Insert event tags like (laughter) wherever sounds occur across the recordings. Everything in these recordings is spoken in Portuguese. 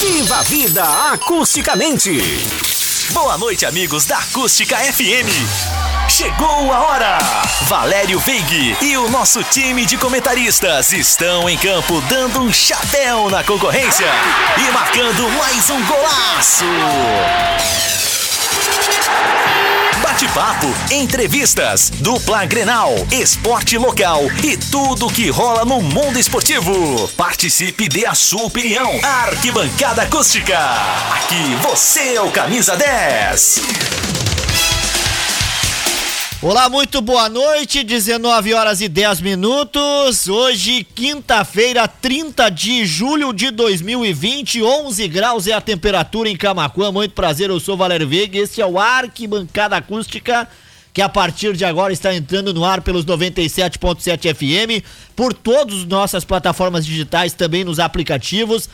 Viva a vida acusticamente. Boa noite, amigos da Acústica FM. Chegou a hora! Valério Veig e o nosso time de comentaristas estão em campo dando um chapéu na concorrência e marcando mais um golaço! Bate-papo, entrevistas, dupla Grenal, esporte local e tudo que rola no mundo esportivo. Participe e dê a sua opinião. Arquibancada Acústica. Aqui você é o camisa 10. Olá, muito boa noite, 19 horas e 10 minutos. Hoje, quinta-feira, 30 de julho de 2020, 11 graus é a temperatura em Camacuã. Muito prazer, eu sou Valério Veiga. Este é o Arquibancada Acústica, que a partir de agora está entrando no ar pelos 97.7 FM, por todas as nossas plataformas digitais, também nos aplicativos.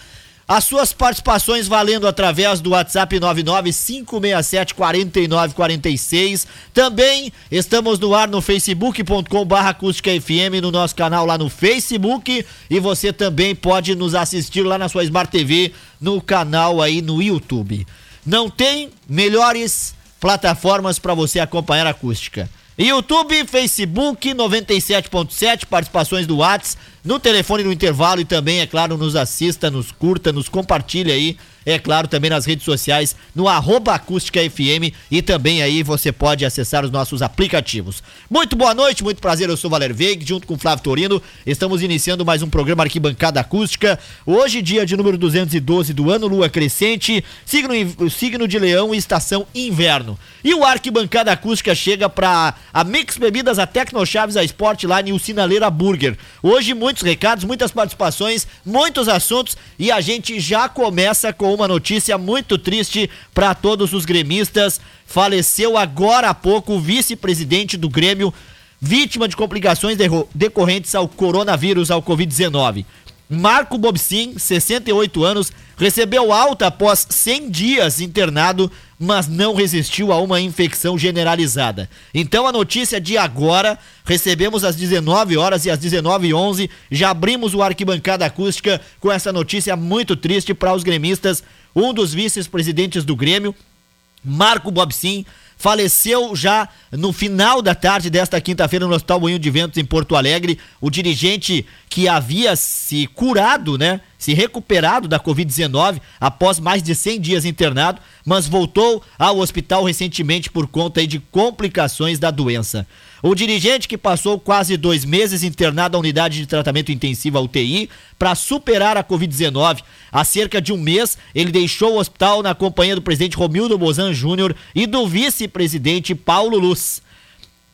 As suas participações valendo através do WhatsApp 995674946. Também estamos no ar no facebook.com barra acústica FM, no nosso canal lá no Facebook. E você também pode nos assistir lá na sua Smart TV, no canal aí no YouTube. Não tem melhores plataformas para você acompanhar a acústica. YouTube, Facebook 97.7, participações do WhatsApp, no telefone no intervalo e também, é claro, nos assista, nos curta, nos compartilhe aí é claro, também nas redes sociais, no arroba acústica FM e também aí você pode acessar os nossos aplicativos. Muito boa noite, muito prazer, eu sou Valério Veig, junto com Flávio Torino, estamos iniciando mais um programa Arquibancada Acústica, hoje dia de número 212 do ano, lua crescente, signo, signo de leão e estação inverno. E o Arquibancada Acústica chega para a Mix Bebidas, a Tecno Chaves, a Sportline e o Sinaleira Burger. Hoje muitos recados, muitas participações, muitos assuntos e a gente já começa com uma notícia muito triste para todos os gremistas. Faleceu agora há pouco o vice-presidente do Grêmio, vítima de complicações decorrentes ao coronavírus, ao Covid-19. Marco Bobsin, 68 anos, recebeu alta após 100 dias internado, mas não resistiu a uma infecção generalizada. Então a notícia de agora, recebemos às 19 horas e às 19h11, já abrimos o arquibancada acústica com essa notícia muito triste para os gremistas. Um dos vice-presidentes do Grêmio, Marco Bobsin, faleceu já no final da tarde desta quinta-feira no Hospital Moinho de Ventos em Porto Alegre. O dirigente que havia se curado, né, se recuperado da Covid-19 após mais de 100 dias internado, mas voltou ao hospital recentemente por conta de complicações da doença. O dirigente que passou quase dois meses internado à unidade de tratamento intensivo, UTI, para superar a Covid-19. Há cerca de um mês, ele deixou o hospital na companhia do presidente Romildo Bozan Júnior e do vice-presidente Paulo Luz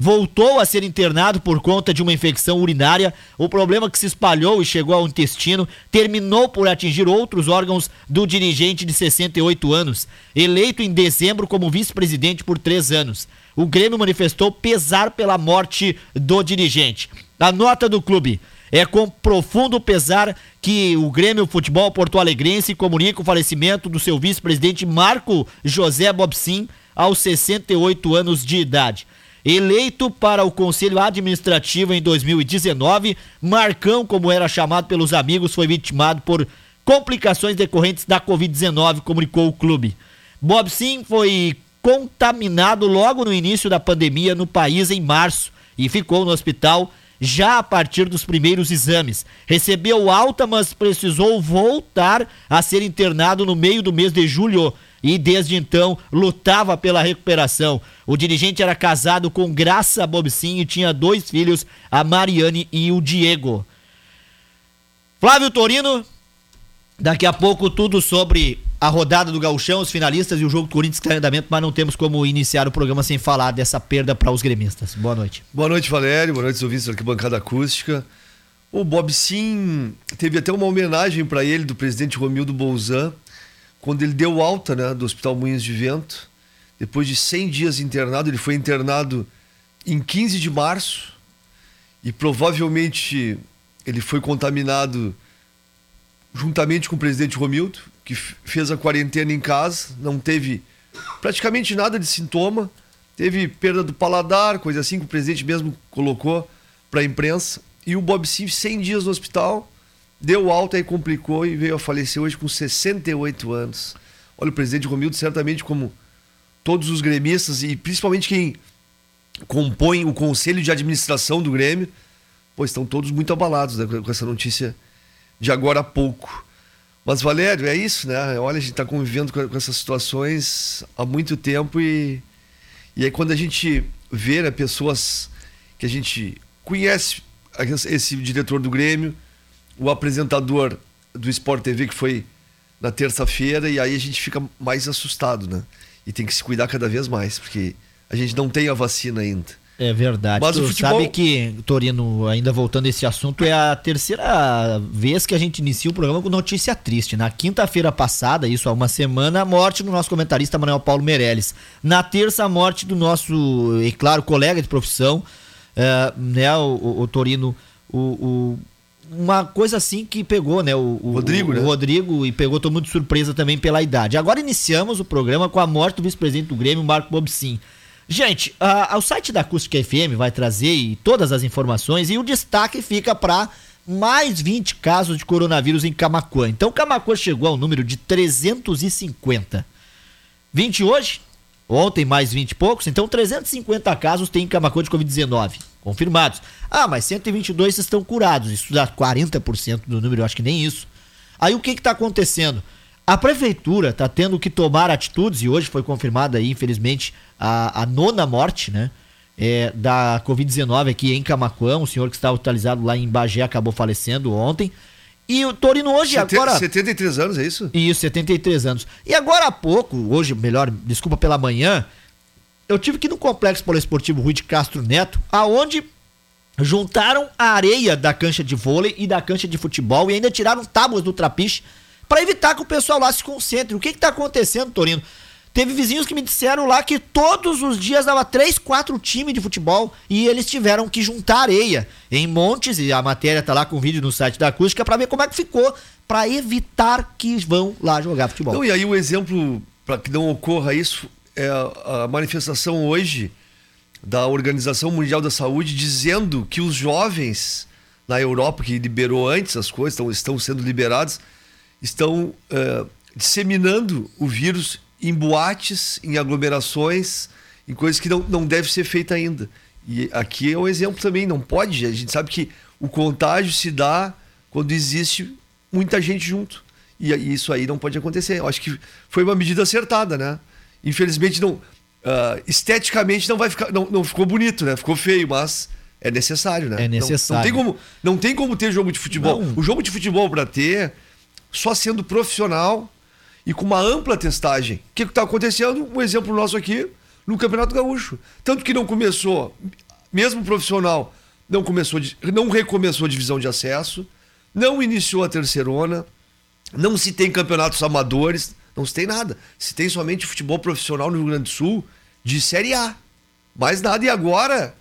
voltou a ser internado por conta de uma infecção urinária. O problema que se espalhou e chegou ao intestino terminou por atingir outros órgãos do dirigente de 68 anos, eleito em dezembro como vice-presidente por três anos. O Grêmio manifestou pesar pela morte do dirigente. A nota do clube. É com profundo pesar que o Grêmio Futebol Porto Alegrense comunica o falecimento do seu vice-presidente Marco José Bobsin aos 68 anos de idade. Eleito para o Conselho Administrativo em 2019, Marcão, como era chamado pelos amigos, foi vitimado por complicações decorrentes da Covid-19, comunicou o clube. Bob Sim foi contaminado logo no início da pandemia no país em março e ficou no hospital já a partir dos primeiros exames. Recebeu alta, mas precisou voltar a ser internado no meio do mês de julho e desde então lutava pela recuperação. O dirigente era casado com Graça Bobsin e tinha dois filhos, a Mariane e o Diego. Flávio Torino, daqui a pouco tudo sobre a rodada do Gauchão, os finalistas e o jogo do Corinthians está em andamento, mas não temos como iniciar o programa sem falar dessa perda para os gremistas. Boa noite. Boa noite, Valério. Boa noite, ouvintes aqui, bancada acústica. O Bob Sim teve até uma homenagem para ele do presidente Romildo Bolzan, quando ele deu alta né, do Hospital Moinhos de Vento. Depois de 100 dias internado, ele foi internado em 15 de março e provavelmente ele foi contaminado juntamente com o presidente Romildo, que fez a quarentena em casa, não teve praticamente nada de sintoma, teve perda do paladar, coisa assim que o presidente mesmo colocou para a imprensa. E o Bob Sim, 100 dias no hospital, deu alta e complicou e veio a falecer hoje com 68 anos. Olha, o presidente Romildo, certamente, como todos os gremistas e principalmente quem compõe o conselho de administração do Grêmio, pois estão todos muito abalados né, com essa notícia de agora há pouco. Mas, Valério, é isso, né? Olha, a gente está convivendo com, essas situações há muito tempo e, e aí quando a gente vê né, pessoas que a gente conhece, esse diretor do Grêmio, o apresentador do Sport TV, que foi na terça-feira, e aí a gente fica mais assustado, né? E tem que se cuidar cada vez mais, porque a gente não tem a vacina ainda. É verdade. Mas tu o futebol... sabe que, Torino, ainda voltando a esse assunto, é a terceira vez que a gente inicia o programa com notícia triste. Na quinta-feira passada, isso há uma semana, a morte do nosso comentarista Manuel Paulo Meirelles. Na terça, a morte do nosso, e claro, colega de profissão, é, né, o, o, o Torino, o, o, uma coisa assim que pegou, né? O, o Rodrigo, o, né? O Rodrigo e pegou todo mundo de surpresa também pela idade. Agora iniciamos o programa com a morte do vice-presidente do Grêmio, Marco Bobsin. Gente, uh, o site da Acústica FM vai trazer todas as informações e o destaque fica para mais 20 casos de coronavírus em Camacuã. Então, Camacuã chegou ao número de 350. 20 hoje, ontem mais 20 e poucos, então 350 casos tem em Camacuã de Covid-19 confirmados. Ah, mas 122 estão curados, isso dá 40% do número, eu acho que nem isso. Aí o que está acontecendo? A prefeitura está tendo que tomar atitudes, e hoje foi confirmada aí, infelizmente, a, a nona morte, né? É, da Covid-19 aqui em Camacuã, um senhor que estava hospitalizado lá em Bagé acabou falecendo ontem. E o Torino hoje Sete, agora. 73 anos, é isso? Isso, 73 anos. E agora há pouco, hoje, melhor, desculpa pela manhã, eu tive que ir no Complexo Poliesportivo Rui de Castro Neto, aonde juntaram a areia da cancha de vôlei e da cancha de futebol e ainda tiraram tábuas do trapiche para evitar que o pessoal lá se concentre. O que está acontecendo, Torino? Teve vizinhos que me disseram lá que todos os dias dava três, quatro times de futebol e eles tiveram que juntar areia em montes e a matéria tá lá com vídeo no site da Acústica para ver como é que ficou para evitar que vão lá jogar futebol. Não, e aí o exemplo para que não ocorra isso é a, manifestação hoje da Organização Mundial da Saúde dizendo que os jovens na Europa que liberou antes as coisas estão, estão sendo liberados estão uh, disseminando o vírus em boates, em aglomerações, em coisas que não, não deve ser feita ainda. E aqui é um exemplo também, não pode. A gente sabe que o contágio se dá quando existe muita gente junto. E isso aí não pode acontecer. Eu acho que foi uma medida acertada, né? Infelizmente, não, uh, esteticamente não vai ficar, não, não ficou bonito, né? Ficou feio, mas é necessário, né? É necessário. Não, não, tem, como, não tem como ter jogo de futebol. Não. O jogo de futebol para ter só sendo profissional e com uma ampla testagem. O que está acontecendo? Um exemplo nosso aqui no Campeonato Gaúcho. Tanto que não começou, mesmo profissional, não começou, não recomeçou a divisão de acesso, não iniciou a terceirona, não se tem campeonatos amadores, não se tem nada. Se tem somente futebol profissional no Rio Grande do Sul de Série A. Mais nada. E agora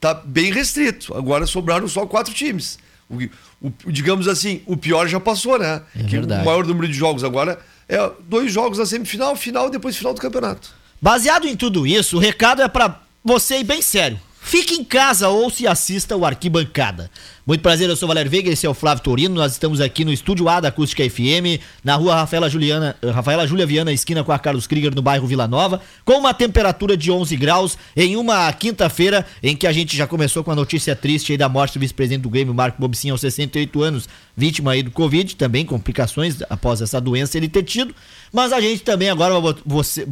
tá bem restrito. Agora sobraram só quatro times. O, o, digamos assim, o pior já passou, né? É que verdade. o maior número de jogos agora é dois jogos na semifinal, final e depois final do campeonato. Baseado em tudo isso, o recado é para você ir bem sério. Fique em casa ou se assista o Arquibancada. Muito prazer, eu sou Valério Veiga, esse é o Flávio Torino. Nós estamos aqui no estúdio A da Acústica FM, na rua Rafaela, Juliana, Rafaela Júlia Viana, esquina com a Carlos Krieger, no bairro Vila Nova, com uma temperatura de 11 graus, em uma quinta-feira em que a gente já começou com a notícia triste aí da morte do vice-presidente do Grêmio, Marco Bobsin, aos 68 anos, vítima aí do Covid, também complicações após essa doença ele ter tido. Mas a gente também agora, você,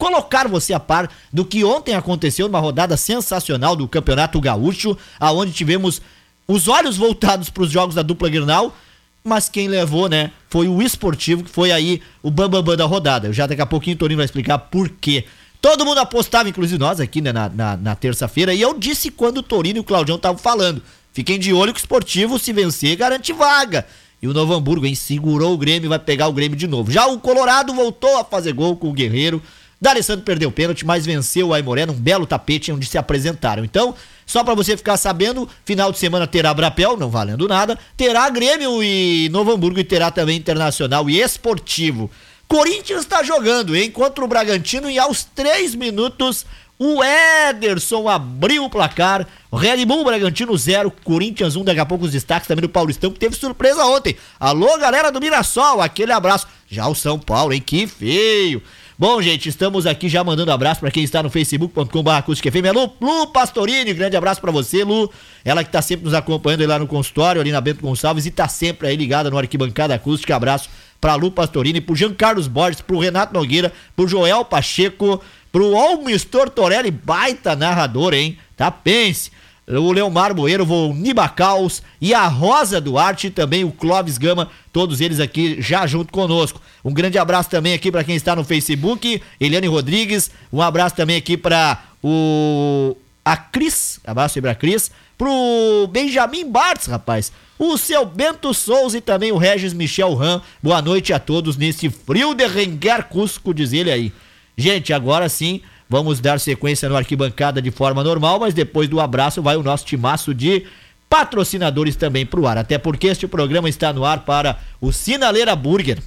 colocar você a par do que ontem aconteceu numa rodada sensacional do Campeonato Gaúcho, aonde tivemos os olhos voltados para os jogos da dupla Grenal, mas quem levou, né, foi o esportivo, que foi aí o bambambam bam, bam da rodada. Eu já daqui a pouquinho o Torinho vai explicar por quê. Todo mundo apostava, inclusive nós aqui né, na, na, na terça-feira, e eu disse quando o Torino e o Claudião estavam falando. Fiquem de olho que o esportivo, se vencer, garante vaga. E o Novo Hamburgo, hein, segurou o Grêmio e vai pegar o Grêmio de novo. Já o Colorado voltou a fazer gol com o Guerreiro. D'Alessandro perdeu o pênalti, mas venceu o Aimoré num belo tapete onde se apresentaram. Então, só para você ficar sabendo, final de semana terá Brapel, não valendo nada, terá Grêmio e Novo Hamburgo e terá também Internacional e Esportivo. Corinthians está jogando, hein, contra o Bragantino e aos três minutos O Ederson abriu o placar. Red Bull Bragantino 0, Corinthians 1. Um, daqui a pouco os destaques também do Paulistão, que teve surpresa ontem. Alô, galera do Mirassol, aquele abraço. Já o São Paulo, hein? Que feio. Bom, gente, estamos aqui já mandando abraço para quem está no facebook.com.br acústicafm. É Lu, Lu Pastorini, grande abraço para você, Lu. Ela que tá sempre nos acompanhando aí lá no consultório, ali na Bento Gonçalves, e tá sempre aí ligada no Arquibancada Acústica. Abraço para Lu Pastorini, pro Jean Carlos Borges, pro Renato Nogueira, pro Joel Pacheco, pro Almis Tortorelli, baita narrador, hein? Tá, pense o Leomar Boeiro, o Nibacaus e a Rosa Duarte, também o Clóvis Gama, todos eles aqui já junto conosco. Um grande abraço também aqui para quem está no Facebook, Eliane Rodrigues, um abraço também aqui para o a Cris, abraço aí pra Cris, pro Benjamin Bartz, rapaz, o seu Bento Souza e também o Regis Michel Ram. Boa noite a todos nesse frio de renguer Cusco, diz ele aí. Gente, agora sim, Vamos dar sequência no arquibancada de forma normal, mas depois do abraço vai o nosso timaço de patrocinadores também pro ar. Até porque este programa está no ar para o Sinaleira Burger.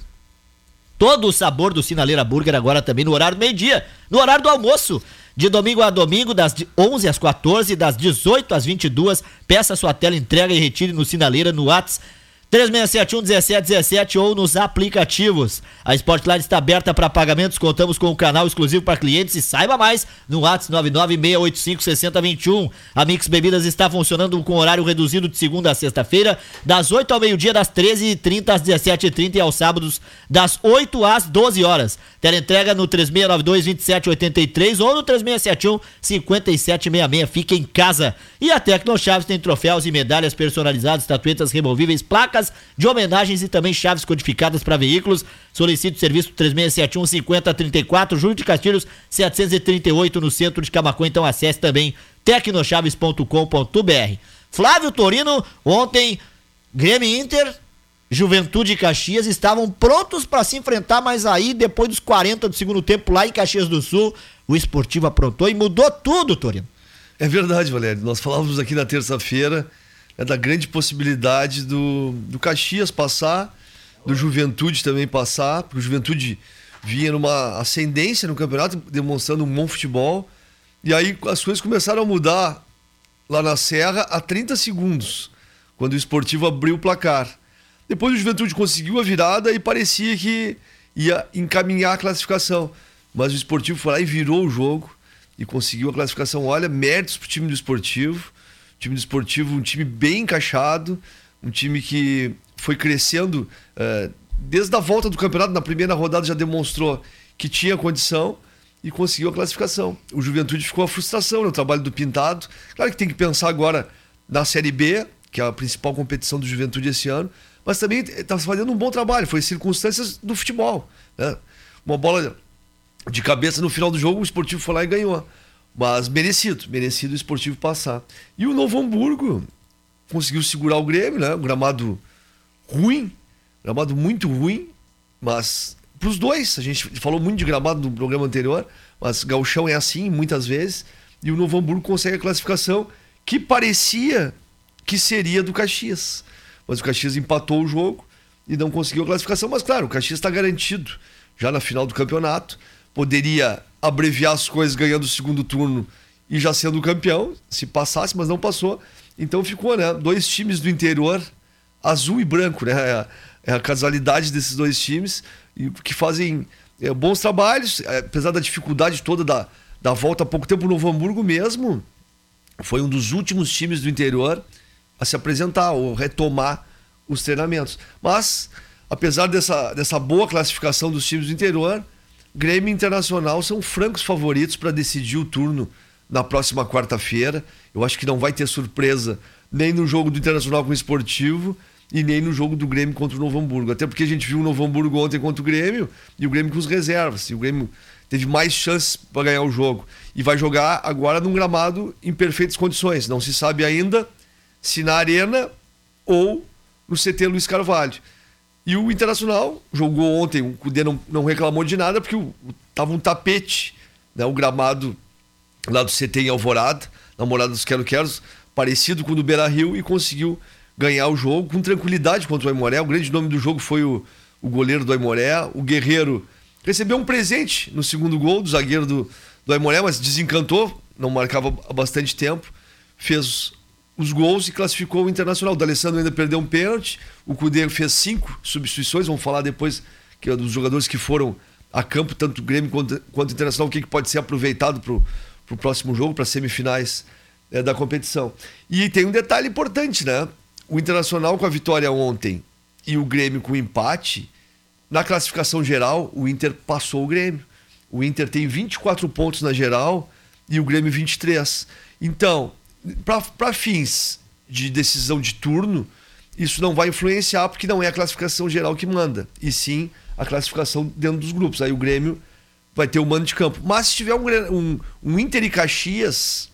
Todo o sabor do Sinaleira Burger agora também no horário do meio-dia, no horário do almoço. De domingo a domingo, das 11 às 14, das 18 às 22. Peça sua tela, entrega e retire no Sinaleira, no WhatsApp 3671 1717 ou nos aplicativos. A Sportline está aberta para pagamentos, contamos com um canal exclusivo para clientes e saiba mais no WhatsApp 996856021. A Mix Bebidas está funcionando com horário reduzido de segunda a sexta-feira, das 8 ao meio-dia, das 13h30 às 17h30 e aos sábados, das 8 às 12 horas. entrega no 3692-2783 ou no 3671-5766. Fique em casa. E a Tecno Chaves tem troféus e medalhas personalizadas, estatuetas removíveis, placas de homenagens e também chaves codificadas para veículos. Solicite o serviço 3671 5034, Júlio de Castilhos 738 no centro de Camacuã. Então acesse também tecnochaves.com.br. Flávio Torino, ontem Grêmio Inter, Juventude e Caxias estavam prontos para se enfrentar, mas aí depois dos 40 do segundo tempo lá em Caxias do Sul, o esportivo aprontou e mudou tudo, Torino. É verdade, Valério. Nós falávamos aqui na terça-feira é da grande possibilidade do, do Caxias passar, do Juventude também passar, porque o Juventude vinha numa ascendência no campeonato, demonstrando um bom futebol. E aí as coisas começaram a mudar lá na Serra a 30 segundos, quando o esportivo abriu o placar. Depois o Juventude conseguiu a virada e parecia que ia encaminhar a classificação. Mas o esportivo foi lá e virou o jogo e conseguiu a classificação. Olha, méritos pro time do esportivo time esportivo, um time bem encaixado, um time que foi crescendo uh, desde a volta do campeonato. Na primeira rodada já demonstrou que tinha condição e conseguiu a classificação. O Juventude ficou a frustração no trabalho do Pintado. Claro que tem que pensar agora na Série B, que é a principal competição do Juventude esse ano, mas também está fazendo um bom trabalho. Foi circunstâncias do futebol. Né? Uma bola de cabeça no final do jogo, o esportivo foi lá e ganhou. Mas merecido, merecido o esportivo passar. E o Novo Hamburgo conseguiu segurar o Grêmio, né? Um gramado ruim, gramado muito ruim, mas para os dois, a gente falou muito de gramado no programa anterior, mas Galchão é assim muitas vezes, e o Novo Hamburgo consegue a classificação que parecia que seria do Caxias. Mas o Caxias empatou o jogo e não conseguiu a classificação, mas claro, o Caxias está garantido já na final do campeonato. Poderia abreviar as coisas ganhando o segundo turno e já sendo campeão, se passasse, mas não passou. Então ficou, né? Dois times do interior, azul e branco, né? É a, é a casualidade desses dois times que fazem é, bons trabalhos, é, apesar da dificuldade toda da, da volta há pouco tempo no Novo Hamburgo mesmo. Foi um dos últimos times do interior a se apresentar ou retomar os treinamentos. Mas, apesar dessa, dessa boa classificação dos times do interior, Grêmio Internacional são francos favoritos para decidir o turno na próxima quarta-feira. Eu acho que não vai ter surpresa nem no jogo do Internacional com o Esportivo e nem no jogo do Grêmio contra o Novo Hamburgo. Até porque a gente viu o Novo Hamburgo ontem contra o Grêmio e o Grêmio com os reservas. E o Grêmio teve mais chances para ganhar o jogo. E vai jogar agora num gramado em perfeitas condições. Não se sabe ainda se na Arena ou no CT Luiz Carvalho. E o Internacional jogou ontem, o Cudê não, não reclamou de nada, porque o, tava um tapete, né, o gramado lá do CT em Alvorada, na morada dos Quero Queros, parecido com o do Beira Rio, e conseguiu ganhar o jogo com tranquilidade contra o Aimoré. O grande nome do jogo foi o, o goleiro do Aimoré. O Guerreiro recebeu um presente no segundo gol do zagueiro do, do Aimoré, mas desencantou, não marcava há bastante tempo, fez os gols e classificou o Internacional. O D'Alessandro ainda perdeu um pênalti, o Cudê fez cinco substituições, vamos falar depois que é dos jogadores que foram a campo, tanto o Grêmio quanto, quanto o Internacional, o que, que pode ser aproveitado para o próximo jogo, para as semifinais é, da competição. E tem um detalhe importante, né? O Internacional com a vitória ontem e o Grêmio com o empate, na classificação geral, o Inter passou o Grêmio. O Inter tem 24 pontos na geral e o Grêmio 23. Então, para fins de decisão de turno, isso não vai influenciar porque não é a classificação geral que manda, e sim a classificação dentro dos grupos. Aí o Grêmio vai ter o mando de campo. Mas se tiver um, um, um Inter e Caxias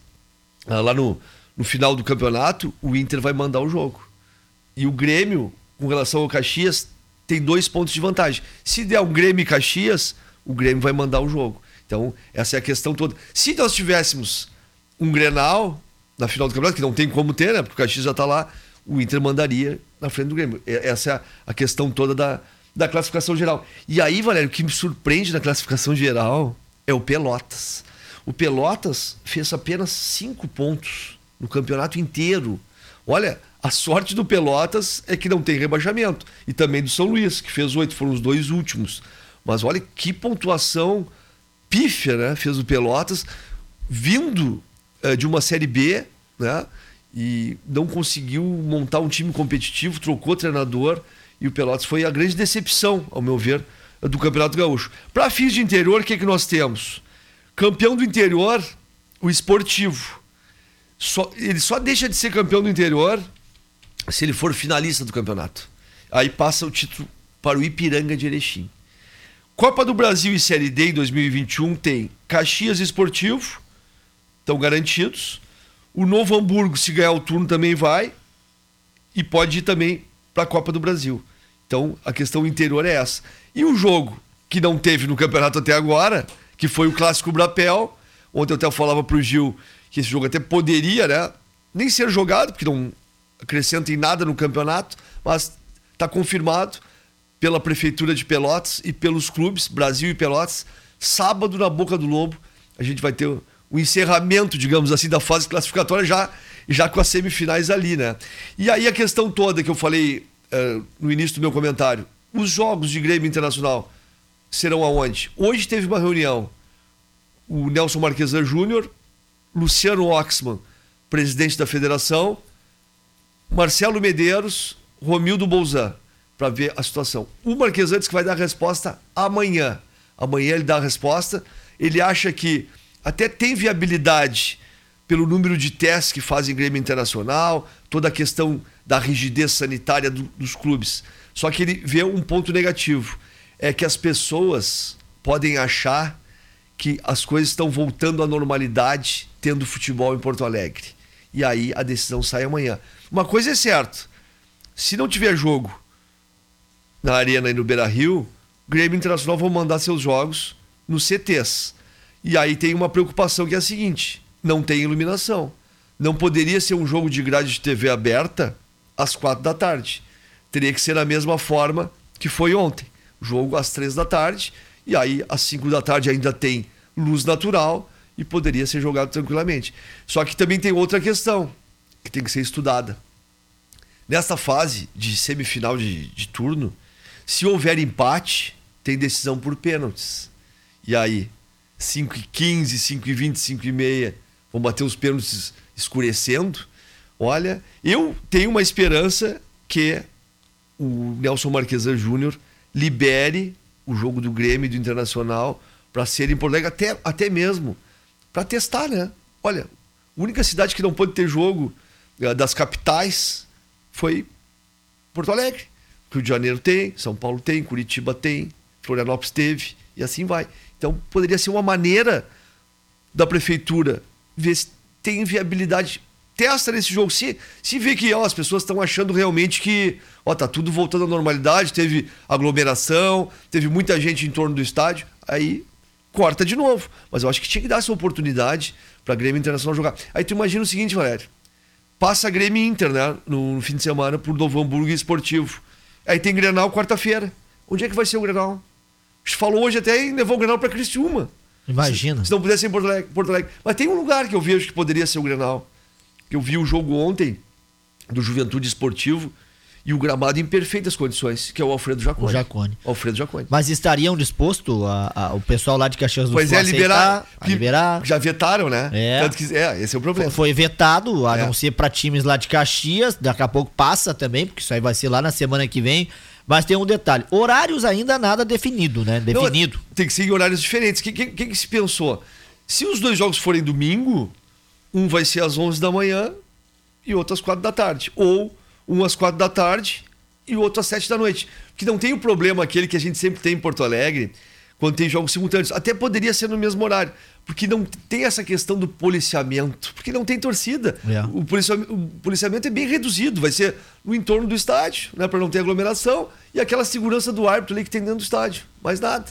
ah, lá no, no final do campeonato, o Inter vai mandar o jogo. E o Grêmio, com relação ao Caxias, tem dois pontos de vantagem. Se der um Grêmio e Caxias, o Grêmio vai mandar o jogo. Então, essa é a questão toda. Se nós tivéssemos um Grenal na final do campeonato, que não tem como ter, né? Porque o Caxias já está lá, o Inter mandaria na frente do Grêmio. Essa é a questão toda da, da classificação geral. E aí, Valério, o que me surpreende na classificação geral é o Pelotas. O Pelotas fez apenas cinco pontos no campeonato inteiro. Olha, a sorte do Pelotas é que não tem rebaixamento. E também do São Luís, que fez oito, foram os dois últimos. Mas olha que pontuação pífia, né? Fez o Pelotas, vindo de uma Série B, né? E não conseguiu montar um time competitivo, trocou treinador. E o Pelotas foi a grande decepção, ao meu ver, do Campeonato Gaúcho. Para fins de interior, o que, é que nós temos? Campeão do interior, o esportivo. Só, ele só deixa de ser campeão do interior se ele for finalista do campeonato. Aí passa o título para o Ipiranga de Erechim. Copa do Brasil e Série D em 2021 tem Caxias Esportivo, estão garantidos. O Novo Hamburgo, se ganhar o turno, também vai. E pode ir também para a Copa do Brasil. Então a questão interior é essa. E o jogo que não teve no campeonato até agora, que foi o clássico Brapel. Ontem eu até falava para o Gil que esse jogo até poderia, né? Nem ser jogado, porque não acrescenta em nada no campeonato, mas está confirmado pela Prefeitura de Pelotas e pelos clubes, Brasil e Pelotas. Sábado, na Boca do Lobo, a gente vai ter o encerramento, digamos assim, da fase classificatória já, já com as semifinais ali, né? E aí a questão toda que eu falei uh, no início do meu comentário. Os jogos de Grêmio Internacional serão aonde? Hoje teve uma reunião. O Nelson Marquesan Júnior, Luciano Oxman, presidente da federação, Marcelo Medeiros, Romildo Bolzan, para ver a situação. O Marquesan disse que vai dar a resposta amanhã. Amanhã ele dá a resposta. Ele acha que até tem viabilidade pelo número de testes que fazem Grêmio Internacional, toda a questão da rigidez sanitária do, dos clubes. Só que ele vê um ponto negativo: é que as pessoas podem achar que as coisas estão voltando à normalidade tendo futebol em Porto Alegre. E aí a decisão sai amanhã. Uma coisa é certa: se não tiver jogo na Arena e no Beira Rio, Grêmio Internacional vão mandar seus jogos nos CTs. E aí tem uma preocupação que é a seguinte: não tem iluminação. Não poderia ser um jogo de grade de TV aberta às quatro da tarde. Teria que ser da mesma forma que foi ontem. Jogo às três da tarde, e aí às cinco da tarde ainda tem luz natural e poderia ser jogado tranquilamente. Só que também tem outra questão que tem que ser estudada. Nesta fase de semifinal de, de turno, se houver empate, tem decisão por pênaltis. E aí, 5 e 15, 5 e 20, 5 e meia, vão bater os pênaltis escurecendo. Olha, eu tenho uma esperança que o Nelson Marquesan Júnior libere o jogo do Grêmio e do Internacional para ser em Porto Alegre, até, até mesmo para testar, né? Olha, a única cidade que não pôde ter jogo uh, das capitais foi Porto Alegre. Rio de Janeiro tem, São Paulo tem, Curitiba tem, Florianópolis teve, e assim vai. Então poderia ser uma maneira da prefeitura ver se tem viabilidade testa nesse jogo. Se, se vê que ó, as pessoas estão achando realmente que ó, tá tudo voltando à normalidade, teve aglomeração, teve muita gente em torno do estádio, aí corta de novo. Mas eu acho que tinha que dar essa oportunidade para Grêmio Internacional jogar. Aí tu imagina o seguinte, Valério. Passa Grêmio Inter, né? No fim de semana por Novo Hamburgo Esportivo. Aí tem Grenal quarta-feira. Onde é que vai ser o Grenal? Gente falou hoje até em levar o Grenal para Criciúma. Imagina. Se, se não pudesse ser em Porto Alegre, Porto Alegre. Mas tem um lugar que eu vejo que poderia ser o Grenal. Que eu vi o jogo ontem do Juventude Esportivo e o gramado em perfeitas condições, que é o Alfredo Jacone. O Jacone. Alfredo Jacone. Mas estariam dispostos a, a- o pessoal lá de Caxias do Pois Sul é, liberar, aceitar, liberar. Já vetaram, né? É. Tanto que, é, esse é o Foi, problema. foi vetado, a É. não ser para times lá de Caxias. Daqui a pouco passa também, porque isso aí vai ser lá na semana que vem. Mas tem um detalhe: horários ainda nada definido, né? Não, Definido. tem que ser em horários diferentes. O que, que, que que se pensou? Se os dois jogos forem domingo, um vai ser às 11 da manhã e outro às 4 da tarde. Ou um às 4 da tarde e outro às 7 da noite. Porque não tem o problema aquele que a gente sempre tem em Porto Alegre, quando tem jogos simultâneos. Até poderia ser no mesmo horário. Porque não tem essa questão do policiamento. Porque não tem torcida. É. O, policiamento, o policiamento é bem reduzido. Vai ser no entorno do estádio, né? Para não ter aglomeração. E aquela segurança do árbitro ali que tem dentro do estádio. Mais nada.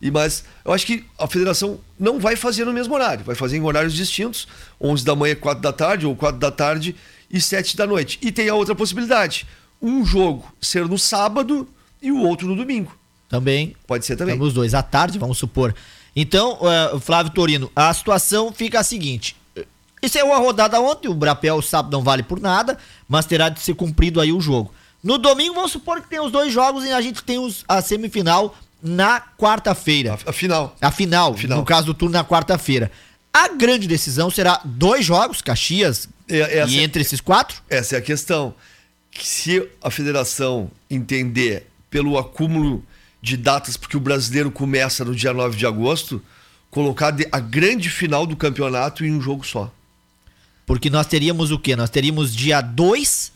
E, mas eu acho que a federação não vai fazer no mesmo horário. Vai fazer em horários distintos. 11 da manhã, 4 da tarde. Ou 4 da tarde e 7 da noite. E tem a outra possibilidade. Um jogo ser no sábado e o outro no domingo. Também. Pode ser também. Estamos os dois à tarde, vamos supor. Então, eh, Flávio Torino, a situação fica a seguinte. Isso é uma rodada ontem, o Brapel sábado não vale por nada, mas terá de ser cumprido aí o jogo. No domingo, vamos supor que tem os dois jogos e a gente tem os, a semifinal na quarta-feira. Afinal. A final, Final. no caso do turno na quarta-feira. A grande decisão será dois jogos, Caxias, É, essa- e entre esses quatro? Essa é a questão. Que se a federação entender pelo acúmulo de datas, porque o brasileiro começa no dia 9 de agosto, colocar a grande final do campeonato em um jogo só. Porque nós teríamos o quê? Nós teríamos dia 2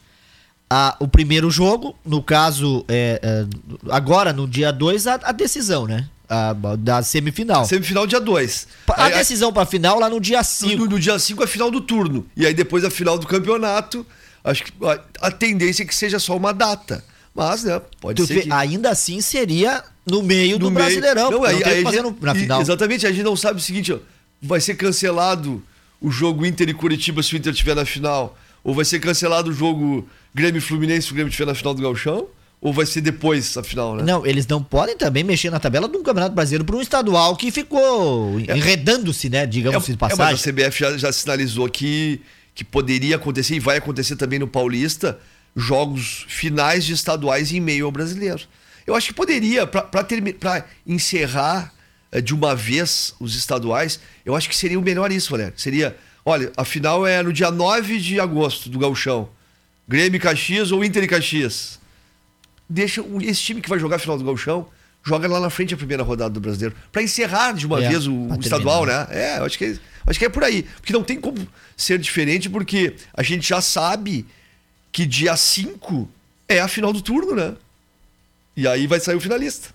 o primeiro jogo, no caso, é, é, agora no dia 2 a, a decisão, né? A- da semifinal. Semifinal dia 2. A decisão pra final lá no dia No, 5. no dia 5 a final do turno. E aí depois a final do campeonato, acho que a, a tendência é que seja só uma data. Mas, né, pode Tu ser que... Ainda assim seria no meio do no meio- Brasileirão. Não, aí, não aí fazer gente- na final. Exatamente, a gente não sabe o seguinte, ó, vai ser cancelado o jogo Inter e Curitiba se o Inter estiver na final, ou vai ser cancelado o jogo Grêmio Fluminense se o Grêmio estiver na final do Gauchão, ou vai ser depois a final, né? Não, eles não podem também mexer na tabela de um Campeonato Brasileiro para um estadual que ficou enredando-se, né? Digamos assim, de É, mas passagem. a CBF já, já sinalizou que, que poderia acontecer e vai acontecer também no Paulista jogos finais de estaduais em meio ao brasileiro. Eu acho que poderia, para encerrar eh, de uma vez os estaduais, eu acho que seria o melhor isso, Valério. Seria, olha, a final é no dia 9 de agosto do Gauchão. Grêmio Caxias ou Inter e Caxias. Deixa esse time que vai jogar a final do Gauchão, joga lá na frente a primeira rodada do brasileiro. Para encerrar de uma É, vez o, o estadual, né? É, eu acho que, é- acho que é por aí. Porque não tem como ser diferente, porque a gente já sabe que dia 5 é a final do turno, né? E aí vai sair o finalista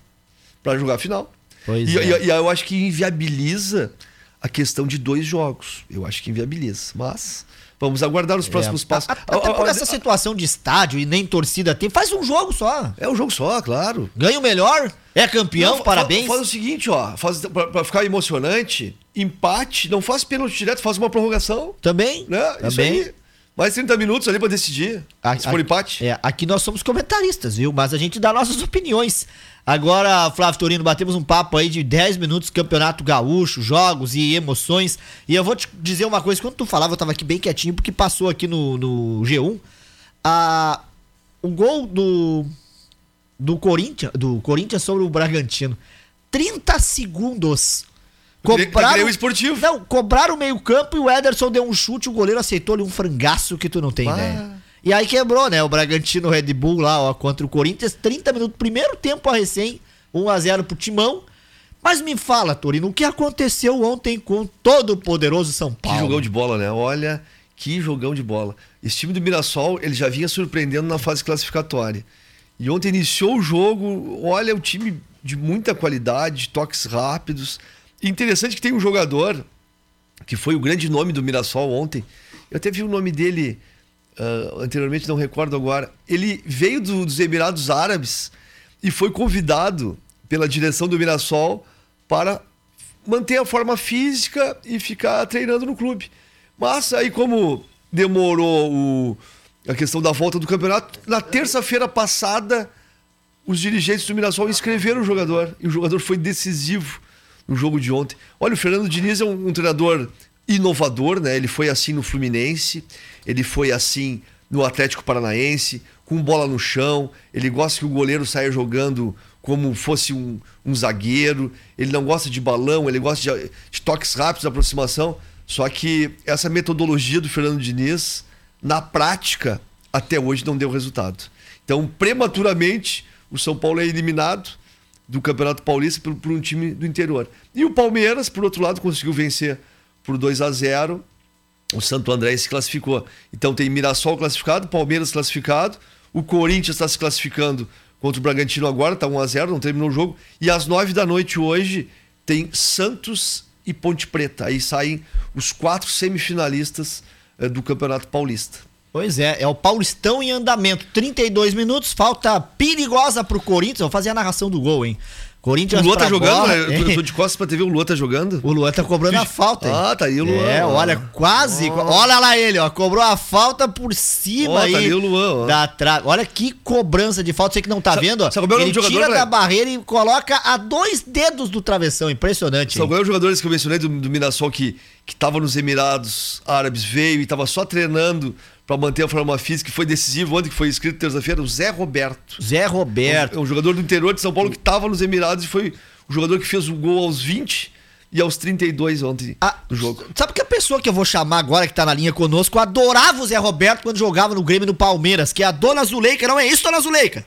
para jogar a final. Pois e, é. e- e eu acho que inviabiliza a questão de dois jogos. Eu acho que inviabiliza. Mas vamos aguardar os próximos É, passos. a- a- Até por essa situação de estádio e nem torcida tem, faz um jogo só. É um jogo só, claro. Ganha o melhor, é campeão, Não, parabéns. Faz o seguinte, ó. Faz, pra, pra ficar emocionante, empate, não faz pênalti direto, faz uma prorrogação. Também, Né? Isso também. aí. Mais 30 minutos ali pra decidir. A- se for empate. É, aqui nós somos comentaristas, viu? Mas a gente dá nossas opiniões. Agora, Flávio Torino, batemos um papo aí de 10 minutos, campeonato gaúcho, jogos e emoções. E eu vou te dizer uma coisa, quando tu falava, eu tava aqui bem quietinho, porque passou aqui no, no G1. A, o gol do, do Corinthians, do Corinthians sobre o Bragantino. 30 segundos. Gre- da Grêmio Esportivo. Não, cobraram o meio-campo e o Ederson deu um chute, o goleiro aceitou ali um frangaço que tu não tem ideia. E aí quebrou, né? O Bragantino Red Bull lá, ó, contra o Corinthians, 30 minutos, primeiro tempo a recém, 1 a 0 pro Timão. Mas me fala, Torino, o que aconteceu ontem com todo o poderoso São Que Paulo? jogão de bola, né? Olha, que jogão de bola. Esse time do Mirassol, ele já vinha surpreendendo na fase classificatória. E ontem iniciou o jogo, olha, o time de muita qualidade, toques rápidos. Interessante que tem um jogador que foi o grande nome do Mirassol ontem. Eu até vi o nome dele ah, anteriormente, não recordo agora. Ele veio do- dos Emirados Árabes e foi convidado pela direção do Mirassol para manter a forma física e ficar treinando no clube. Mas aí, como demorou o- a questão da volta do campeonato, na terça-feira passada, os dirigentes do Mirassol inscreveram o jogador e o jogador foi decisivo no jogo de ontem. Olha, o Fernando Diniz é um, um treinador inovador, né? Ele foi assim no Fluminense, ele foi assim no Atlético Paranaense, com bola no chão. Ele gosta que o goleiro saia jogando como fosse um, um zagueiro. Ele não gosta de balão, ele gosta de, de toques rápidos, aproximação. Só que essa metodologia do Fernando Diniz, na prática, até hoje não deu resultado. Então, prematuramente, o São Paulo é eliminado do Campeonato Paulista por, por, um time do interior. E o Palmeiras, por outro lado, conseguiu vencer por 2 a 0 o Santo André se classificou. Então tem Mirassol classificado, Palmeiras classificado, o Corinthians está se classificando contra o Bragantino agora, está 1 a 0 não terminou o jogo. E às 9 da noite hoje tem Santos e Ponte Preta. Aí saem os quatro semifinalistas eh, do Campeonato Paulista. Pois é, é o Paulistão em andamento. 32 minutos, falta perigosa pro Corinthians. Vou fazer a narração do gol, hein? Corinthians o Luan tá jogando? Bola, né? eu, tô de costas pra TV, o Luan tá jogando? O Luan tá cobrando a falta. Hein? Ah, tá aí o Luan. É, olha, quase. Oh. Olha lá ele, ó. Cobrou a falta por cima oh, aí. Tá aí o Luan, ó. Da tra... Olha que cobrança de falta. Você que não tá sa vendo, ó. Sabe é ele jogador, tira da barreira e coloca a dois dedos do travessão. Impressionante. Sabe qual é os jogadores que eu mencionei do, do Mirassol que, que tava nos Emirados Árabes, veio e tava só treinando para manter a forma física, que foi decisivo ontem, que foi escrito terça-feira, o Zé Roberto. Zé Roberto. É um, é um jogador do interior de São Paulo que estava nos Emirados e foi o jogador que fez o gol aos 20 e aos 32 ontem ah, do jogo. Sabe que a pessoa que eu vou chamar agora, que tá na linha conosco, adorava o Zé Roberto quando jogava no Grêmio no Palmeiras, que é a Dona Zuleika, não é isso, Dona Zuleika?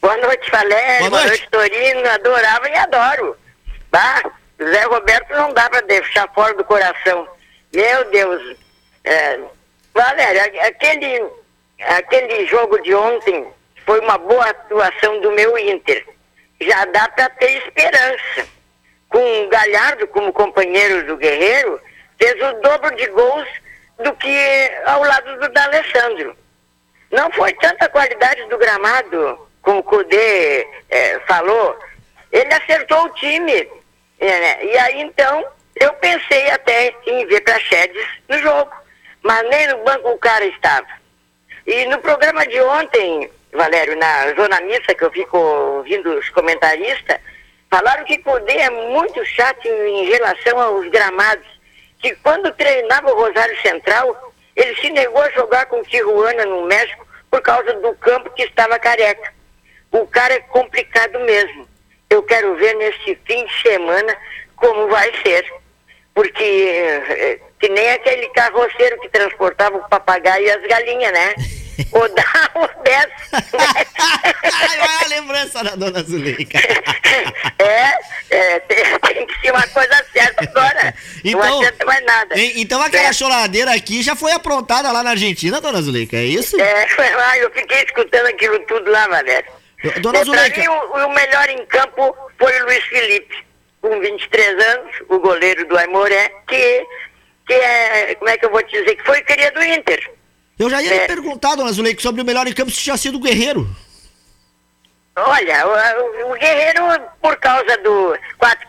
Boa noite, Valério. Boa noite, Boa noite Torino. Adorava e adoro. Bah, Zé Roberto não dá pra deixar fora do coração. Meu Deus. É, Valério, aquele, aquele jogo de ontem foi uma boa atuação do meu Inter já dá para ter esperança. Com o Galhardo como companheiro do Guerreiro, fez o dobro de gols do que ao lado do D'Alessandro. Não foi tanta qualidade do gramado, como o Cudê é, falou. Ele acertou o time. É? E aí então eu pensei até em ver para Chedes no jogo. Mas nem no banco o cara estava. E no programa de ontem, Valério, na Zona Missa, que eu fico ouvindo os comentaristas, falaram que Cudê é muito chato em relação aos gramados. Que quando treinava o Rosário Central, ele se negou a jogar com Tijuana no México por causa do campo que estava careca. O cara é complicado mesmo. Eu quero ver nesse fim de semana como vai ser. Porque eh, que nem aquele carroceiro que transportava o papagaio e as galinhas, né? ou dá ou desce. Olha a lembrança da dona Zuleika. (laughs) é, é tem, tem, que ser uma coisa certa agora. Então, não adianta mais nada. Então aquela é. choradeira aqui já foi aprontada lá na Argentina, dona Zuleika, é isso? É, foi lá, eu fiquei escutando aquilo tudo lá, Valério. Dona é, Zuleika. Pra mim, o, o melhor em campo foi o Luiz Felipe, com 23 anos, o goleiro do Aimoré, que, que é, como é que eu vou te dizer, que foi cria do Inter. Eu já ia é. lhe perguntar, dona Zuleika, sobre o melhor em campo se tinha sido o Guerreiro. Olha, o, o, Guerreiro, por causa do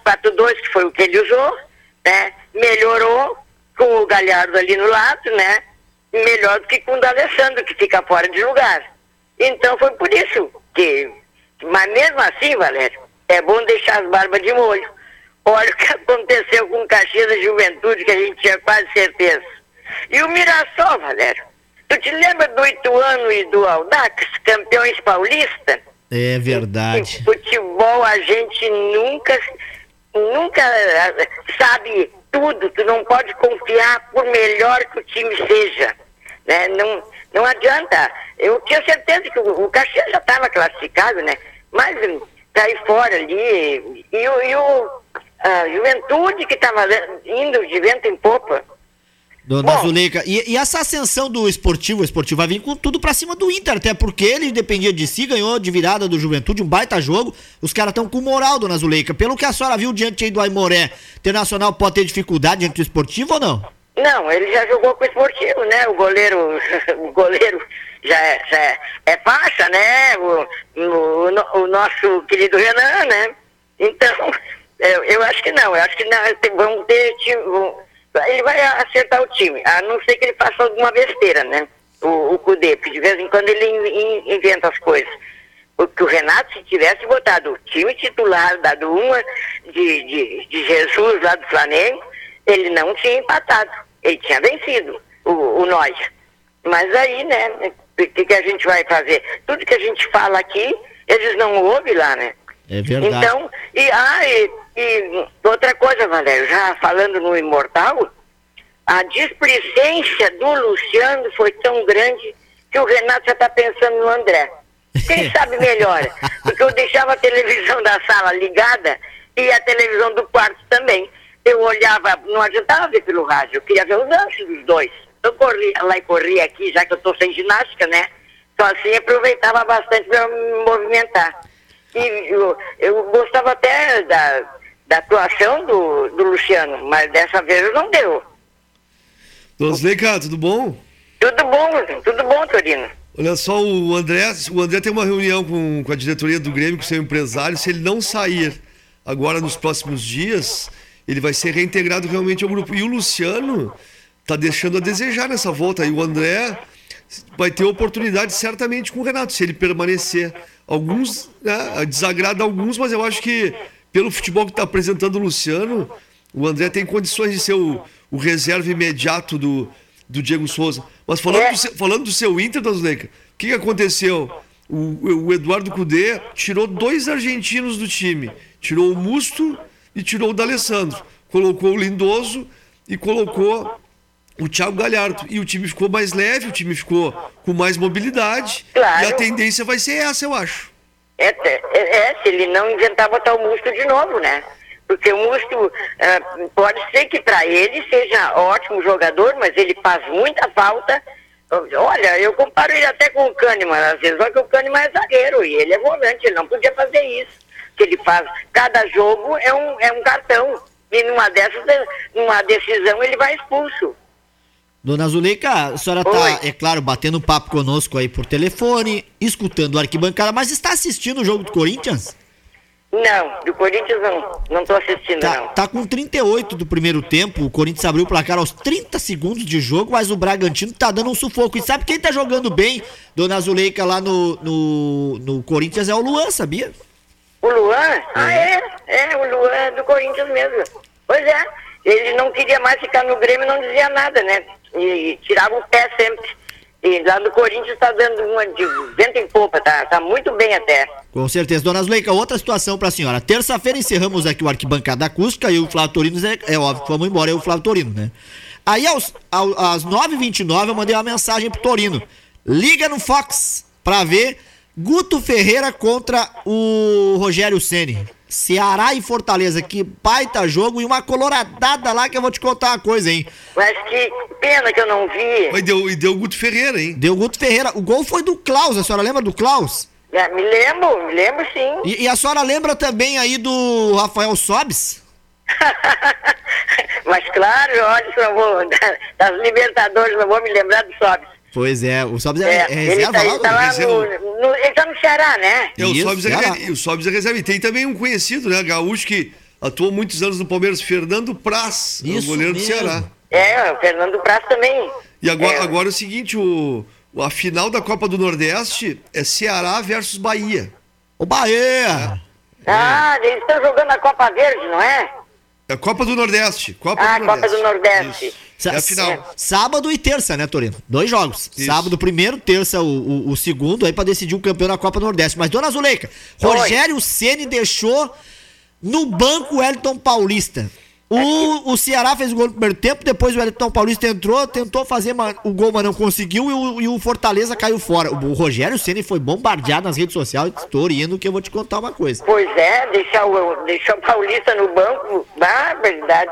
4-4-2, que foi o que ele usou, né? Melhorou com o Galhardo ali no lado, né? Melhor do que com o D'Alessandro, que fica fora de lugar. Então foi por isso que. Mas mesmo assim, Valério, é bom deixar as barbas de molho. Olha o (laughs) que aconteceu com o Caxias da Juventude, que a gente tinha quase certeza. E o Mirassol, Valério Tu te lembra do Ituano e do Aldax, campeões paulistas? É verdade. Em futebol a gente nunca, nunca eh, sabe tudo, tu não pode confiar por melhor que o time seja. Né? Não, não adianta. Eu tinha certeza que o, o Caxias já estava classificado, né? Mas cair fora ali. E, e o a Juventude que estava indo de vento em popa. Dona Bom, Zuleika, e, e, essa ascensão do esportivo, o esportivo vai vir com tudo pra cima do Inter, até porque ele dependia de si, ganhou de virada do Juventude, um baita jogo. Os caras estão com moral, dona Zuleika. Pelo que a senhora viu diante aí do Aimoré, Internacional pode ter dificuldade diante do esportivo ou não? Não, ele já jogou com o esportivo, né? O goleiro, (laughs) o goleiro já é, já é, é faixa, né? O, o, o, nosso querido Renan, né? Então, eu, eu acho que não, eu acho que não, vamos ter. Tipo, ele vai acertar o time, a não ser que ele faça alguma besteira, né? O, o Cudê, porque de vez em quando ele in, in, inventa as coisas. Porque o Renato, se tivesse botado o time titular, dado uma de, de, de Jesus lá do Flamengo, ele não tinha empatado. Ele tinha vencido o, o Nós. Mas aí, né, o que, que a gente vai fazer? Tudo que a gente fala aqui, eles não ouvem lá, né? É verdade. Então, e, ah, e, e outra coisa, Valério, já falando no Imortal, a displicência do Luciano foi tão grande que o Renato já está pensando no André. Quem (laughs) sabe melhor? Porque eu deixava a televisão da sala ligada e a televisão do quarto também. Eu olhava, não adiantava ver pelo rádio, eu queria ver os lances dos dois. Eu corria lá e corria aqui, já que eu estou sem ginástica, né? Então assim aproveitava bastante para me movimentar. E eu, eu gostava até da, da atuação do, do Luciano, mas dessa vez não deu. Dosleika, tudo bom? Tudo bom, tudo bom, Torino. Olha só, o André, o André tem uma reunião com, com a diretoria do Grêmio, com o seu empresário. Se ele não sair agora nos próximos dias, ele vai ser reintegrado realmente ao grupo. E o Luciano tá deixando a desejar nessa volta. E o André vai ter oportunidade certamente com o Renato, se ele permanecer. Alguns, né, desagrada alguns, mas eu acho que pelo futebol que está apresentando o Luciano, o André tem condições de ser o, o reserva imediato do, do Diego Souza. Mas falando, É. do, seu- falando do seu Inter, Dosleika, o que, que aconteceu? O, o Eduardo Cudê tirou dois argentinos do time. Tirou o Musto e tirou o D'Alessandro. Colocou o Lindoso e colocou o Thiago Galhardo. E o time ficou mais leve, o time ficou com mais mobilidade. Claro. E a tendência vai ser essa, eu acho. É, é, é, se ele não inventar botar o Musto de novo, né? Porque o Musto ah, pode ser que para ele seja ótimo jogador, mas ele faz muita falta. Olha, eu comparo ele até com o Kahneman, às vezes, só que o Kahneman é zagueiro e ele é volante, ele não podia fazer isso. Que ele faz, cada jogo é um, é um cartão. E numa dessas, numa decisão, ele vai expulso. Dona Zuleika, a senhora tá, Oi. é claro, batendo papo conosco aí por telefone, escutando o arquibancada, mas está assistindo o jogo do Corinthians? Não, do Corinthians não, não tô assistindo, Tá, não. tá com 38 do primeiro tempo, o Corinthians abriu o placar aos 30 segundos de jogo, mas o Bragantino tá dando um sufoco. E sabe quem tá jogando bem, Dona Zuleika, lá no, no, no Corinthians é o Luan, sabia? O Luan? Ah, é? É, o Luan é do Corinthians mesmo. Pois é. Ele não queria mais ficar no Grêmio, não dizia nada, né? E tirava o pé sempre. E lá no Corinthians tá dando uma de vento em popa, tá, tá muito bem até. Com certeza. Dona Zuleika, outra situação pra senhora. Terça-feira encerramos aqui o arquibancada acústica e o Flávio Torino, é, é óbvio vamos embora, é o Flávio Torino, né? Aí aos, ao, às 9h29 eu mandei uma mensagem pro Torino. Liga no Fox pra ver Guto Ferreira contra o Rogério Ceni. Ceará e Fortaleza, que baita jogo e uma coloradada lá que eu vou te contar uma coisa, hein? Mas que pena que eu não vi. Mas deu, e deu o Guto Ferreira, hein? Deu Guto Ferreira. O gol foi do Klaus, a senhora lembra do Klaus? É, me lembro, me lembro sim. E, e a senhora lembra também aí do Rafael Sobes? (laughs) Mas claro, olha, só vou, (laughs) das Libertadores, não vou me lembrar do Sobs. Pois é, o Sobs é, É, é ele reserva tá, lá ele tá do- lá reserva. no, no- Ele tá no Ceará, né? É, o Sobs é, reserva- o Sobs é reserva. E tem também um conhecido, né? Gaúcho que atuou muitos anos no Palmeiras, Fernando Praz, é o Isso goleiro do mesmo. Ceará. É, o Fernando Praz também. E agora, É. agora é o seguinte, o, a final da Copa do Nordeste é Ceará versus Bahia. O Bahia! Ah, eles estão jogando a Copa Verde, não é? É a Copa do Nordeste. Copa Ah, do Copa Nordeste. do Nordeste. Isso. Sa- É a final. Sábado e terça, né, Torino? Dois jogos. Isso. Sábado o primeiro, terça o, o, o segundo, aí pra decidir o campeão da Copa do Nordeste. Mas, dona Zuleika, Oi. Rogério Ceni deixou no banco o Elton Paulista. O, o Ceará fez o gol no primeiro tempo, depois o Elton Paulista entrou, tentou fazer o gol, mas não conseguiu, e o, e o Fortaleza caiu fora. O, o Rogério Ceni foi bombardeado nas redes sociais, Torino, que eu vou te contar uma coisa. Pois é, deixar o, deixar o Paulista no banco, barbaridade.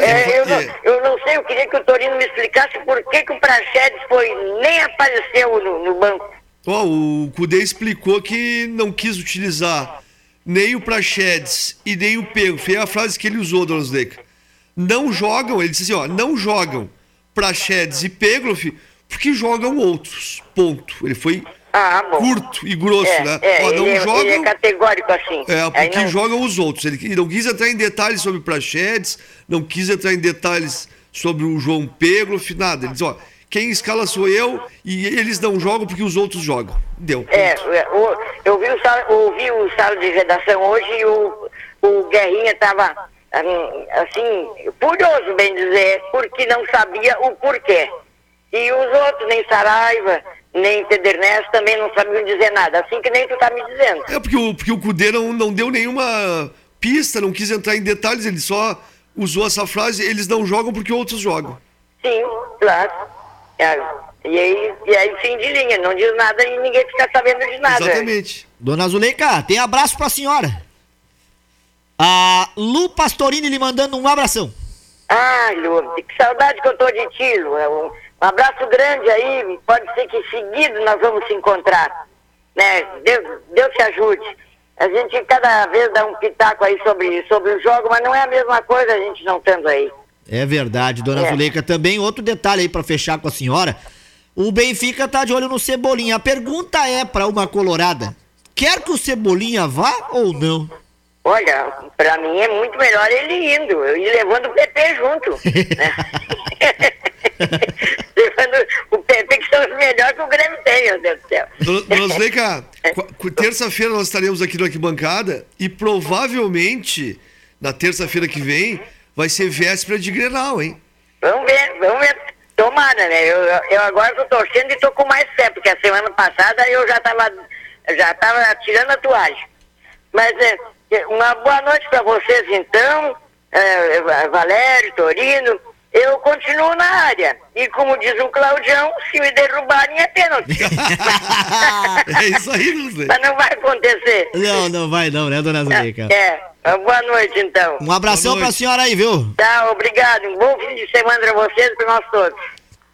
É, eu, não, eu não sei, eu queria que o Torino me explicasse por que, que o Praxedes foi, nem apareceu no, no banco. Ó, o Cudê explicou que não quis utilizar nem o Praxedes e nem o Pego. Foi a frase que ele usou, Dona Zuleika. Não jogam, ele disse assim, ó, não jogam Praxedes e Pegloff porque jogam outros. Ponto. Ele foi Ah, bom. curto e grosso, É, né? é, Ó, não ele, é- jogam. ele é categórico assim. É, porque não- jogam os outros. Ele não quis entrar em detalhes sobre Praxedes, não quis entrar em detalhes sobre o João Pegloff, nada. Ele diz, ó, quem escala sou eu e eles não jogam porque os outros jogam. Deu. É, eu, eu vi o, sal, ouvi o sala de redação hoje e o, o Guerrinha estava hum, assim, furioso, bem dizer, porque não sabia o porquê. E os outros, nem Saraiva, nem Pedernés, também não sabiam dizer nada, assim que nem tu tá me dizendo. É porque o, porque o Cudê não, não deu nenhuma pista, não quis entrar em detalhes, ele só usou essa frase, eles não jogam porque outros jogam. Sim, claro. É, e, aí, e aí, fim de linha, não diz nada e ninguém fica sabendo de nada. Exatamente. Dona Zuleika, tem abraço pra senhora. A Lu Pastorini lhe mandando um abração. Ai, Lu, que saudade que eu tô de ti, Lu. É um, um abraço grande aí, pode ser que seguido nós vamos se encontrar. Né? Deus, Deus te ajude. A gente cada vez dá um pitaco aí sobre, sobre o jogo, mas não é a mesma coisa a gente não estando aí. É verdade, dona é. Zuleika. Também outro detalhe aí para fechar com a senhora. O Benfica tá de olho no Cebolinha. A pergunta é para uma colorada: quer que o Cebolinha vá ou não? Olha, para mim é muito melhor ele indo e levando o PP junto. (laughs) né? (laughs) o PP, que são os melhores que o Grêmio tem, meu Deus do céu. Dona (laughs) Zuleika, terça-feira nós estaremos aqui no Arquibancada e provavelmente na terça-feira que vem vai ser véspera de Grenal, hein? Vamos ver, vamos ver. Tomara, né? Eu, eu agora tô torcendo e tô com mais fé, porque a semana passada eu já tava, já tava tirando a toalha. Mas é, uma boa noite para vocês então, é, Valério, Torino. Eu continuo na área. E como diz o Claudião, se me derrubarem é pênalti. (laughs) é isso aí, Luzê. Mas não vai acontecer. Não, não vai não, né, dona Zuleika? É. Boa noite, então. Um abração pra senhora aí, viu? Tá, obrigado. Um bom fim de semana pra vocês e pra nós todos.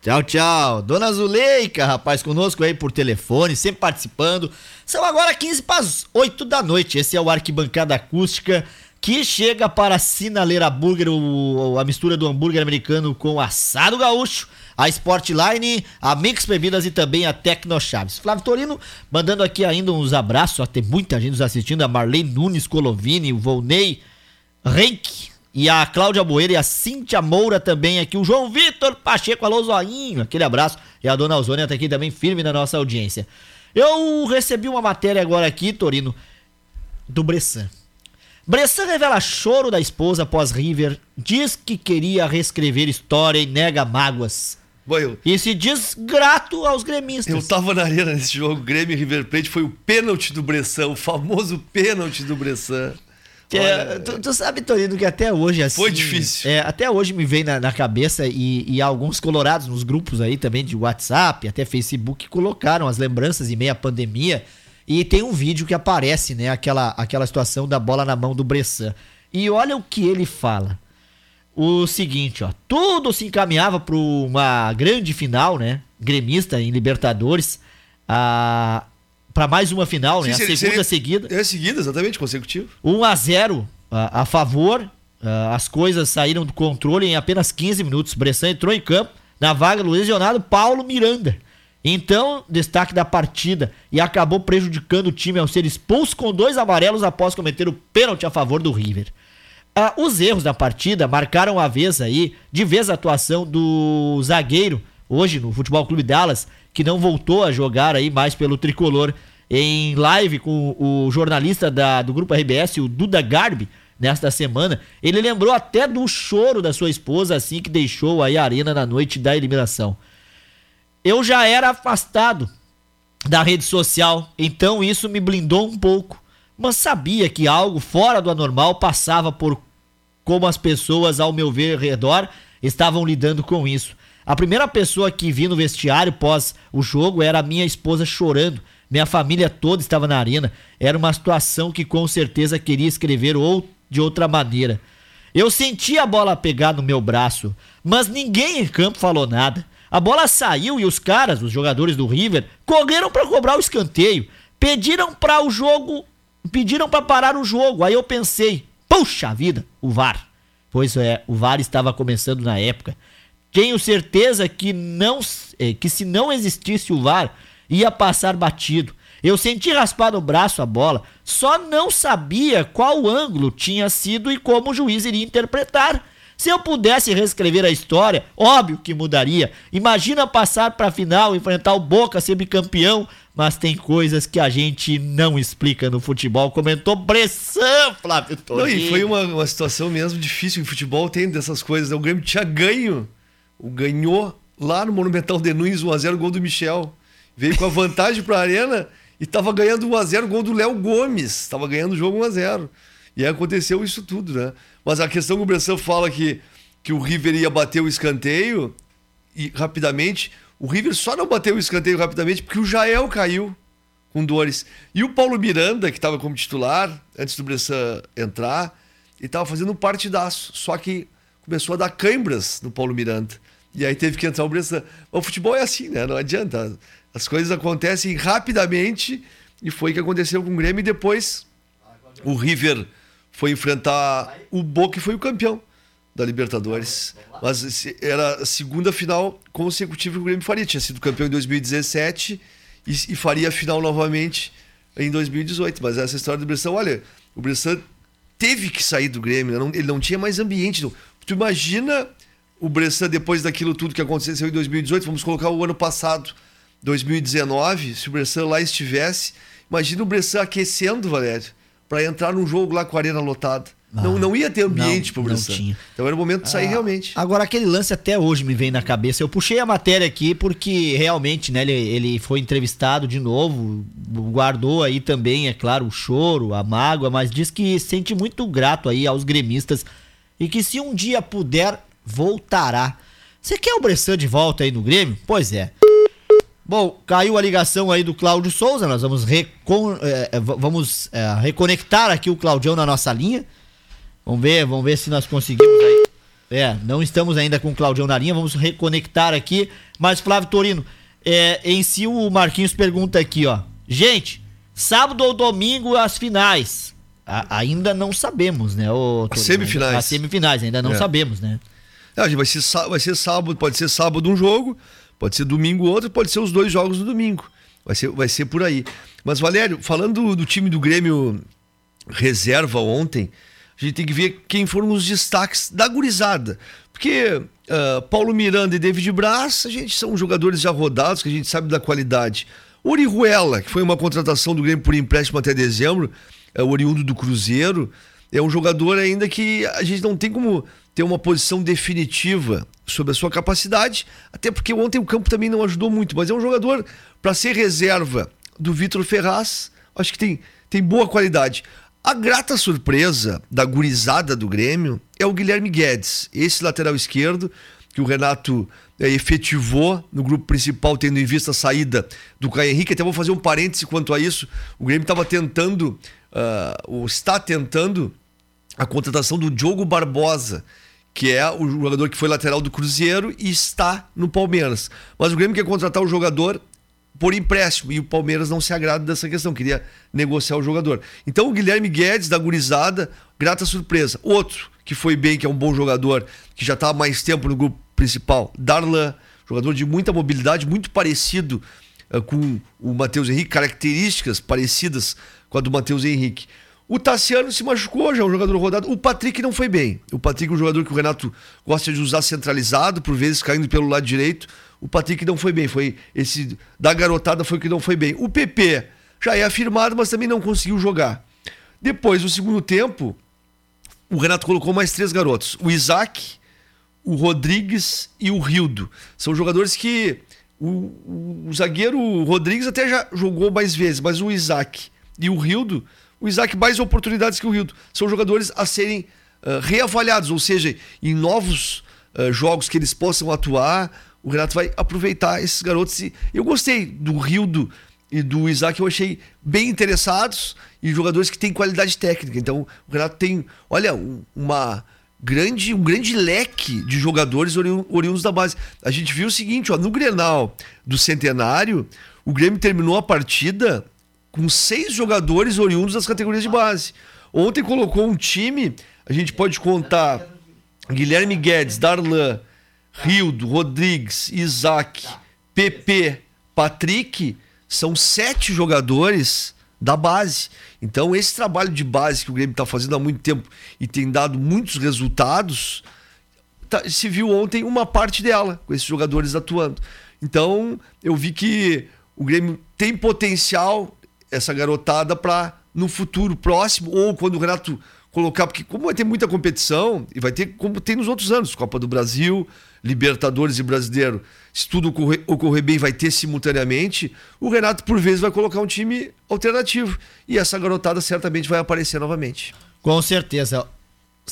Tchau, tchau. Dona Zuleika, rapaz, conosco aí por telefone, sempre participando. São agora 15 para as 8 da noite. Esse é o Arquibancada Acústica que chega para a Sinaleira Burger, o, a mistura do hambúrguer americano com assado gaúcho, a Sportline, a Mix Bebidas e também a Tecno Chaves. Flávio Torino mandando aqui ainda uns abraços, ó, tem muita gente nos assistindo, a Marlene Nunes Colovini, o Volney Renck e a Cláudia Boeira e a Cíntia Moura também aqui, o João Vitor Pacheco, alô Zoinho, aquele abraço, e a Dona Ozônia tá aqui também firme na nossa audiência. Eu recebi uma matéria agora aqui, Torino, do Bressan. Bressan revela choro da esposa após River, diz que queria reescrever história e nega mágoas. Boy, e se diz grato aos gremistas. Eu tava na arena nesse jogo, Grêmio e River Plate, foi o pênalti do Bressan, o famoso pênalti do Bressan. É, tu, tu, sabe, Torino, que até hoje assim. Foi difícil. É, até hoje me vem na, na cabeça e, e, alguns colorados nos grupos aí também de WhatsApp, até Facebook, colocaram as lembranças em meia pandemia e tem um vídeo que aparece, né, aquela, aquela situação da bola na mão do Bressan. E olha o que ele fala. O seguinte, ó, tudo se encaminhava para uma grande final, né, gremista em Libertadores, a para mais uma final, Sim, né, a seria, segunda seria, seguida. É seguida, exatamente, consecutivo. 1 a 0 a, a favor. as coisas saíram do controle em apenas 15 minutos. Bressan entrou em campo na vaga do lesionado Paulo Miranda. Então, destaque da partida e acabou prejudicando o time ao ser expulso com dois amarelos após cometer o pênalti a favor do River. Ah, os erros da partida marcaram a vez aí, de vez a atuação do zagueiro, hoje no Futebol Clube Dallas, que não voltou a jogar aí mais pelo tricolor. Em live com o jornalista da, do grupo RBS, o Duda Garbi, nesta semana, ele lembrou até do choro da sua esposa assim que deixou aí a arena na noite da eliminação. Eu já era afastado da rede social, então isso me blindou um pouco, mas sabia que algo fora do anormal passava por como as pessoas ao meu ver redor estavam lidando com isso. A primeira pessoa que vi no vestiário pós o jogo era a minha esposa chorando. Minha família toda estava na arena. Era uma situação que com certeza queria escrever ou de outra maneira. Eu senti a bola pegar no meu braço, mas ninguém em campo falou nada. A bola saiu e os caras, os jogadores do River, correram para cobrar o escanteio. Pediram para o jogo, pediram para parar o jogo. Aí eu pensei, puxa vida, o VAR. Pois é, o VAR estava começando na época. Tenho certeza que não, eh, que se não existisse o VAR, ia passar batido. Eu senti raspar no braço a bola, só não sabia qual ângulo tinha sido e como o juiz iria interpretar. Se eu pudesse reescrever a história, óbvio que mudaria. Imagina passar para a final, enfrentar o Boca, ser bicampeão, mas tem coisas que a gente não explica no futebol. Comentou Bressan, Flávio Torres. Não, e foi uma, uma situação mesmo difícil. Em futebol tem dessas coisas. Né? O Grêmio tinha ganho, o ganhou lá no Monumental de Nunes, 1x0, gol do Michel. Veio com a vantagem para a Arena e tava ganhando 1x0, gol do Léo Gomes. Tava ganhando o jogo 1x0. E aí aconteceu isso tudo, né? Mas a questão que o Bressan fala que, que o River ia bater o escanteio e rapidamente. O River só não bateu o escanteio rapidamente porque o Jael caiu com dores. E o Paulo Miranda, que estava como titular antes do Bressan entrar, ele estava fazendo um partidaço. Só que começou a dar câimbras no Paulo Miranda. E aí teve que entrar o Bressan. O futebol é assim, né? Não adianta. As coisas acontecem rapidamente e foi o que aconteceu com o Grêmio e depois o River foi enfrentar o Boca e foi o campeão da Libertadores. Mas era a segunda final consecutiva que o Grêmio faria. Tinha sido campeão em 2017 e, e faria a final novamente em 2018. Mas essa história do Bressan, olha, o Bressan teve que sair do Grêmio, né? ele não tinha mais ambiente. Não. Tu imagina o Bressan depois daquilo tudo que aconteceu em 2018, vamos colocar o ano passado, 2019, se o Bressan lá estivesse, imagina o Bressan aquecendo, Valério para entrar num jogo lá com a arena lotada. Ah, não, não ia ter ambiente para o Bressan. Então era o momento de sair ah, realmente. Agora, aquele lance até hoje me vem na cabeça. Eu puxei a matéria aqui porque realmente né, ele, ele foi entrevistado de novo, guardou aí também, é claro, o choro, a mágoa, mas diz que sente muito grato aí aos gremistas e que se um dia puder, voltará. Você quer o Bressan de volta aí no Grêmio? Pois é. Bom, caiu a ligação aí do Cláudio Souza, nós vamos, recon, é, é vamos é, reconectar aqui o Claudião na nossa linha. Vamos ver, vamos ver se nós conseguimos aí. É, não estamos ainda com o Claudião na linha, vamos reconectar aqui. Mas, Flávio Torino, é, em si o Marquinhos pergunta aqui, ó. Gente, sábado ou domingo as finais? A, ainda não sabemos, né? O, as semifinais. As semifinais, ainda não é. sabemos, né? É, vai, ser, vai ser sábado, pode ser sábado um jogo, Pode ser domingo outro, pode ser os dois jogos do domingo. Vai ser, vai ser por aí. Mas, Valério, falando do, time do Grêmio reserva ontem, a gente tem que ver quem foram os destaques da gurizada. Porque uh, Paulo Miranda e David Braz, a gente são jogadores já rodados, que a gente sabe da qualidade. Orihuela, que foi uma contratação do Grêmio por empréstimo até dezembro, é oriundo do Cruzeiro, é um jogador ainda que a gente não tem como ter uma posição definitiva sobre a sua capacidade, até porque ontem o campo também não ajudou muito, mas é um jogador para ser reserva do Vitor Ferraz, acho que tem, tem boa qualidade. A grata surpresa da gurizada do Grêmio é o Guilherme Guedes, esse lateral esquerdo que o Renato é, efetivou no grupo principal, tendo em vista a saída do Caio Henrique. Até vou fazer um parêntese quanto a isso. O Grêmio estava tentando, uh, ou está tentando, a contratação do Diogo Barbosa, que é o jogador que foi lateral do Cruzeiro e está no Palmeiras. Mas o Grêmio quer contratar o jogador por empréstimo e o Palmeiras não se agrada dessa questão, queria negociar o jogador. Então o Guilherme Guedes, da gurizada, grata surpresa. Outro que foi bem, que é um bom jogador, que já está há mais tempo no grupo principal, Darlan, jogador de muita mobilidade, muito parecido uh, com o Matheus Henrique, características parecidas com a do Matheus Henrique. O Tassiano se machucou, já é um jogador rodado. O Patrick não foi bem. O Patrick é um jogador que o Renato gosta de usar centralizado, por vezes caindo pelo lado direito. O Patrick não foi bem. Foi esse da garotada foi o que não foi bem. O PP já é afirmado, mas também não conseguiu jogar. Depois, no segundo tempo, o Renato colocou mais três garotos: o Isaac, o Rodrigues e o Rildo. São jogadores que o, o, o zagueiro Rodrigues até já jogou mais vezes, mas o Isaac e o Rildo o Isaac mais oportunidades que o Rildo. São jogadores a serem uh, reavaliados, ou seja, em novos uh, jogos que eles possam atuar, o Renato vai aproveitar esses garotos. E eu gostei do Rildo e do Isaac, eu achei bem interessados e jogadores que têm qualidade técnica. Então, o Renato tem, olha, uma grande, um grande leque de jogadores oriundos da base. A gente viu o seguinte, ó, no Grenal do Centenário, o Grêmio terminou a partida com seis jogadores oriundos das categorias de base. Ontem colocou um time, a gente pode contar Guilherme Guedes, Darlan, Rildo, Rodrigues, Isaac, PP, Patrick, são sete jogadores da base. Então, esse trabalho de base que o Grêmio está fazendo há muito tempo e tem dado muitos resultados, tá, se viu ontem uma parte dela, com esses jogadores atuando. Então, eu vi que o Grêmio tem potencial, essa garotada, para no futuro próximo, ou quando o Renato colocar, porque como vai ter muita competição, e vai ter como tem nos outros anos, Copa do Brasil, Libertadores e Brasileiro, se tudo ocorrer, ocorrer bem, vai ter simultaneamente, o Renato, por vezes, vai colocar um time alternativo. E essa garotada certamente vai aparecer novamente. Com certeza.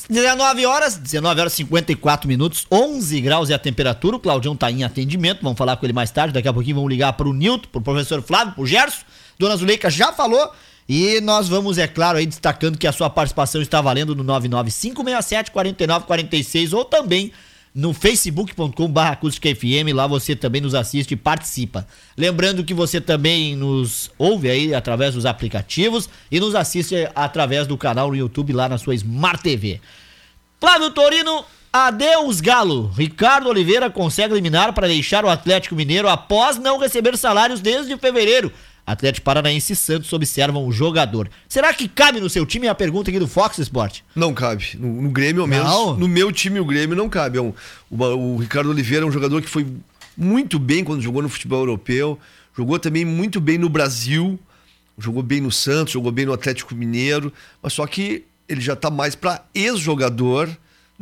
19 horas, 19 horas e 54 minutos, 11 graus é a temperatura. O Claudião tá em atendimento, vamos falar com ele mais tarde. Daqui a pouquinho vamos ligar para o Nilton, para o professor Flávio, para o Gerson. Dona Zuleika já falou. E nós vamos, é claro, aí destacando que a sua participação está valendo no 99567 4946 ou também no facebook.com barra FM, lá você também nos assiste e participa. Lembrando que você também nos ouve aí através dos aplicativos e nos assiste através do canal no YouTube lá na sua Smart TV. Flávio Torino, adeus Galo. Ricardo Oliveira consegue eliminar para deixar o Atlético Mineiro após não receber salários desde fevereiro. Atlético Paranaense e Santos observam o jogador. Será que cabe no seu time? É a pergunta aqui do Fox Sport. Não cabe. No, no Grêmio, ao menos. Não. No meu time, o Grêmio não cabe. É um, o, o Ricardo Oliveira é um jogador que foi muito bem quando jogou no futebol europeu. Jogou também muito bem no Brasil. Jogou bem no Santos, jogou bem no Atlético Mineiro. Mas só que ele já está mais para ex-jogador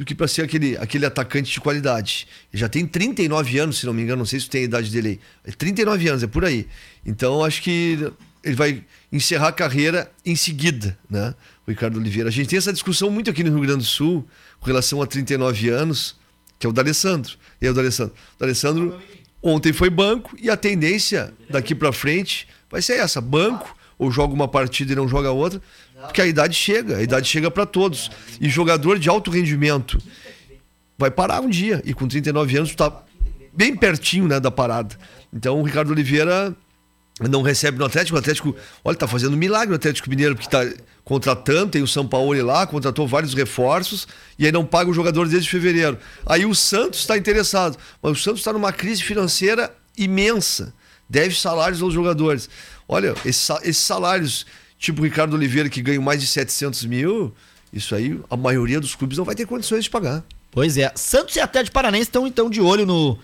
do que para ser aquele, aquele atacante de qualidade. Ele já tem 39 anos, se não me engano, não sei se tem a idade dele aí. 39 anos, é por aí. Então acho que ele vai encerrar a carreira em seguida, né? O Ricardo Oliveira. A gente tem essa discussão muito aqui no Rio Grande do Sul com relação a 39 anos, que é o D'Alessandro. E é o D'Alessandro. O D'Alessandro ontem foi banco e a tendência daqui para frente vai ser essa, banco ou joga uma partida e não joga outra, porque a idade chega, a idade chega para todos. E jogador de alto rendimento vai parar um dia e com 39 anos está bem pertinho, né, da parada. Então o Ricardo Oliveira não recebe no Atlético. O Atlético, olha, tá fazendo um milagre no Atlético Mineiro, porque tá contratando, tem o São Paulo lá, contratou vários reforços e aí não paga o jogador desde fevereiro. Aí o Santos está interessado, mas o Santos está numa crise financeira imensa, deve salários aos jogadores. Olha, esses salários, tipo o Ricardo Oliveira, que ganha mais de 700 mil, isso aí a maioria dos clubes não vai ter condições de pagar. Pois é. Santos e Atlético Paranense estão então de olho no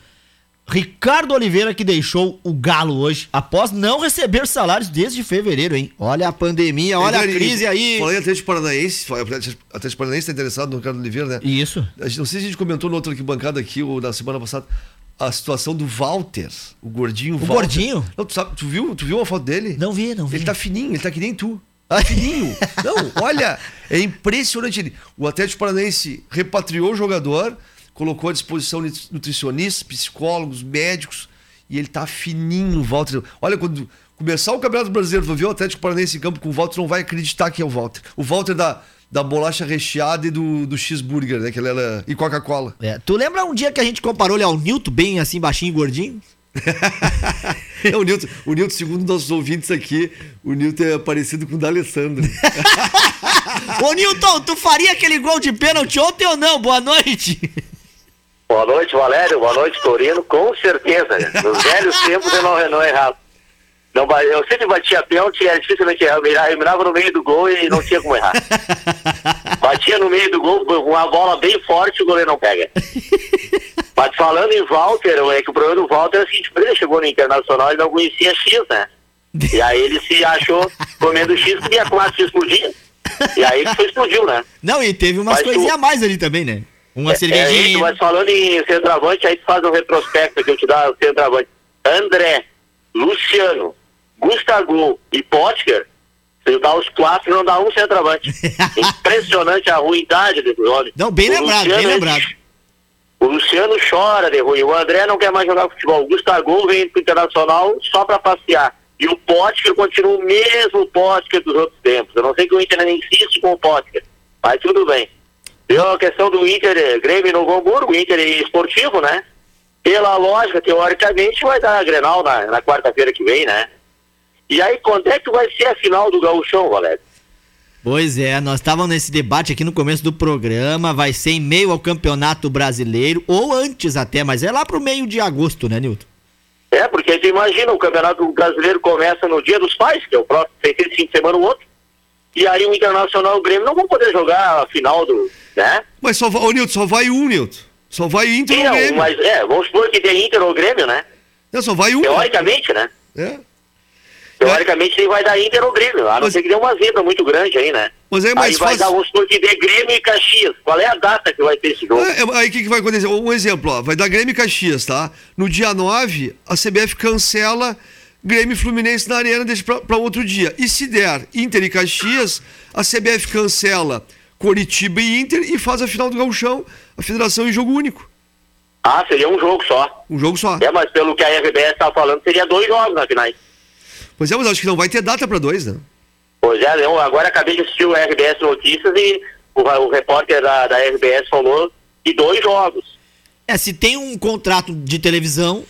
Ricardo Oliveira que deixou o Galo hoje após não receber salários desde fevereiro, hein? Olha a pandemia, olha a crise aí. Falei Atlético Paranaense, Atlético Paranaense está interessado no Ricardo Oliveira, né? Isso. Não sei se a gente comentou no outro bancada aqui, ou na semana passada, a situação do Walter, o gordinho o Walter. gordinho? Não, tu, sabe, tu, viu, tu viu a foto dele? Não vi, não vi. Ele tá fininho, ele tá que nem tu. (laughs) Fininho. não, olha, (laughs) é impressionante. Ele, o Atlético Paranaense repatriou o jogador, colocou à disposição nutricionistas, psicólogos, médicos, e ele tá fininho, Walter. Olha, quando começar o Campeonato Brasileiro, tu ver o Atlético Paranaense em campo com o Walter, não vai acreditar que é o Walter. O Walter da, da bolacha recheada e do, do cheeseburger, né? Que ele era, e Coca-Cola. É, tu lembra um dia que a gente comparou ele ao Nilton, bem assim, baixinho e gordinho? (laughs) é, o Nilton, o Nilton, segundo nossos ouvintes aqui, o Nilton é parecido com o D'Alessandro. (laughs) Ô Nilton, tu faria aquele gol de pênalti ontem ou não? Boa noite. Boa noite, Valério. Boa noite, Torino. Com certeza. Nos velhos tempos eu não, não errava. Não, eu sempre batia pênalti era dificilmente errar. Eu mirava no meio do gol e não tinha como errar. (laughs) batia no meio do gol, uma bola bem forte o goleiro não pega. Mas falando em Walter, é que o problema do Walter é o seguinte, ele chegou no Internacional e não conhecia X, né? E aí ele se achou comendo X porque a classe explodia. E aí ele explodiu, né? Não, e teve umas coisinhas a mais ali também, né? Uma é, cervejinha. É, mas falando em centroavante, aí tu faz um retrospecto que eu te dá o centroavante. André, Luciano, Gustavo e Potker, se dá os quatro, não dá um centroavante. (laughs) Impressionante a ruindade desse homem. Não, bem o lembrado, Luciano, bem lembrado. O Luciano chora de ruim, o André não quer mais jogar futebol. O Gustavo vem pro Internacional só para passear. E o Potker continua o mesmo Potker dos outros tempos. Eu não sei que o Inter nem insiste com o Potker, mas tudo bem. Deu a questão do Inter, eh, Grêmio no Hamburgo, Inter esportivo, né? Pela lógica, teoricamente, vai dar a Grenal na, na quarta-feira que vem, né? E aí, quando é que vai ser a final do Gauchão, Valério? Pois é, nós estávamos nesse debate aqui no começo do programa, vai ser em meio ao Campeonato Brasileiro, ou antes até, mas é lá pro meio de agosto, né, Nilton? É, porque tu imagina, o Campeonato Brasileiro começa no Dia dos Pais, que é o próximo, tem que fim de semana o outro, e aí o Internacional e o Grêmio não vão poder jogar a final do, né? Mas só, ô Nilton, só vai um, Nilton. Só vai Inter Sim, ou Grêmio. mas é, vamos supor que tem Inter ou Grêmio, né? É, só vai um. Teoricamente, né? É. Teoricamente ele vai dar Inter ou Grêmio, a não Mas- ser que dê uma zebra muito grande aí, né? Mas é mais aí vai fácil. dar, vamos supor que dê Grêmio e Caxias. Qual é a data que vai ter esse jogo? É, é, aí o que, que vai acontecer? Um exemplo, ó, vai dar Grêmio e Caxias, tá? No dia 9, a CBF cancela Grêmio e Fluminense na Arena, deixa pra, pra outro dia. E se der Inter e Caxias, a CBF cancela Coritiba e Inter e faz a final do Gauchão, a federação em jogo único. Ah, seria um jogo só. Um jogo só. É, mas pelo que a RBS tá falando, seria dois jogos na final. Pois é, mas acho que não vai ter data pra dois, né? Pois é, eu agora acabei de assistir o RBS Notícias e o, o repórter da, da RBS falou de dois jogos. É, se tem um contrato de televisão,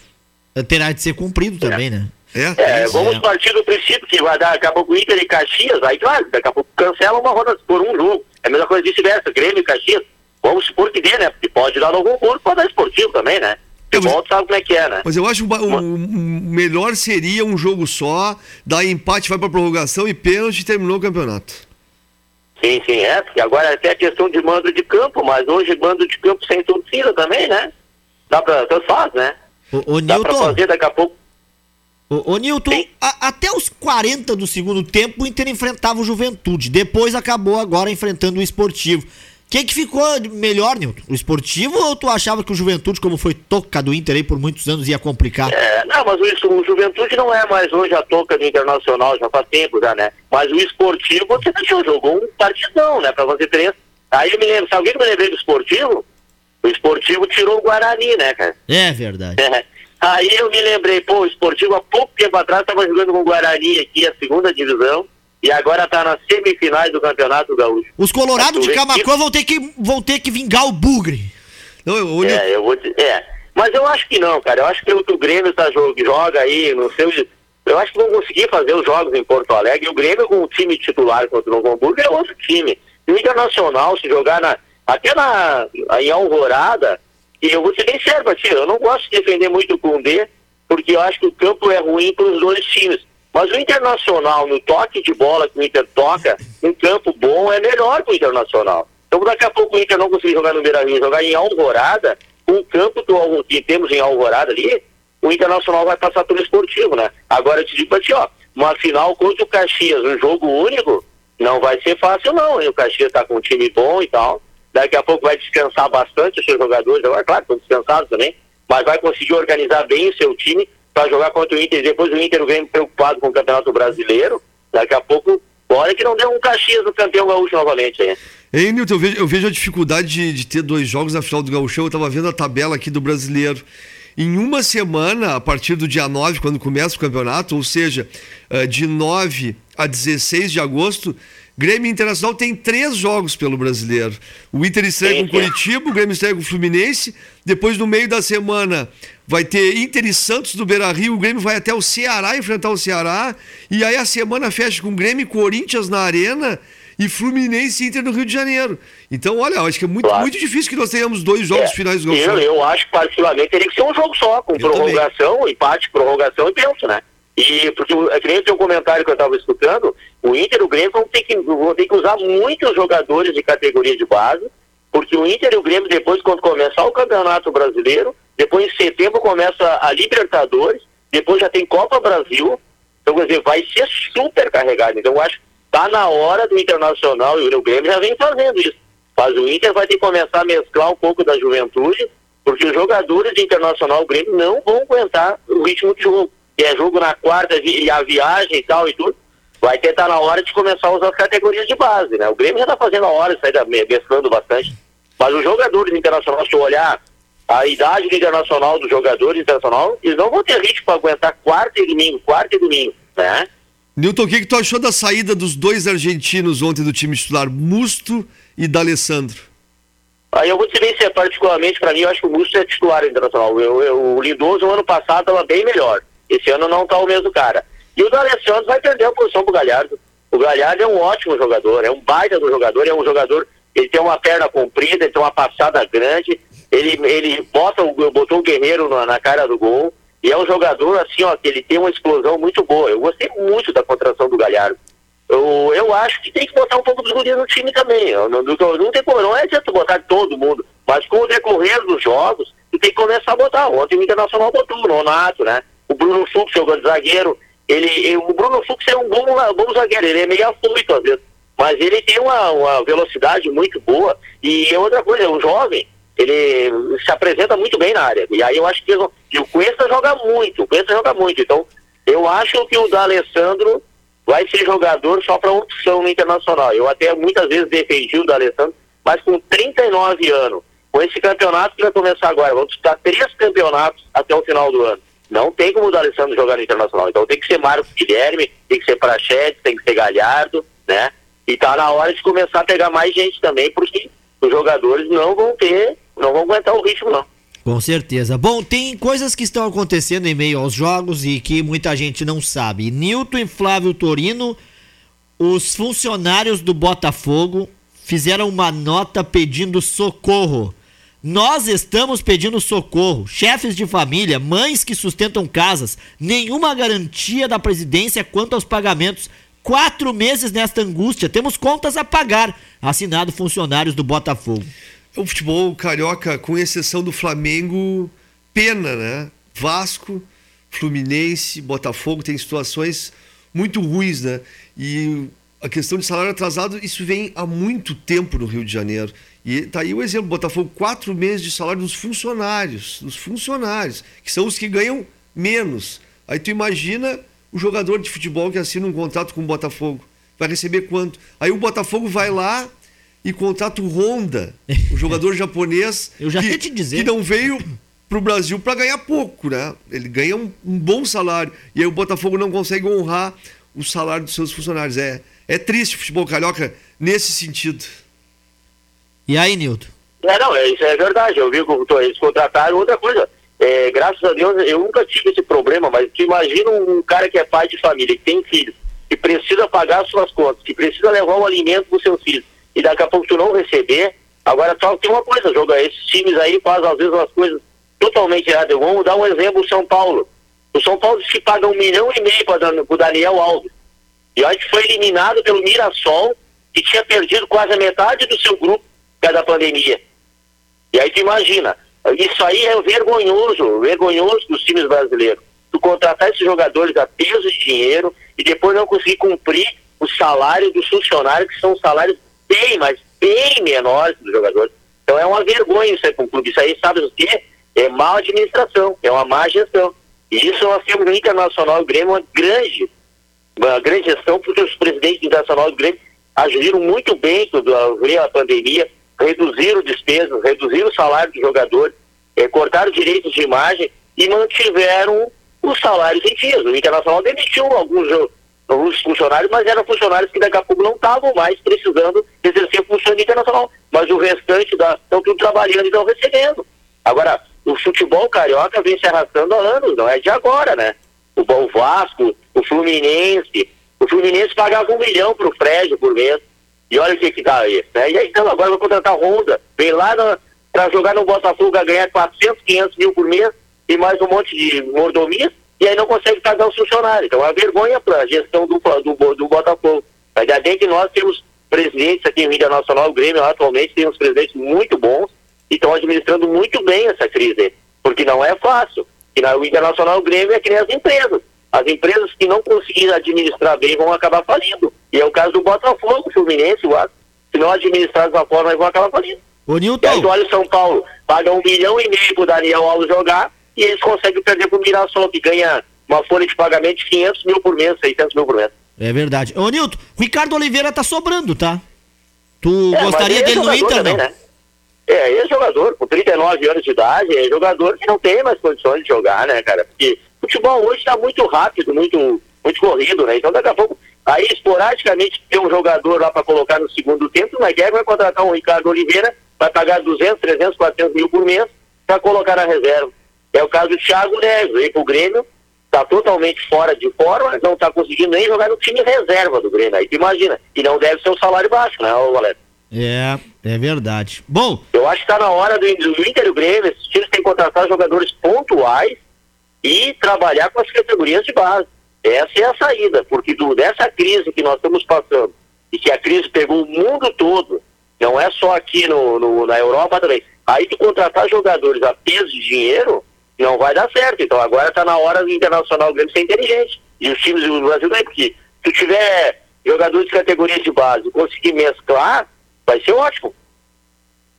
eh, terá de ser cumprido também, né? É? É, Isso, vamos é. partir do princípio que vai dar daqui a pouco Inter e Caxias, aí claro, daqui a pouco cancela uma roda por um jogo. É a mesma coisa vice-versa, Grêmio e Caxias. Vamos supor que dê, né? Porque pode dar algum concurso, pode dar esportivo também, né? É, mas- Futebol, tu sabe como é que é, né? Mas eu acho que o, o- o melhor seria um jogo só, dar empate, vai pra prorrogação e pênalti terminou o campeonato. Sim, sim, é, porque agora é até questão de mando de campo, mas hoje mando de campo sem torcida também, né? Dá pra, tanto faz, né? Ô, ô Dá pra Nilton, fazer daqui a pouco. ô, ô, Nilton a- até os 40 do segundo tempo o Inter enfrentava o Juventude. Depois acabou agora enfrentando o Esportivo. Quem que ficou melhor, Nilton? O Esportivo ou tu achava que o Juventude, como foi toca do Inter aí por muitos anos, ia complicar? É, não, mas o, o Juventude não é mais hoje a toca do Internacional, já faz tempo já, né? Mas o esportivo, você já jogou um partidão, né? Pra fazer três. Aí eu me lembro, sabe o que eu me lembrei do esportivo? O esportivo tirou o Guarani, né, cara? É verdade. Aí eu me lembrei, pô, o esportivo há pouco tempo atrás estava jogando com o Guarani aqui, a segunda divisão, e agora tá nas semifinais do Campeonato Gaúcho. Os colorados tu de vê que- Camacuã vão ter que, vão ter que vingar o bugre. Não, eu, olho- É, eu vou dizer. É. Mas eu acho que não, cara. Eu acho que o Grêmio tá joga, joga aí no seu. Eu acho que vão conseguir fazer os jogos em Porto Alegre. E o Grêmio com o time titular contra o Novo Hamburgo é outro time. E o Internacional, se jogar na, até na, em Alvorada, e eu vou ser bem sério ti, eu não gosto de defender muito o Condé, porque eu acho que o campo é ruim para os dois times. Mas o Internacional, no toque de bola que o Inter toca, um campo bom é melhor que o Internacional. Então daqui a pouco o Inter não conseguir jogar no Beira Rio, jogar em Alvorada, o campo que, o- que temos em Alvorada ali, o Internacional vai passar pelo esportivo, né? Agora eu te digo ti, ó, uma final contra o Caxias, um jogo único, não vai ser fácil não, hein? O Caxias tá com um time bom e tal. Daqui a pouco vai descansar bastante os seus jogadores, agora, claro, estão descansados também, mas vai conseguir organizar bem o seu time para jogar contra o Inter. Depois o Inter vem preocupado com o Campeonato Brasileiro. Daqui a pouco, olha que não deu um Caxias no campeão gaúcho novamente, hein? Hein, Nilton, eu vejo, eu vejo a dificuldade de, de ter dois jogos na final do Gauchão. Eu tava vendo a tabela aqui do brasileiro. Em uma semana, a partir do dia 9, quando começa o campeonato, ou seja, eh, de 9 a 16 de agosto, Grêmio Internacional tem três jogos pelo brasileiro. O Inter estreia com. Curitiba, o Grêmio estreia com o Fluminense. Depois, no meio da semana, vai ter Inter e Santos do Beira Rio. O Grêmio vai até o Ceará enfrentar o Ceará. E aí a semana fecha com Grêmio e Corinthians na Arena e Fluminense e Inter no Rio de Janeiro. Então, olha, acho que é muito, Claro. muito difícil que nós tenhamos dois jogos É, finais do eu, eu acho que particularmente teria que ser um jogo só, com Eu prorrogação, empate, prorrogação e pênalti, né? E porque é que nem tem um comentário que eu estava escutando, o Inter e o Grêmio vão ter, que, vão ter que usar muitos jogadores de categoria de base, porque o Inter e o Grêmio, depois, quando começar o Campeonato Brasileiro, depois em setembro começa a Libertadores, depois já tem Copa Brasil, então, quer dizer, vai ser super carregado. Então, eu acho que tá na hora do Internacional e o Grêmio já vem fazendo isso. Mas o Inter vai ter que começar a mesclar um pouco da juventude, porque os jogadores de Internacional Grêmio não vão aguentar o ritmo de jogo. E é jogo na quarta e a viagem e tal e tudo. Vai ter estar na hora de começar a usar as categorias de base, né? O Grêmio já está fazendo a hora, me- mesclando bastante. Mas os jogadores do internacional, se eu olhar a idade do internacional, dos jogadores do internacional, eles não vão ter ritmo para aguentar quarta e domingo, quarta e domingo, né? Nilton, o que, que tu achou da saída dos dois argentinos ontem do time titular, Musto e D'Alessandro? Aí eu vou te dizer, particularmente, para mim, eu acho que o Musto é titular internacional. Eu, eu, o Lindoso, ano passado, estava bem melhor. Esse ano não está o mesmo cara. E o D'Alessandro vai perder a posição pro Galhardo. O Galhardo é um ótimo jogador, é um baita do jogador, é um jogador, ele tem uma perna comprida, ele tem uma passada grande, ele, ele bota o, botou o Guerreiro na, na cara do gol, e é um jogador, assim, ó, que ele tem uma explosão muito boa. Eu gostei muito da contratação do Galhardo. Eu, eu acho que tem que botar um pouco dos guris no time também. Não, não, não tem não é adianta botar todo mundo. Mas com o decorrer dos jogos, tu tem que começar a botar. Ontem o Internacional botou o Nonato, né? O Bruno Fux jogando zagueiro. Ele, o Bruno Fux é um bom, bom zagueiro, ele é meio afoito às vezes. Mas ele tem uma, uma velocidade muito boa. E outra coisa, é um jovem, ele se apresenta muito bem na área. E aí eu acho que e o Cuesta joga muito, o Cuesta joga muito. Então, eu acho que o D'Alessandro vai ser jogador só para opção no internacional. Eu até muitas vezes defendi o D'Alessandro, mas com 39 anos, com esse campeonato que vai começar agora, vamos disputar três campeonatos até o final do ano. Não tem como o D'Alessandro jogar no Internacional. Então tem que ser Marcos Guilherme, tem que ser Prachete, tem que ser Galhardo, né? E tá na hora de começar a pegar mais gente também, porque os jogadores não vão ter, não vão aguentar o ritmo, não. Com certeza. Bom, tem coisas que estão acontecendo em meio aos jogos e que muita gente não sabe. Nilton e Flávio Torino, os funcionários do Botafogo fizeram uma nota pedindo socorro. Nós estamos pedindo socorro. Chefes de família, mães que sustentam casas, nenhuma garantia da presidência quanto aos pagamentos. Quatro meses nesta angústia, temos contas a pagar. Assinado funcionários do Botafogo. O futebol carioca, com exceção do Flamengo, pena, né? Vasco, Fluminense, Botafogo tem situações muito ruins, né? E a questão de salário atrasado, isso vem há muito tempo no Rio de Janeiro. E tá aí o exemplo, Botafogo, quatro meses de salário dos funcionários, dos funcionários, que são os que ganham menos. Aí tu imagina o jogador de futebol que assina um contrato com o Botafogo. Vai receber quanto? Aí o Botafogo vai lá e contrata o Honda, o (laughs) jogador japonês. Eu já que, ia te dizer. Que não veio para o Brasil para ganhar pouco, né? Ele ganha um, um bom salário. E aí o Botafogo não consegue honrar o salário dos seus funcionários. É, é triste o futebol carioca nesse sentido. E aí, Nilton? É, não, é, isso é verdade. Eu vi que eles contrataram outra coisa. É, graças a Deus, eu nunca tive esse problema, mas tu imagina um cara que é pai de família, que tem filhos, que precisa pagar suas contas, que precisa levar o alimento para os seus filhos, e daqui a pouco tu não receber. Agora, só tem uma coisa, joga esses times aí fazem às vezes umas coisas totalmente erradas. Vamos dar um exemplo, o São Paulo. O São Paulo se paga um milhão e meio para o Daniel Alves. E a gente foi eliminado pelo Mirassol, que tinha perdido quase a metade do seu grupo causa da pandemia. E aí tu imagina, isso aí é vergonhoso, vergonhoso dos times brasileiros. Tu contratar esses jogadores a peso de dinheiro e depois não conseguir cumprir os salários dos funcionários, que são salários bem, mas bem menores dos jogadores. Então é uma vergonha isso aí com o clube. Isso aí, sabe o quê? É má administração, é uma má gestão. E isso nós temos no Internacional do Grêmio uma grande uma grande gestão, porque os presidentes internacionais do Grêmio agiram muito bem quando veio a pandemia, reduziram despesas, reduziram o salário dos jogadores, eh, cortaram direitos de imagem e mantiveram os salários em dias. O Internacional demitiu alguns, alguns funcionários, mas eram funcionários que daqui a pouco não estavam mais precisando exercer função internacional. Mas o restante estão tudo trabalhando e estão recebendo. Agora, o futebol carioca vem se arrastando há anos, não é de agora, né? o Vasco, o Fluminense. O Fluminense pagava um milhão pro Fred por mês. E olha o que que dá isso, né? E aí então agora vai contratar Honda, vem lá para jogar no Botafogo a ganhar 400, 500 mil por mês e mais um monte de mordomias e aí não consegue pagar os funcionários. Então é uma vergonha para a gestão do, do, do Botafogo. Ainda bem que nós temos presidentes aqui em Mídia Nacional, o Grêmio atualmente temos presidentes muito bons e estão administrando muito bem essa crise, porque não é fácil. E o Internacional o Grêmio é que nem as empresas. As empresas que não conseguirem administrar bem vão acabar falindo. E é o caso do Botafogo, o Fluminense, o Aço. Se não administrar de uma forma, eles vão acabar falindo. Ô, Nilton. E aí, olha o São Paulo, paga um milhão e meio pro Daniel Alves jogar e eles conseguem perder pro Mirassol, que ganha uma folha de pagamento de 500 mil por mês, 600 mil por mês. É verdade. Ô, Nilton, Ricardo Oliveira tá sobrando, tá? Tu é, gostaria dele no Inter, também, não? Né? É, esse jogador, com 39 anos de idade, é jogador que não tem mais condições de jogar, né, cara? Porque o futebol hoje está muito rápido, muito, muito corrido, né? Então daqui a pouco, aí esporadicamente tem um jogador lá para colocar no segundo tempo, o Naguer vai contratar um Ricardo Oliveira, vai pagar 200, 300, 400 mil por mês para colocar na reserva. É o caso do Thiago Neves, veio pro Grêmio, está totalmente fora de forma, não está conseguindo nem jogar no time reserva do Grêmio. Aí tu imagina, e não deve ser um salário baixo, né, Valério? É, é verdade. Bom. Eu acho que está na hora do, do Inter e o Grêmio, esses times têm que contratar jogadores pontuais e trabalhar com as categorias de base. Essa é a saída, porque do, dessa crise que nós estamos passando, e que a crise pegou o mundo todo, não é só aqui no, no na Europa também, Aí tu contratar jogadores a peso de dinheiro, não vai dar certo. Então agora está na hora do Internacional Grêmio ser inteligente. E os times do Brasil é porque se tiver jogadores de categoria de base conseguir mesclar, vai ser ótimo.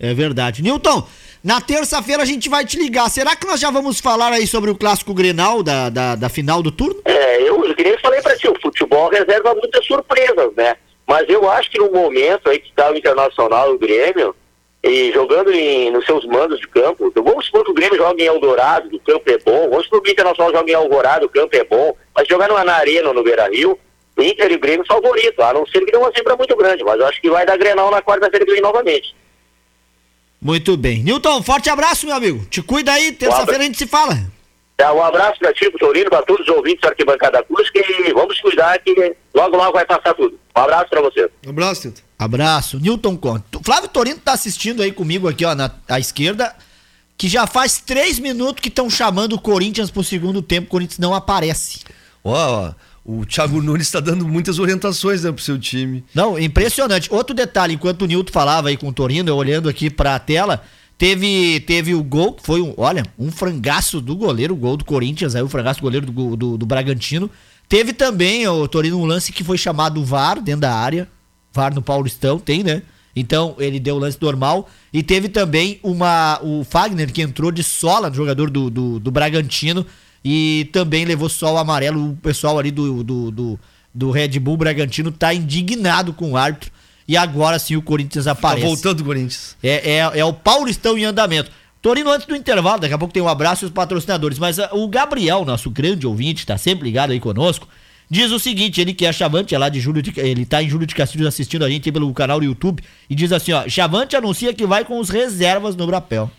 É verdade. Newton, na terça-feira a gente vai te ligar. Será que nós já vamos falar aí sobre o clássico Grenal da, da, da final do turno? É, eu, eu falei para ti, o futebol reserva muitas surpresas, né? Mas eu acho que no momento aí que está o Internacional, o Grêmio, e jogando em, nos seus mandos de campo, vamos supor que o Grêmio joga em Eldorado, o campo é bom, vamos supor que o Internacional joga em Alvorada, o campo é bom, mas jogar numa, na Arena, no Beira-Rio, Inter e Grêmio favorito, a não ser que dê uma zebra muito grande, mas eu acho que vai dar Grenal na quarta-feira que vem novamente. Muito bem. Newton, forte abraço, meu amigo. Te cuida aí, terça-feira a gente se fala. É, um abraço para ti, pro Torino, para todos os ouvintes da Arquibancada Acústica e vamos cuidar que logo, logo vai passar tudo. Um abraço para você. Um abraço, Newton. Abraço. Newton Conte. Flávio Torino tá assistindo aí comigo aqui, ó, na à esquerda, que já faz três minutos que estão chamando o Corinthians pro segundo tempo, o Corinthians não aparece. Ó, o Thiago Nunes está dando muitas orientações né, pro seu time. Não, impressionante. Outro detalhe, enquanto o Newton falava aí com o Torino, eu olhando aqui pra tela, teve, teve o gol, que foi um, olha, um frangaço do goleiro, o gol do Corinthians, aí o frangaço do goleiro do, do, do Bragantino. Teve também, o Torino, um lance que foi chamado VAR dentro da área. VAR no Paulistão, tem, né? Então ele deu o lance normal. E teve também uma. O Fagner, que entrou de sola, jogador do, do, do Bragantino, e também levou sol amarelo. O pessoal ali do, do, do, do Red Bull Bragantino tá indignado com o árbitro. E agora sim o Corinthians aparece. Tá voltando o Corinthians. É, é, é o Paulistão em andamento. Torino, antes do intervalo, daqui a pouco tem um abraço e os patrocinadores. Mas uh, o Gabriel, nosso grande ouvinte, tá sempre ligado aí conosco. Diz o seguinte, ele que é Chavante, é lá de Júlio de, ele tá em Júlio de Castilhos assistindo a gente pelo canal do YouTube e diz assim, ó, Chavante anuncia que vai com os reservas no Brapel.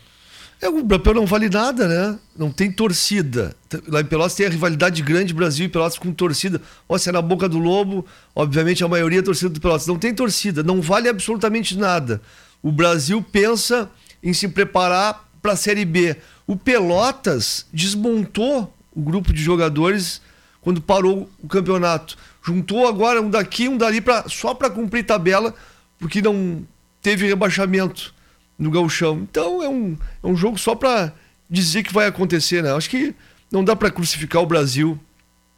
É, o Brapel não vale nada, né? Não tem torcida. Lá em Pelotas tem a rivalidade grande Brasil e Pelotas com torcida. Ó, se é na boca do lobo, obviamente a maioria é torcida do Pelotas. Não tem torcida, não vale absolutamente nada. O Brasil pensa em se preparar para a Série B. O Pelotas desmontou o grupo de jogadores quando parou o campeonato. Juntou agora um daqui, um dali pra, só para cumprir tabela, porque não teve rebaixamento no gauchão. Então é um, é um jogo só para dizer que vai acontecer, né? Acho que não dá para crucificar o Brasil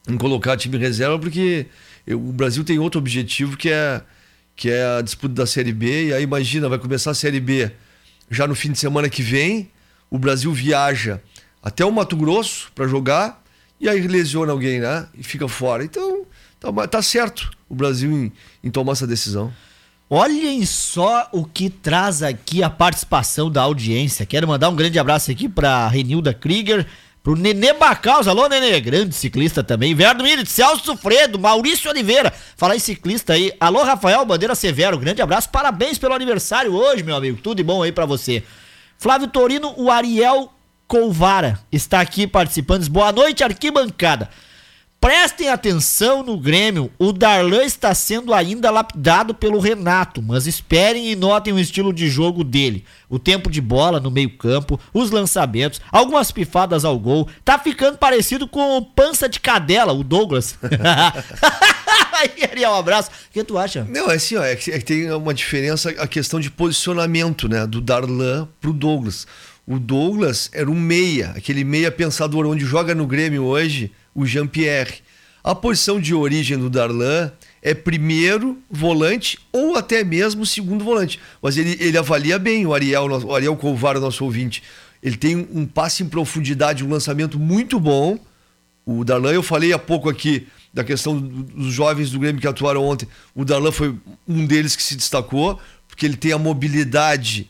em colocar time reserva, porque eu, o Brasil tem outro objetivo que é, que é a disputa da Série B. E aí imagina, vai começar a Série B já no fim de semana que vem. O Brasil viaja até o Mato Grosso para jogar e aí lesiona alguém, né? E fica fora. Então, tá, tá certo o Brasil em, em tomar essa decisão. Olhem só o que traz aqui a participação da audiência. Quero mandar um grande abraço aqui para Renilda Krieger, pro Nenê Bacaus, alô Nenê, grande ciclista também, Verdo Mires, Celso Fredo, Maurício Oliveira, fala em ciclista aí, alô Rafael Bandeira Severo, grande abraço, parabéns pelo aniversário hoje, meu amigo, tudo de bom aí para você. Flávio Torino, o Ariel Colvara está aqui participando, boa noite arquibancada. Prestem atenção no Grêmio. O Darlan está sendo ainda lapidado pelo Renato, mas esperem e notem o estilo de jogo dele. O tempo de bola no meio-campo, os lançamentos, algumas pifadas ao gol. Tá ficando parecido com o pança de cadela, o Douglas. (laughs) Aí, Ariel, um abraço. O que tu acha? Não, é assim, ó, é que, é que tem uma diferença a questão de posicionamento, né? Do Darlan pro Douglas. O Douglas era um meia, aquele meia pensador onde joga no Grêmio hoje o Jean-Pierre. A posição de origem do Darlan é primeiro volante ou até mesmo segundo volante. Mas ele, ele avalia bem o Ariel, o Ariel Colvar, nosso ouvinte. Ele tem um passe em profundidade, um lançamento muito bom. O Darlan, eu falei há pouco aqui da questão dos jovens do Grêmio que atuaram ontem. O Darlan foi um deles que se destacou, porque ele tem a mobilidade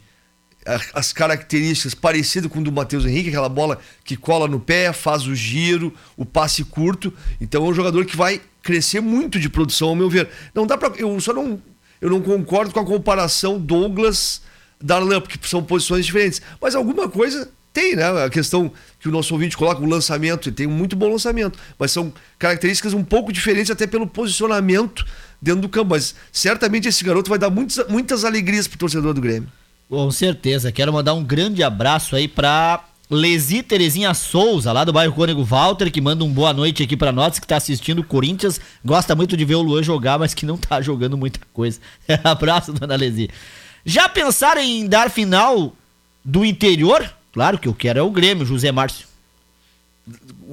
as características parecidas com o do Matheus Henrique, aquela bola que cola no pé, faz o giro, o passe curto. Então é um jogador que vai crescer muito de produção, ao meu ver. Não dá para eu só não eu não concordo com a comparação Douglas Darlan, porque são posições diferentes, mas alguma coisa tem, né? A questão que o nosso ouvinte coloca, o lançamento, ele tem um muito bom lançamento, mas são características um pouco diferentes até pelo posicionamento dentro do campo, mas certamente esse garoto vai dar muitas, muitas alegrias pro torcedor do Grêmio. Com certeza. Quero mandar um grande abraço aí pra Lesi Terezinha Souza, lá do bairro Cônego Walter, que manda um boa noite aqui para nós, que tá assistindo o Corinthians. Gosta muito de ver o Luan jogar, mas que não tá (laughs) jogando muita coisa. (laughs) abraço, dona Lesi. Já pensaram em dar final do interior, claro que eu quero é o Grêmio, José Márcio.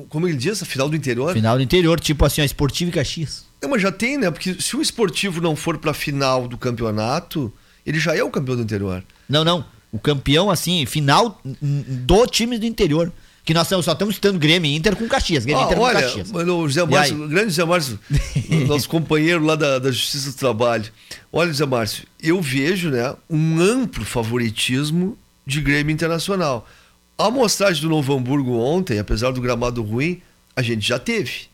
Como ele diz, a final do interior? Final do interior, tipo assim, a Esportivo e Caxias. É, mas já tem, né? Porque se o esportivo não for pra final do campeonato, ele já é o campeão do interior. Não, não. O campeão, assim, final do time do interior. Que nós só estamos citando Grêmio e Inter com Caxias. Grêmio ah, Inter olha, com Caxias. Mano, o José Márcio, o grande José Márcio, (laughs) nosso companheiro lá da, da Justiça do Trabalho. Olha, José Márcio, eu vejo né, um amplo favoritismo de Grêmio Internacional. A amostragem do Novo Hamburgo ontem, apesar do gramado ruim, a gente já teve.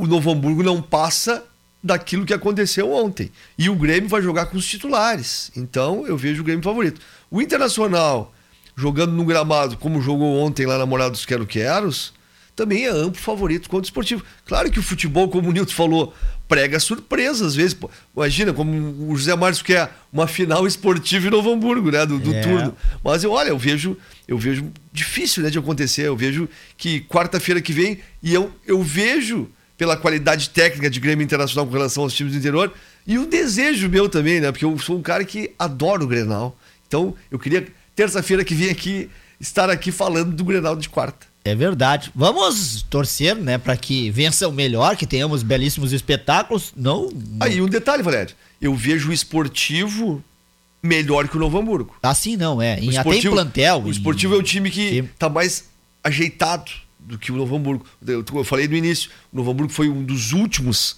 O Novo Hamburgo não passa daquilo que aconteceu ontem. E o Grêmio vai jogar com os titulares. Então eu vejo o Grêmio favorito. O Internacional jogando no gramado, como jogou ontem lá na Morada dos Quero Queros, também é amplo favorito contra o esportivo. Claro que o futebol, como o Nilton falou, prega surpresa às vezes. Imagina, como o José Márcio quer uma final esportiva em Novo Hamburgo, né? Do, do é. turno. Mas eu, olha, eu vejo, eu vejo difícil né, de acontecer. Eu vejo que quarta-feira que vem, e eu, eu vejo pela qualidade técnica de Grêmio Internacional com relação aos times do interior, e o desejo meu também, né? Porque eu sou um cara que adora o Grenal. Então, eu queria terça-feira que vem aqui estar aqui falando do Grenal de quarta. É verdade. Vamos torcer, né, para que vença o melhor, que tenhamos belíssimos espetáculos. Não. Aí um detalhe, Valério. Eu vejo o esportivo melhor que o Novo Hamburgo. Assim não é. Em, até em plantel. O esportivo é o time que Sim. tá mais ajeitado do que o Novo Hamburgo. Eu, falei no início, o Novo Hamburgo foi um dos últimos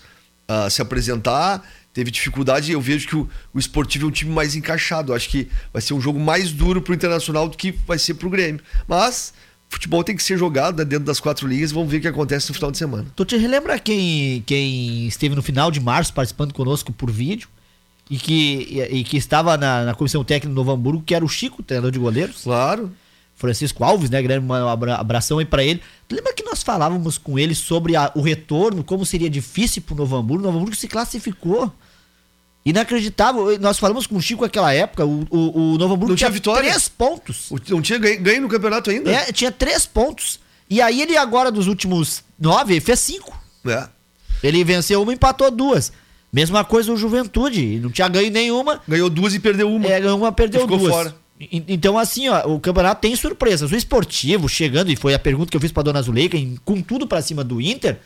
a se apresentar teve dificuldade. Eu vejo que o, o Esportivo é um time mais encaixado. Eu acho que vai ser um jogo mais duro pro Internacional do que vai ser pro Grêmio. Mas futebol tem que ser jogado né, dentro das quatro linhas. Vamos ver o que acontece no final de semana. Tu te relembra quem, quem esteve no final de março participando conosco por vídeo? E que, e, e que estava na, na comissão técnica do Novo Hamburgo, que era o Chico, treinador de goleiros. Claro. Francisco Alves, né? Grande um abração aí para ele. Lembra que nós falávamos com ele sobre a, o retorno, como seria difícil pro Novo Hamburgo? O Novo Hamburgo se classificou. Inacreditável. Nós falamos com o Chico naquela época. O, o, o Novo Hamburgo não tinha, tinha vitória. três pontos. Não tinha ganho, ganho, no campeonato ainda? É, tinha três pontos. E aí ele agora, dos últimos nove, fez cinco. É. Ele venceu uma e empatou duas. Mesma coisa o Juventude. Não tinha ganho nenhuma. Ganhou duas e perdeu uma. É, ganhou uma, perdeu ficou duas. fora. Então, assim, ó, o campeonato tem surpresas. O esportivo chegando, e foi a pergunta que eu fiz pra dona Zuleika, com tudo pra cima do Inter,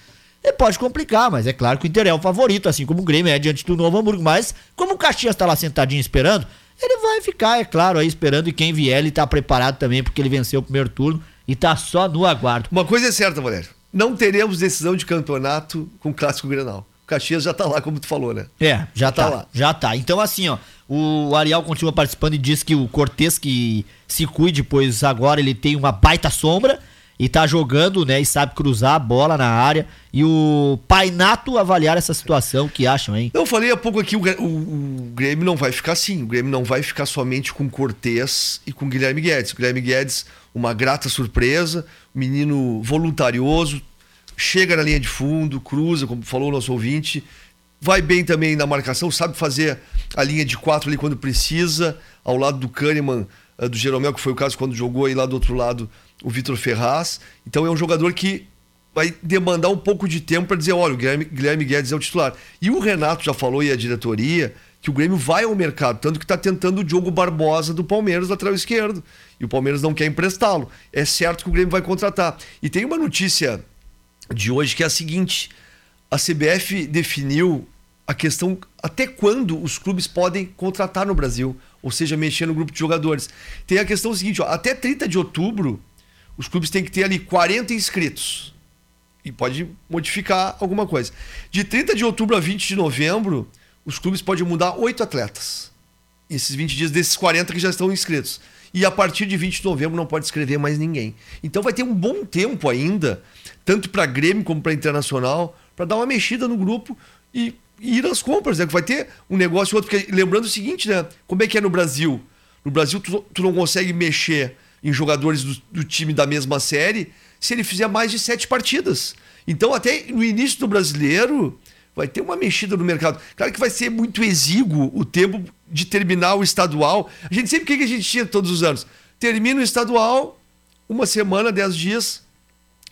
ele pode complicar, mas é claro que o Inter é o favorito, assim como o Grêmio é diante do Novo Hamburgo. Mas, como o Caxias tá lá sentadinho esperando, ele vai ficar, é claro, aí esperando e quem vier ele tá preparado também, porque ele venceu o primeiro turno e tá só no aguardo. Uma coisa é certa, Valério. Não teremos decisão de campeonato com o Clássico Grenal. Caxias já tá lá, como tu falou, né? É, já, já tá, tá lá. Já tá. Então, assim, ó, o Ariel continua participando e diz que o Cortez que se cuide, pois agora ele tem uma baita sombra e tá jogando, né? E sabe cruzar a bola na área. E o Painato avaliar essa situação, que acham, hein? Eu falei há pouco aqui, o, o, o, Grêmio não vai ficar assim. O Grêmio não vai ficar somente com Cortez e com Guilherme Guedes. O Guilherme Guedes, uma grata surpresa, menino voluntarioso, chega na linha de fundo, cruza, como falou o nosso ouvinte, vai bem também na marcação, sabe fazer a linha de quatro ali quando precisa, ao lado do Kahneman, eh, do Jeromel, que foi o caso quando jogou aí lá do outro lado o Vitor Ferraz. Então é um jogador que vai demandar um pouco de tempo para dizer, olha, o Guilherme, Guilherme Guedes é o titular. E o Renato já falou e a diretoria que o Grêmio vai ao mercado, tanto que está tentando o Diogo Barbosa do Palmeiras, lateral esquerdo. E o Palmeiras não quer emprestá-lo. É certo que o Grêmio vai contratar. E tem uma notícia de hoje que é a seguinte: a CBF definiu a questão até quando os clubes podem contratar no Brasil, ou seja, mexer no grupo de jogadores. Tem a questão seguinte, ó, até 30 de outubro os clubes têm que ter ali 40 inscritos. E pode modificar alguma coisa. De 30 de outubro a 20 de novembro, os clubes podem mudar oito atletas. Esses 20 dias desses 40 que já estão inscritos. E a partir de 20 de novembro não pode escrever mais ninguém. Então vai ter um bom tempo ainda, tanto para Grêmio como para Internacional, para dar uma mexida no grupo e, e ir às compras, né? Que vai ter um negócio outro. Porque lembrando o seguinte, né? Como é que é no Brasil? No Brasil, tu, tu não consegue mexer em jogadores do, do, time da mesma série se ele fizer mais de sete partidas. Então, até no início do brasileiro, vai ter uma mexida no mercado. Claro que vai ser muito exíguo o tempo de terminar o estadual. A gente sempre o que a gente tinha todos os anos? Termina o estadual, uma semana, dez dias,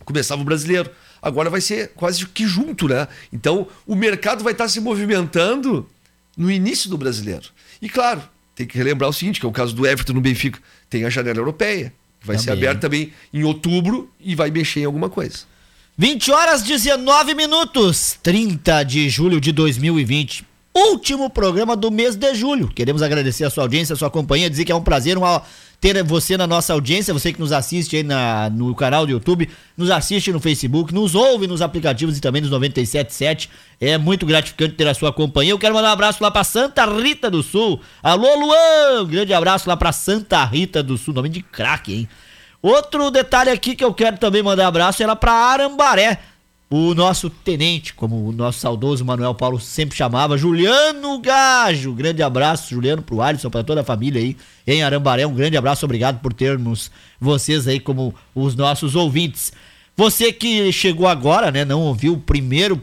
começava o brasileiro. Agora vai ser quase que junto, né? Então, o mercado vai estar se movimentando no início do brasileiro. E claro, tem que relembrar o seguinte, que é o caso do Everton no Benfica, tem a janela europeia, que vai ser Também. aberta também em outubro e vai mexer em alguma coisa. 20 horas 19 minutos, 30 de julho de 2020. Último programa do mês de julho. Queremos agradecer a sua audiência, a sua companhia, dizer que é um prazer uma- ter você na nossa audiência, você que nos assiste aí na, no canal do YouTube, nos assiste no Facebook, nos ouve nos aplicativos e também nos 977. É muito gratificante ter a sua companhia. Eu quero mandar um abraço lá pra Santa Rita do Sul. Alô, Luan! Um grande abraço lá pra Santa Rita do Sul, nome de craque, hein? Outro detalhe aqui que eu quero também mandar abraço era pra Arambaré. O nosso tenente, como o nosso saudoso Manuel Paulo sempre chamava, Juliano Gajo. Grande abraço, Juliano, pro Alisson, pra toda a família aí em Arambaré. Um grande abraço, obrigado por termos vocês aí como os nossos ouvintes. Você que chegou agora, né, não ouviu o primeiro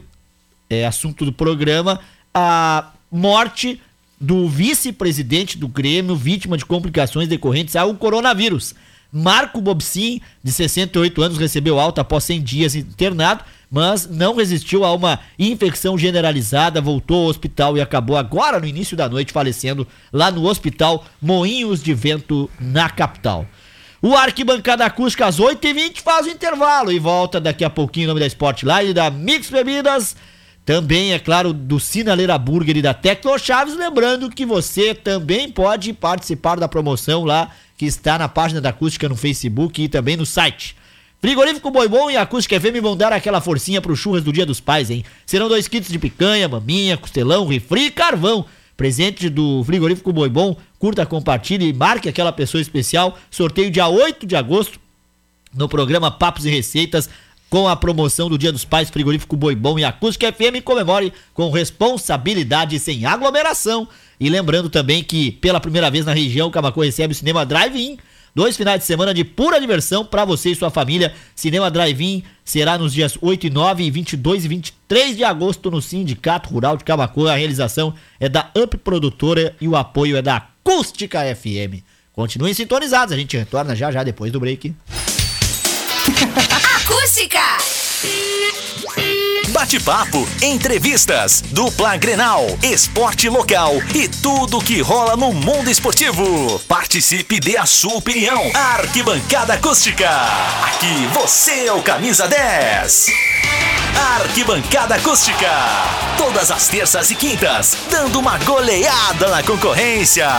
é, assunto do programa, a morte do vice-presidente do Grêmio, vítima de complicações decorrentes ao coronavírus. Marco Bobsin, de 68 anos, recebeu alta após 100 dias internado, mas não resistiu a uma infecção generalizada, voltou ao hospital e acabou agora, no início da noite, falecendo lá no Hospital Moinhos de Vento, na capital. O Arquibancada Acústica às 8h20 faz o intervalo e volta daqui a pouquinho em nome da Sportline, da Mix Bebidas, também, é claro, do Sinaleira Burger e da Tecno Chaves. Lembrando que você também pode participar da promoção lá que está na página da Acústica no Facebook e também no site. Frigorífico Boi Bom e Acústica FM vão dar aquela forcinha pro churras do Dia dos Pais, hein? Serão dois kits de picanha, maminha, costelão, refri e carvão. Presente do Frigorífico Boi Bom. Curta, compartilhe e marque aquela pessoa especial. Sorteio dia 8 de agosto no programa Papos e Receitas com a promoção do Dia dos Pais Frigorífico Boi Bom e Acústica FM comemore com responsabilidade sem aglomeração. E lembrando também que pela primeira vez na região, Camacu recebe o Cinema Drive-In. Dois finais de semana de pura diversão para você e sua família. Cinema Drive-In será nos dias 8 e 9 e 22 e 23 de agosto no Sindicato Rural de Camacu. A realização é da Up Produtora e o apoio é da Acústica FM. Continuem sintonizados, a gente retorna já já depois do break. (laughs) Acústica! Bate-papo, entrevistas, dupla Grenal, esporte local e tudo que rola no mundo esportivo. Participe dê a sua opinião. Arquibancada Acústica. Aqui você é o camisa 10. Arquibancada Acústica. Todas as terças e quintas, dando uma goleada na concorrência.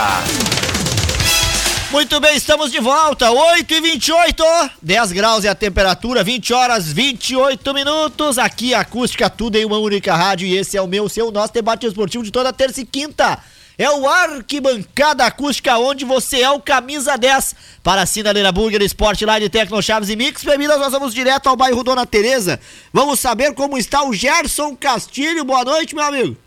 Muito bem, estamos de volta. 8 e 28 10 graus é a temperatura, 20 horas 28 minutos. Aqui acústica, tudo em uma única rádio. E esse é o meu, seu, nosso debate esportivo de toda terça e quinta. É o Arquibancada Acústica, onde você é o camisa 10. Para a Sinaleira Burger, Sport Line, Tecno Chaves e Mix Bebidas, nós vamos direto ao bairro Dona Tereza. Vamos saber como está o Gerson Castilho. Boa noite, meu amigo.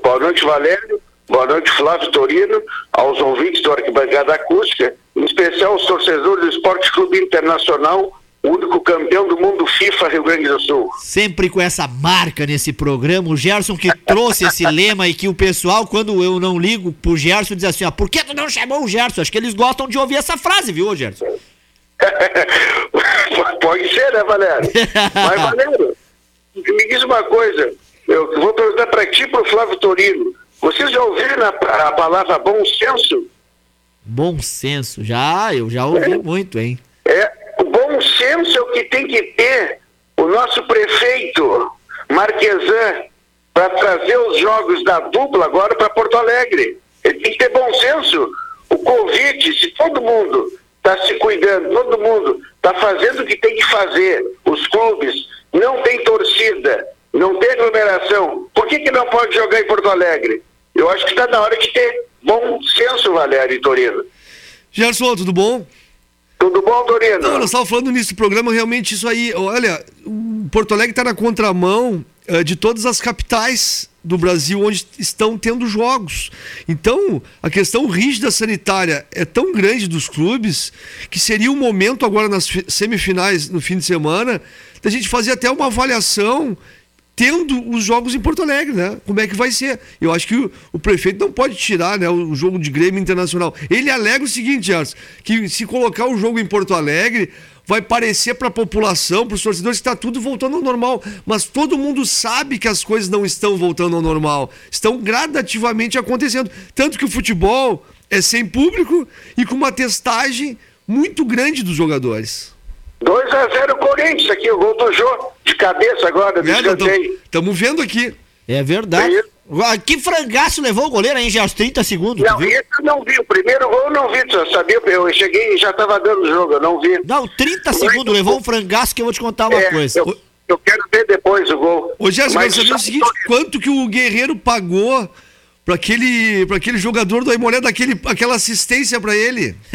Boa noite, Valério. Boa noite, Flávio Torino, aos ouvintes do Arquibancada Acústica, em especial aos torcedores do Esporte Clube Internacional, único campeão do mundo FIFA Rio Grande do Sul. Sempre com essa marca nesse programa, o Gerson que trouxe esse (laughs) lema e que o pessoal, quando eu não ligo pro Gerson, diz assim, ó, por que tu não chamou o Gerson? Acho que eles gostam de ouvir essa frase, viu, Gerson? (laughs) Pode ser, né, Valério? Mas, (laughs) Valério, me diz uma coisa, eu vou perguntar para ti e pro Flávio Torino. Vocês já ouviram a, a palavra bom senso? Bom senso, já, eu já ouvi muito, hein? É, o bom senso é o que tem que ter o nosso prefeito Marquesan para trazer os jogos da dupla agora para Porto Alegre. Ele tem que ter bom senso. O Covid, se todo mundo está se cuidando, todo mundo está fazendo o que tem que fazer, os clubes, não tem torcida, não tem aglomeração, por que, que não pode jogar em Porto Alegre? Eu acho que está na hora de ter bom senso, Valério e Torino. Gerson, tudo bom? Tudo bom, Torino? Não, nós estávamos falando nisso do programa, realmente isso aí. Olha, o Porto Alegre está na contramão eh, de todas as capitais do Brasil onde estão tendo jogos. Então, a questão rígida sanitária é tão grande dos clubes que seria o momento agora nas fi- semifinais no fim de semana da gente fazer até uma avaliação tendo os jogos em Porto Alegre, né? Como é que vai ser? Eu acho que o, o prefeito não pode tirar né, o, o jogo de Grêmio Internacional. Ele alega o seguinte, Gerson, que se colocar o jogo em Porto Alegre, vai parecer para a população, para os torcedores, que está tudo voltando ao normal. Mas todo mundo sabe que as coisas não estão voltando ao normal. Estão gradativamente acontecendo. Tanto que o futebol é sem público e com uma testagem muito grande dos jogadores. 2 a 0 Corinthians aqui, o gol do Jô, de cabeça agora, do Estamos vendo aqui. É verdade. É que frangaço levou o goleiro aí já aos 30 segundos. Não, esse eu não vi. O primeiro gol eu não vi, só sabia. Eu cheguei e já estava dando o jogo, eu não vi. Não, 30 segundos, levou um frangaço que eu vou te contar uma é, coisa. Eu, eu, quero ver depois o gol. Ô, Jéssica, eu quero o seguinte: quanto que o Guerreiro pagou para aquele, aquele jogador do Aimoré, daquele, aquela assistência para ele. (laughs)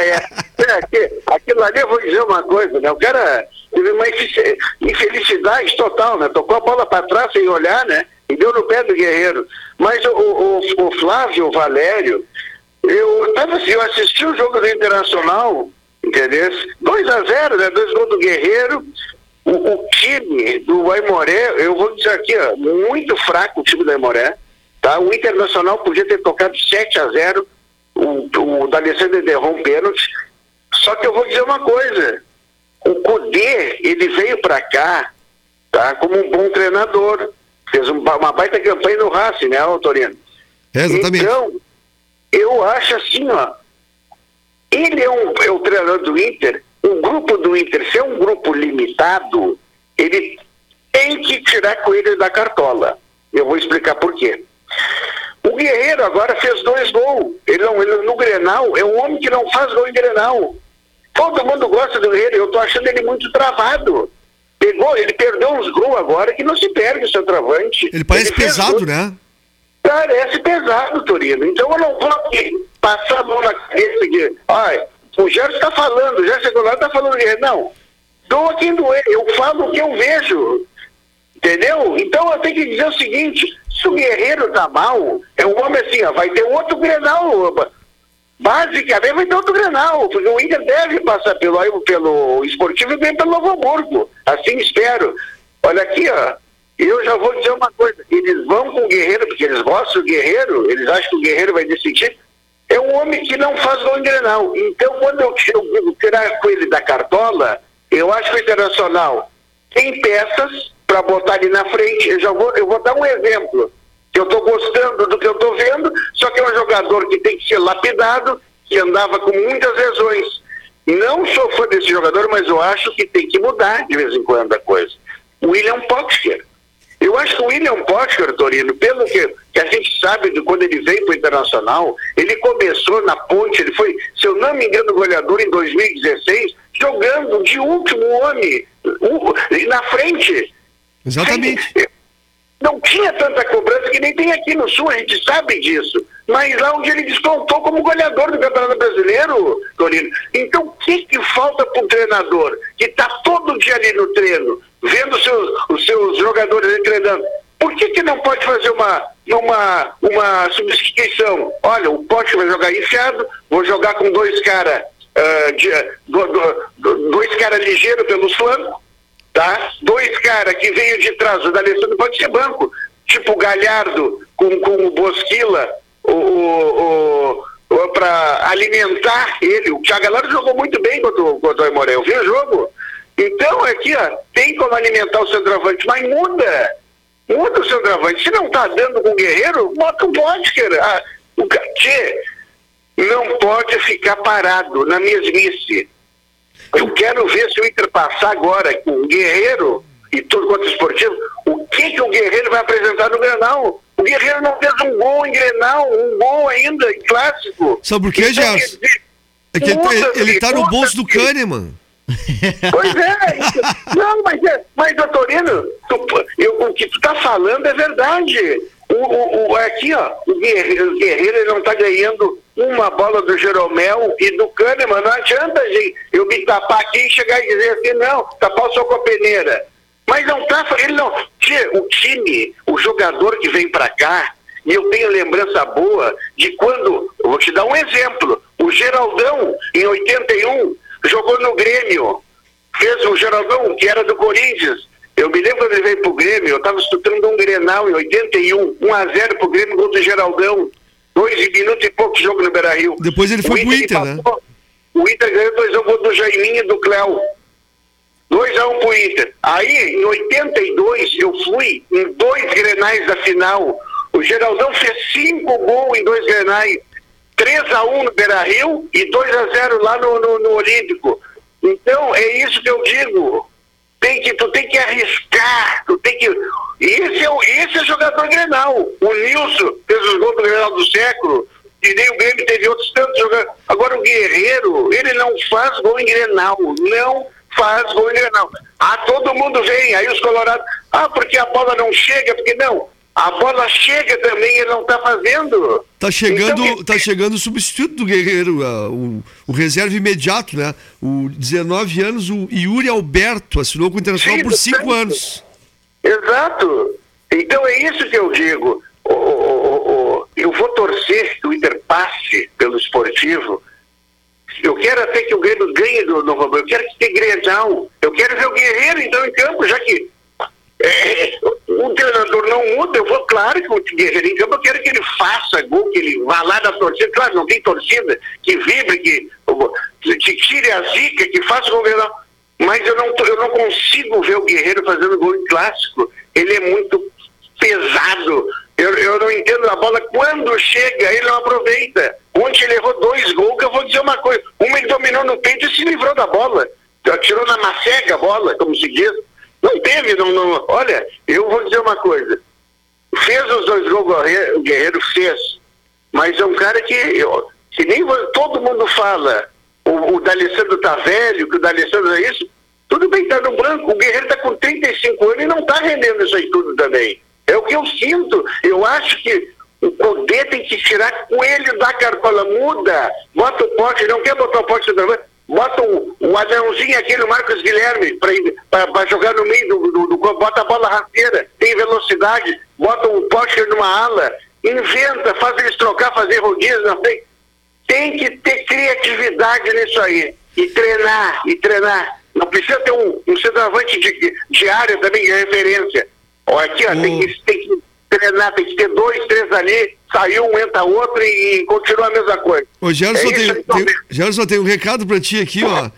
é, é, aquilo ali eu vou dizer uma coisa, né? O cara teve uma infelicidade total, né? Tocou a bola para trás sem olhar, né? E deu no pé do Guerreiro. Mas o, o, o Flávio o Valério, eu tava assim, eu assisti o jogo do Internacional, entendeu? 2 a 0 né? Dois gols do Guerreiro. O, o, time do Aimoré, eu vou dizer aqui, ó, muito fraco o time do Aimoré. Tá? O Internacional podia ter tocado 7 a 0 o, o D'Alessandro derrou um pênalti. Só que eu vou dizer uma coisa, o Cudê, ele veio para cá tá, como um bom treinador. Fez uma baita campanha no Racing, né, Torino? É, exatamente. Então, eu acho assim, ó, ele é, um, é o treinador do Inter, o grupo do Inter, se é um grupo limitado, ele tem que tirar coelho da cartola. Eu vou explicar por quê. O Guerreiro agora fez dois gols. Ele, não, ele no Grenal é um homem que não faz gol em Grenal. Todo mundo gosta do Guerreiro. Eu tô achando ele muito travado. Pegou, ele perdeu uns gols agora que não se perde o centroavante. Ele parece ele pesado, né? Parece pesado, Torino. Então eu não vou passar a mão na cabeça de. Ai, o Gerson está falando, o Gerson Goulart está falando, não, doa quem doer, eu falo o que eu vejo, entendeu? Então eu tenho que dizer o seguinte, se o Guerreiro tá mal, é um homem assim, ó, vai ter outro Grenal, basicamente vai ter outro Grenal, porque o Inter deve passar pelo, pelo esportivo e bem pelo Novo Hamburgo, assim espero. Olha aqui, ó, eu já vou dizer uma coisa, eles vão com o Guerreiro, porque eles gostam do Guerreiro, eles acham que o Guerreiro vai decidir, é um homem que não faz gol em Grenal. Então, quando eu, eu tirar com ele da cartola, eu acho que o Internacional tem peças para botar ali na frente. Eu, já vou, eu vou dar um exemplo. Eu estou gostando do que eu estou vendo, só que é um jogador que tem que ser lapidado, que andava com muitas lesões. Não sou fã desse jogador, mas eu acho que tem que mudar de vez em quando a coisa. William Potker. Eu acho que o William Potker, Torino, pelo que, que a gente sabe de quando ele veio para o Internacional, ele começou na ponte, ele foi, se eu não me engano, goleador em 2016, jogando de último homem, na frente. Exatamente. Não tinha tanta cobrança que nem tem aqui no Sul, a gente sabe disso. Mas lá onde ele descontou como goleador do Campeonato Brasileiro, Torino. Então, o que, que falta para um treinador que está todo dia ali no treino, vendo os seus jogadores treinando? Por que, que não pode fazer uma, uma, uma substituição? Olha, o Pote vai jogar enfiado, vou jogar com dois caras uh, do, do, do, dois caras ligeiros pelos flancos, tá? Dois caras que veio de trás, o D'Alessandro pode ser banco, tipo o Galhardo com, com o Bosquila, o, o, o para alimentar ele. O Thiago Galhardo jogou muito bem contra, contra o Aimoré, eu vi o jogo. Então, aqui, ó, tem como alimentar o centroavante, mas muda. Muda o centroavante. Se não tá dando com o Guerreiro, bota o Bodker. Ah, o Tchê não pode ficar parado na mesmice. Eu quero ver se o Inter passar agora com o Guerreiro e tudo quanto é esportivo, o que, que o Guerreiro vai apresentar no Grenal? O Guerreiro não fez um gol em Grenal, um gol ainda em clássico. Sabe por quê, então, Gerson? É que ele, está no bolso do Kahneman. Pois é, não, mas, é, mas doutorino, tu, eu, o que tu está falando é verdade. O, o, o, aqui, ó, o Guerreiro, o Guerreiro não está ganhando uma bola do Jeromel e do Kahneman. Não adianta gente, eu me tapar aqui e chegar e dizer assim, não, tapar só com a peneira. Mas não tá, ele não. O time, o jogador que vem para cá, e eu tenho lembrança boa de quando, eu vou te dar um exemplo, o Geraldão, em 81, jogou no Grêmio, fez o Geraldão, que era do Corinthians. Eu me lembro quando ele veio pro Grêmio, eu estava estudando um Grenal em 81, 1 a 0 pro Grêmio contra o Geraldão. Dois minutos e pouco jogo no Beira Rio. Depois ele foi o pro Inter, né? o Inter ganhou 2x1 do Jaiminho e do Cléo. 2x1 um pro Inter. Aí, em 82, eu fui em dois grenais da final. O Geraldão fez cinco gols em dois grenais. 3x1 no Beira Rio e 2x0 lá no, no, no, Olímpico. Então, é isso que eu digo. Tem que, tu tem que arriscar, tu tem que. Esse é, o, esse é jogador Grenal. O Nilson fez os gols do Grenal do século, e nem o Grêmio teve outros tantos jogadores. Agora o Guerreiro, ele não faz gol em Grenal. Não faz gol em Grenal. Ah, todo mundo vem, aí os colorados. Ah, porque a bola não chega, porque não. A bola chega também, ele não está fazendo. Tá chegando, então, tá chegando o substituto do Guerreiro, uh, o, o reserva imediato, né? O 19 anos, o Yuri Alberto assinou com o Internacional por 5 anos. Exato. Então é isso que eu digo. Eu vou torcer que o Inter passe pelo esportivo. Eu quero até que o Grêmio ganhe do Novo Eu quero que tenha Grenal. Eu quero ver o Guerreiro então em campo, já que é, o treinador não muda, eu vou, claro que o Guerreiro em campo, eu quero que ele faça gol, que ele vá lá da torcida, claro, não tem torcida, que vibre, que, que tire a zica, que faça o gol, mas eu não, eu não consigo ver o Guerreiro fazendo gol em clássico, ele é muito pesado, eu, eu não entendo a bola, quando chega ele não aproveita, ontem ele errou dois gols, que eu vou dizer uma coisa, uma ele dominou no peito e se livrou da bola, tirou na macega a bola, como se diz, não teve, não, não. Olha, eu vou dizer uma coisa. Fez os dois gols, o Guerreiro fez. Mas é um cara que, que nem todo mundo fala. O, o D'Alessandro tá velho, que o D'Alessandro é isso. Tudo bem, tá no branco. O Guerreiro tá com 35 anos e não tá rendendo isso aí tudo também. É o que eu sinto. Eu acho que o poder tem que tirar coelho da cartola. Muda. Bota o pote, não quer botar o pote também bota o, o anãozinho aquele, o Marcos Guilherme, para jogar no meio do, do, do, bota a bola rasteira, tem velocidade, bota o poste numa ala, inventa, faz eles trocar, fazer rodízio, não sei. Tem que ter criatividade nisso aí. E treinar, e treinar. Não precisa ter um, um centroavante de, de área também de referência. Ó, aqui, ó, tem, que, tem que treinar, tem que ter dois, três ali, saiu um, entra outro e, e continua a mesma coisa. Ô, Gerson, é tem, tem, Gerson, tem um recado pra ti aqui, ó.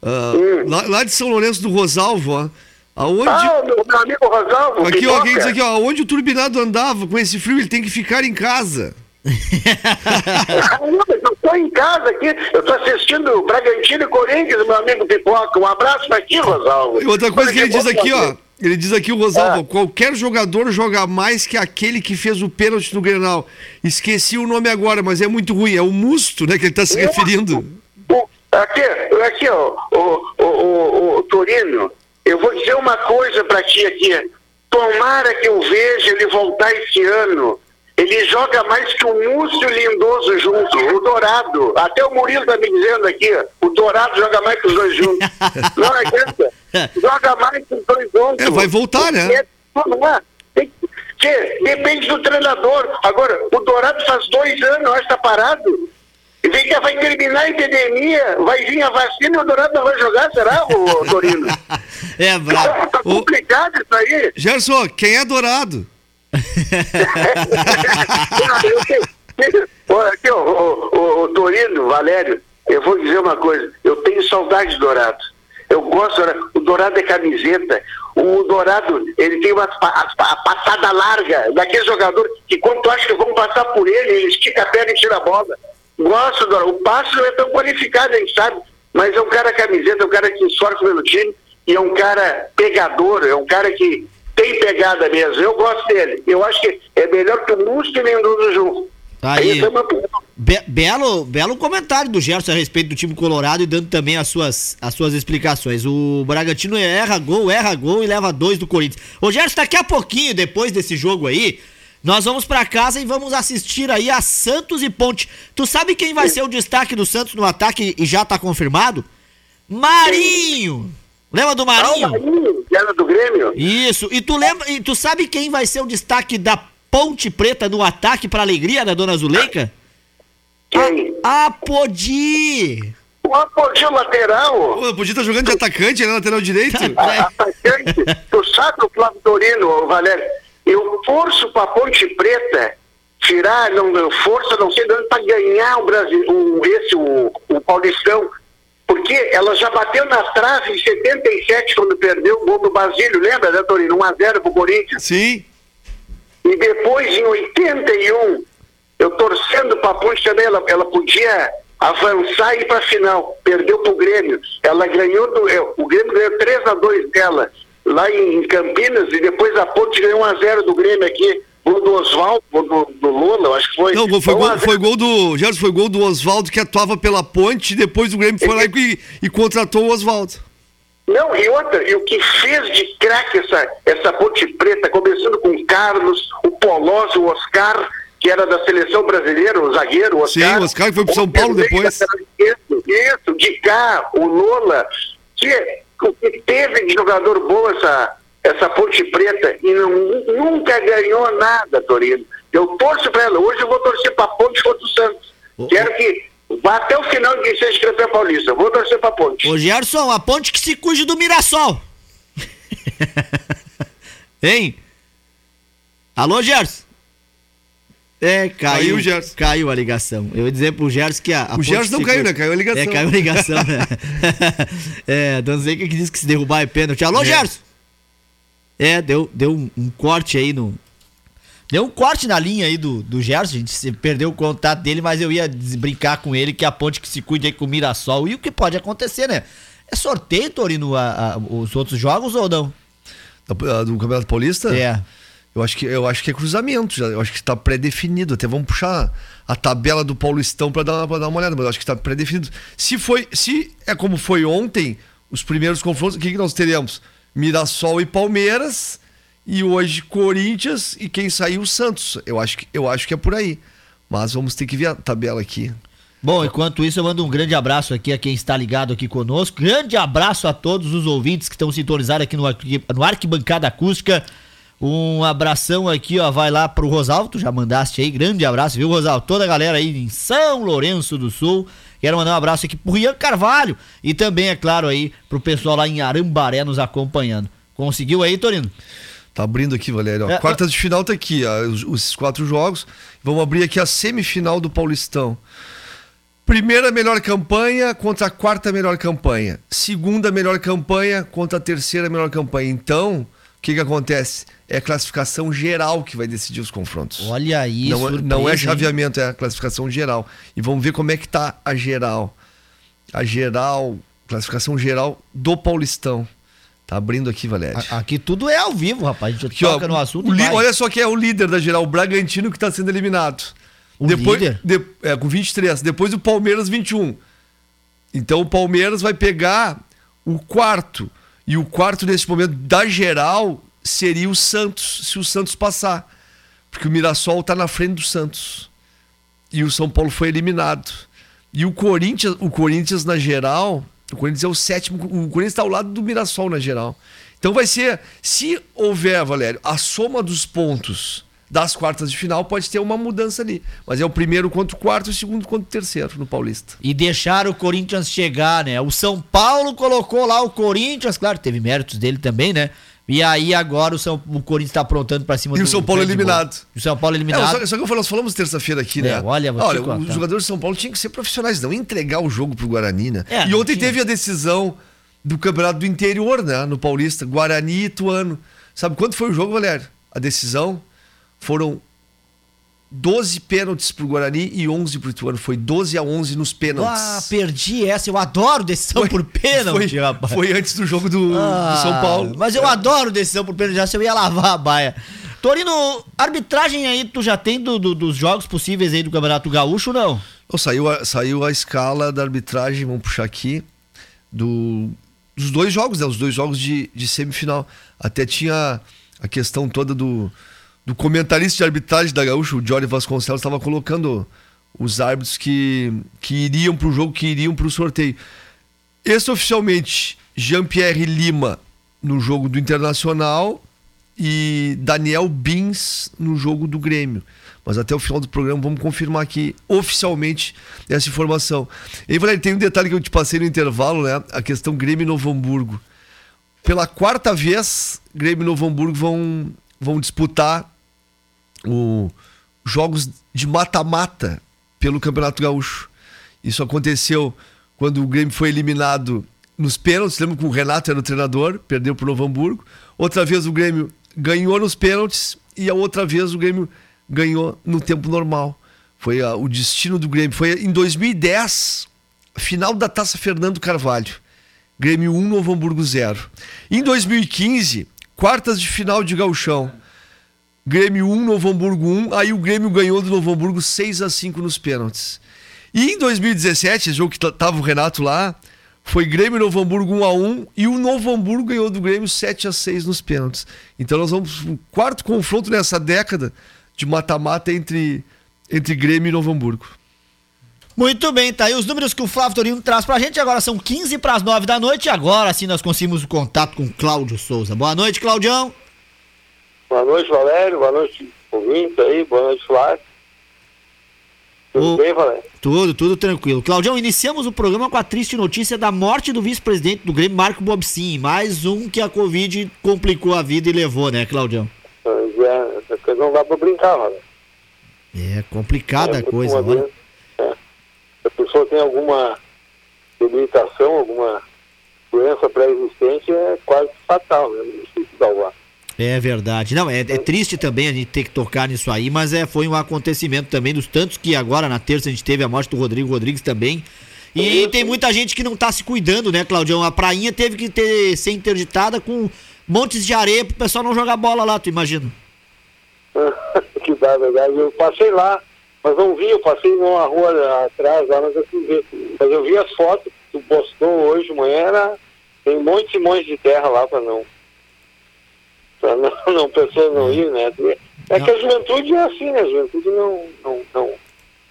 Uh, hum. lá, lá, de São Lourenço do Rosalvo, ó. Aonde... Ah, meu, meu amigo Rosalvo. Aqui, ó, quem diz aqui, ó, onde o turbinado andava com esse frio, ele tem que ficar em casa. eu estou em casa aqui, eu estou assistindo Bragantino e Corinthians, meu amigo Pipoca. Um abraço para ti, Rosalvo. E outra coisa que ele diz aqui, ó. Ele diz aqui o Rosalvo, ah. qualquer jogador joga mais que aquele que fez o pênalti no Grenal. Esqueci o nome agora, mas é muito ruim. É o Musto, né, que ele está se referindo. Aqui, aqui, ó, o, o, o, o Torino, eu vou dizer uma coisa para ti aqui. Tomara que eu veja ele voltar esse ano ele joga mais que o Múcio Lindoso junto, o Dourado. Até o Murilo tá me dizendo aqui, o Dourado joga mais que os dois juntos. (laughs) Não adianta. Joga mais que os dois juntos. É, vai voltar, né? É, depende do treinador. Agora, o Dourado faz dois anos, acho que tá parado. E vem que vai terminar a epidemia, vai vir a vacina e o Dourado não vai jogar, será, o (laughs) Dorino? é, bravo. Tá complicado o... isso aí. Gerson, quem é Dourado? (laughs) Aqui, ó, o, o, Torino, Valério, eu vou dizer uma coisa, eu tenho saudade de Dourado. Eu gosto, o Dourado é camiseta. O Dourado, ele tem uma a, a passada larga, daquele jogador que quando tu acha que vão passar por ele, ele estica a perna e tira a bola. Gosto do O passo é tão qualificado, a gente sabe, mas é um cara camiseta, é um cara que esforça pelo time e é um cara pegador, é um cara que tem pegada mesmo. Eu gosto dele. Eu acho que é melhor que o Musto e Mendoza junto. Tá aí. É Be belo, belo comentário do Gerson a respeito do time colorado e dando também as suas, as suas explicações. O Bragantino erra gol, erra gol e leva dois do Corinthians. Ô Gerson, daqui a pouquinho, depois desse jogo aí, nós vamos para casa e vamos assistir aí a Santos e Ponte. Tu sabe quem vai ser o destaque do Santos no ataque e já tá confirmado? Marinho! Lembra do Marinho? Ah, Marinho, que era do Grêmio. Isso. E tu lembra, e tu sabe quem vai ser o destaque da Ponte Preta no ataque para alegria da dona Zuleika? Quem? A Apodi. O Apodi é lateral. O Apodi tá jogando de atacante, ele é lateral direito. (laughs) atacante. tu sabe o Flávio Dorino, Valério? Eu forço pra Ponte Preta tirar, não, força, não sei de onde, pra ganhar o Brasil, o, esse, o, o Paulistão Porque ela já bateu na trave em 77 quando perdeu o gol do Basílio, lembra, né, Torino? 1x0 pro Corinthians. Sim. E depois, em 81, eu torcendo pra Ponte também, ela, ela podia avançar e ir pra final. Perdeu pro Grêmio. Ela ganhou, do, é, o Grêmio ganhou 3x2 dela lá em Campinas e depois a Ponte ganhou 1x0 do Grêmio aqui. Gol do Oswaldo, do, do Lula, acho que foi. Não, foi, Foi gol, 1 a 0. foi gol do. Gerson, foi gol do Oswaldo que atuava pela ponte, depois o Grêmio foi lá e, e contratou o Oswaldo. Não, e outra, e o que fez de craque essa, essa Ponte Preta, começando com o Carlos, o Polós, o Oscar, que era da seleção brasileira, o zagueiro, o Oscar. Sim, o Oscar que foi pro São Paulo depois. Isso, isso, de cá, o Lola, que, o que teve de jogador bom essa, essa Ponte Preta e não, nunca ganhou nada, Torino. Eu torço pra ela, hoje eu vou torcer pra Ponte contra o Santos. Quero que vá até o final de seja campeão paulista. Eu vou torcer pra Ponte. Ô Gerson, a ponte que se cuide do Mirassol. (laughs) hein? Alô, Gerson? É, caiu. Caiu o Gerson. Caiu a ligação. Eu ia dizer pro Gerson que a. a O ponte Gerson não caiu, né? Caiu a ligação. É, caiu a ligação, né? (laughs) (laughs) é, Don Zeca que disse que se derrubar é pênalti. Alô, É. Gerson? É, deu, deu um, corte aí no. Deu um corte na linha aí do, do Gerson, a gente perdeu o contato dele, mas eu ia brincar com ele que a ponte que se cuide aí com o Mirassol. E o que pode acontecer, né? É sorteio, Torino, a- a- os outros jogos ou não? Do Campeonato Paulista? É. Eu acho que, eu acho que é cruzamento já. Eu acho que está pré-definido. Até vamos puxar a tabela do Paulistão para dar, pra dar uma olhada, mas eu acho que está pré-definido. Se foi, se é como foi ontem, os primeiros confrontos, o que, que nós teremos? Mirassol e Palmeiras, e hoje Corinthians e quem saiu Santos. Eu acho que, eu acho que é por aí. Mas vamos ter que ver a tabela aqui. Bom, enquanto isso, eu mando um grande abraço aqui a quem está ligado aqui conosco. Grande abraço a todos os ouvintes que estão sintonizados aqui no, no Arquibancada Acústica. Um abração aqui, ó, vai lá pro Rosalvo, tu já mandaste aí, grande abraço, viu, Rosalvo? Toda a galera aí em São Lourenço do Sul. Quero mandar um abraço aqui pro Rian Carvalho e também, é claro, aí pro pessoal lá em Arambaré nos acompanhando. Conseguiu aí, Torino? Tá abrindo aqui, Valério. É, Quartas de final tá aqui, ó, os, os quatro jogos. Vamos abrir aqui a semifinal do Paulistão. Primeira melhor campanha contra a quarta melhor campanha. Segunda melhor campanha contra a terceira melhor campanha. Então, o que que acontece? É a classificação geral que vai decidir os confrontos. Olha aí, não, é- surpresa, não é hein? chaveamento, é a classificação geral. E vamos ver como é que tá a geral. A geral, classificação geral do Paulistão. Tá abrindo aqui, Valério. A- Aqui tudo é ao vivo, rapaz. A gente Aqui, ó, toca no assunto li- olha só quem é o líder da geral, o Bragantino que está sendo eliminado. O Depois, líder? de- é, com 23. Depois o Palmeiras, 21. Então o Palmeiras vai pegar o quarto. E o quarto, nesse momento, da geral, seria o Santos, se o Santos passar. Porque o Mirassol está na frente do Santos. E o São Paulo foi eliminado. E o Corinthians, o Corinthians na geral, o Corinthians é o sétimo, o Corinthians está ao lado do Mirassol na geral. Então vai ser, se houver, Valério, a soma dos pontos das quartas de final, pode ter uma mudança ali. Mas é o primeiro contra o quarto o segundo contra o terceiro no Paulista. E deixaram o Corinthians chegar, né? O São Paulo colocou lá o Corinthians, claro, teve méritos dele também, né? E aí agora o, São, o Corinthians tá aprontando pra cima E do o São Paulo eliminado. O São Paulo É, eliminado. só, só que nós falamos terça-feira aqui, né? É, olha, olha contar. os jogadores de São Paulo tinham que ser profissionais, não entregar o jogo pro Guarani, né? É, e ontem tinha. teve a decisão do campeonato do interior, né? No Paulista, Guarani e Ituano. Sabe quanto foi o jogo, Valério? A decisão foram 12 pênaltis pro Guarani e 11 pro Ituano. Foi 12 a 11 nos pênaltis. Ah, perdi essa. Eu adoro decisão por pênalti, foi, rapaz. foi antes do jogo do, do Ah, São Paulo. Mas eu adoro decisão por pênalti, já se eu ia lavar a baia. Torino, arbitragem aí tu já tem do- do- dos jogos possíveis aí do Campeonato Gaúcho ou não? Saiu, a, saiu a escala da arbitragem, vamos puxar aqui, do, dos dois jogos, né? Os dois jogos de, de semifinal. Até tinha a questão toda do, do comentarista de arbitragem da Gaúcha, o Johnny Vasconcelos, estava colocando os árbitros que, que iriam para o jogo, que iriam para o sorteio. Esse oficialmente, Jean-Pierre Lima no jogo do Internacional e Daniel Bins no jogo do Grêmio. Mas até o final do programa vamos confirmar aqui oficialmente essa informação. E Valério, tem um detalhe que eu te passei no intervalo, né? A questão Grêmio e Novo Hamburgo. Pela quarta vez, Grêmio e Novo Hamburgo vão, vão disputar o jogos de mata-mata pelo Campeonato Gaúcho. Isso aconteceu quando o Grêmio foi eliminado nos pênaltis, lembra que o Renato era o treinador, perdeu para o Novo Hamburgo. Outra vez o Grêmio ganhou nos pênaltis e a outra vez o Grêmio ganhou no tempo normal. Foi a, o destino do Grêmio. Foi em 2010, final da Taça Fernando Carvalho. Grêmio 1, Novo Hamburgo 0. Em 2015, quartas de final de Gauchão. Grêmio 1, Novo Hamburgo 1. Aí o Grêmio ganhou do Novo Hamburgo 6 a 5 nos pênaltis. E em 2017, jogo que tava o Renato lá, foi Grêmio Novo Hamburgo 1 a 1 e o Novo Hamburgo ganhou do Grêmio 7 a 6 nos pênaltis. Então nós vamos um quarto confronto nessa década de mata-mata entre entre Grêmio e Novo Hamburgo. Muito bem, tá aí os números que o Flávio Torino traz pra gente. Agora são 15 para as 9 da noite. Agora sim nós conseguimos o contato com Cláudio Souza. Boa noite, Claudião. Boa noite, Valério. Boa noite, ouvinte aí. Boa noite, Flávio. Tudo O- bem, Valério? Tudo, tudo tranquilo. Claudião, iniciamos o programa com a triste notícia da morte do vice-presidente do Grêmio, Marco Bobsin. Mais um que a Covid complicou a vida e levou, né, Claudião? Mas é, essa coisa não dá pra brincar, Valério. É complicada a É, coisa, uma olha. vez, é. Se a pessoa tem alguma debilitação, alguma doença pré-existente, é quase fatal, né? Difícil salvar. É verdade. Não, é, é triste também a gente ter que tocar nisso aí, mas é, foi um acontecimento também dos tantos que agora na terça a gente teve a morte do Rodrigo Rodrigues também. E Isso. tem muita gente que não tá se cuidando, né, Claudião? A prainha teve que ter, ser interditada com montes de areia pro pessoal não jogar bola lá, tu imagina? (laughs) que dá, na verdade. Eu passei lá, mas não vi, eu passei numa rua atrás, lá, mas eu ver. Mas eu vi as fotos que tu postou hoje manhã, era, tem um monte e monte de terra lá pra não. Pra não, (laughs) não pessoas não ir, né? É que a juventude é assim, né? A juventude não. não, não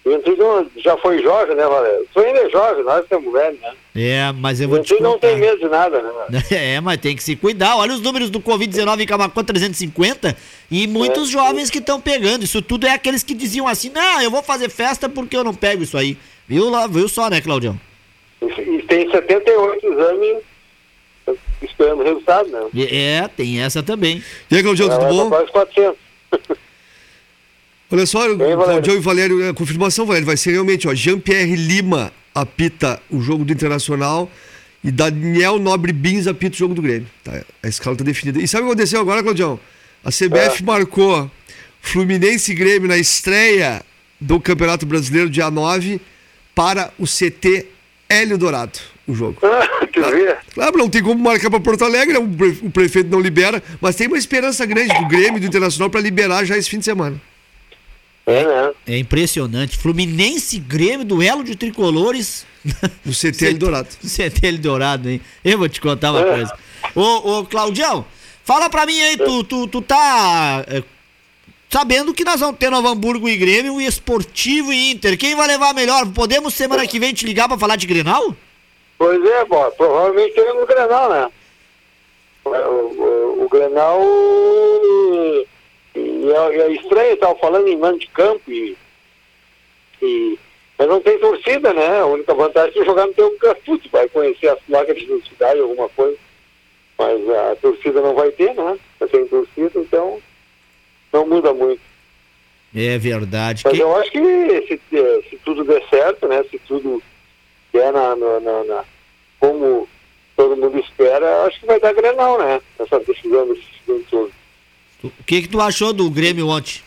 juventude não, já foi jovem, né, Valério? Tu ainda é jovem, nós somos velhos, né? É, mas eu vou te juventude não contar. tem medo de nada, né? Valério? (laughs) É, mas tem que se cuidar. Olha os números do Covid-19 em Camacuã 350 e muitos É. jovens que estão pegando. Isso tudo é aqueles que diziam assim: não, eu vou fazer festa porque eu não pego isso aí. Viu, lá, viu só, né, Claudião? E, e tem 78 exames esperando o resultado, né? É, tem essa também. E aí, Claudião, Ela tudo bom? quase 400. (laughs) Olha só, Valério. Claudião e Valério, a confirmação, Valério, vai ser realmente, ó, Jean-Pierre Lima apita o jogo do Internacional e Daniel Nobre Bins apita o jogo do Grêmio. Tá, a escala tá definida. E sabe o que aconteceu agora, Claudião? A CBF É. marcou Fluminense e Grêmio na estreia do Campeonato Brasileiro, dia 9, para o CT Hélio Dourado, o jogo. tu vê? Claro, não tem como marcar para Porto Alegre, o pre- o prefeito não libera, mas tem uma esperança grande do Grêmio e do Internacional para liberar já esse fim de semana. É, né? É impressionante. Fluminense Grêmio, duelo de tricolores. No CT Hélio Dourado. CT Dourado, hein? Eu vou te contar uma É. coisa. Ô, ô, Claudião, fala pra mim aí, tu, tu, tu tá é, sabendo que nós vamos ter Novo Hamburgo e Grêmio e Esportivo e Inter. Quem vai levar melhor? Podemos semana que vem te ligar pra falar de Grenal? Pois é, bom, provavelmente teremos o Grenal, né? O, o, o Grenal e é, é estranho, eu tava falando em mano de campo e, e mas não tem torcida, né? A única vantagem é jogar no teu campo, tu vai conhecer as placas de velocidade, alguma coisa. Mas a torcida não vai ter, né? Não tem torcida, então não muda muito. É verdade. Mas Quem- eu acho que se, se tudo der certo, né? Se tudo der na, na, na- na- como todo mundo espera, acho que vai dar Grenal, né? Essa decisão desse segundo turno. O que que tu achou do Grêmio ontem?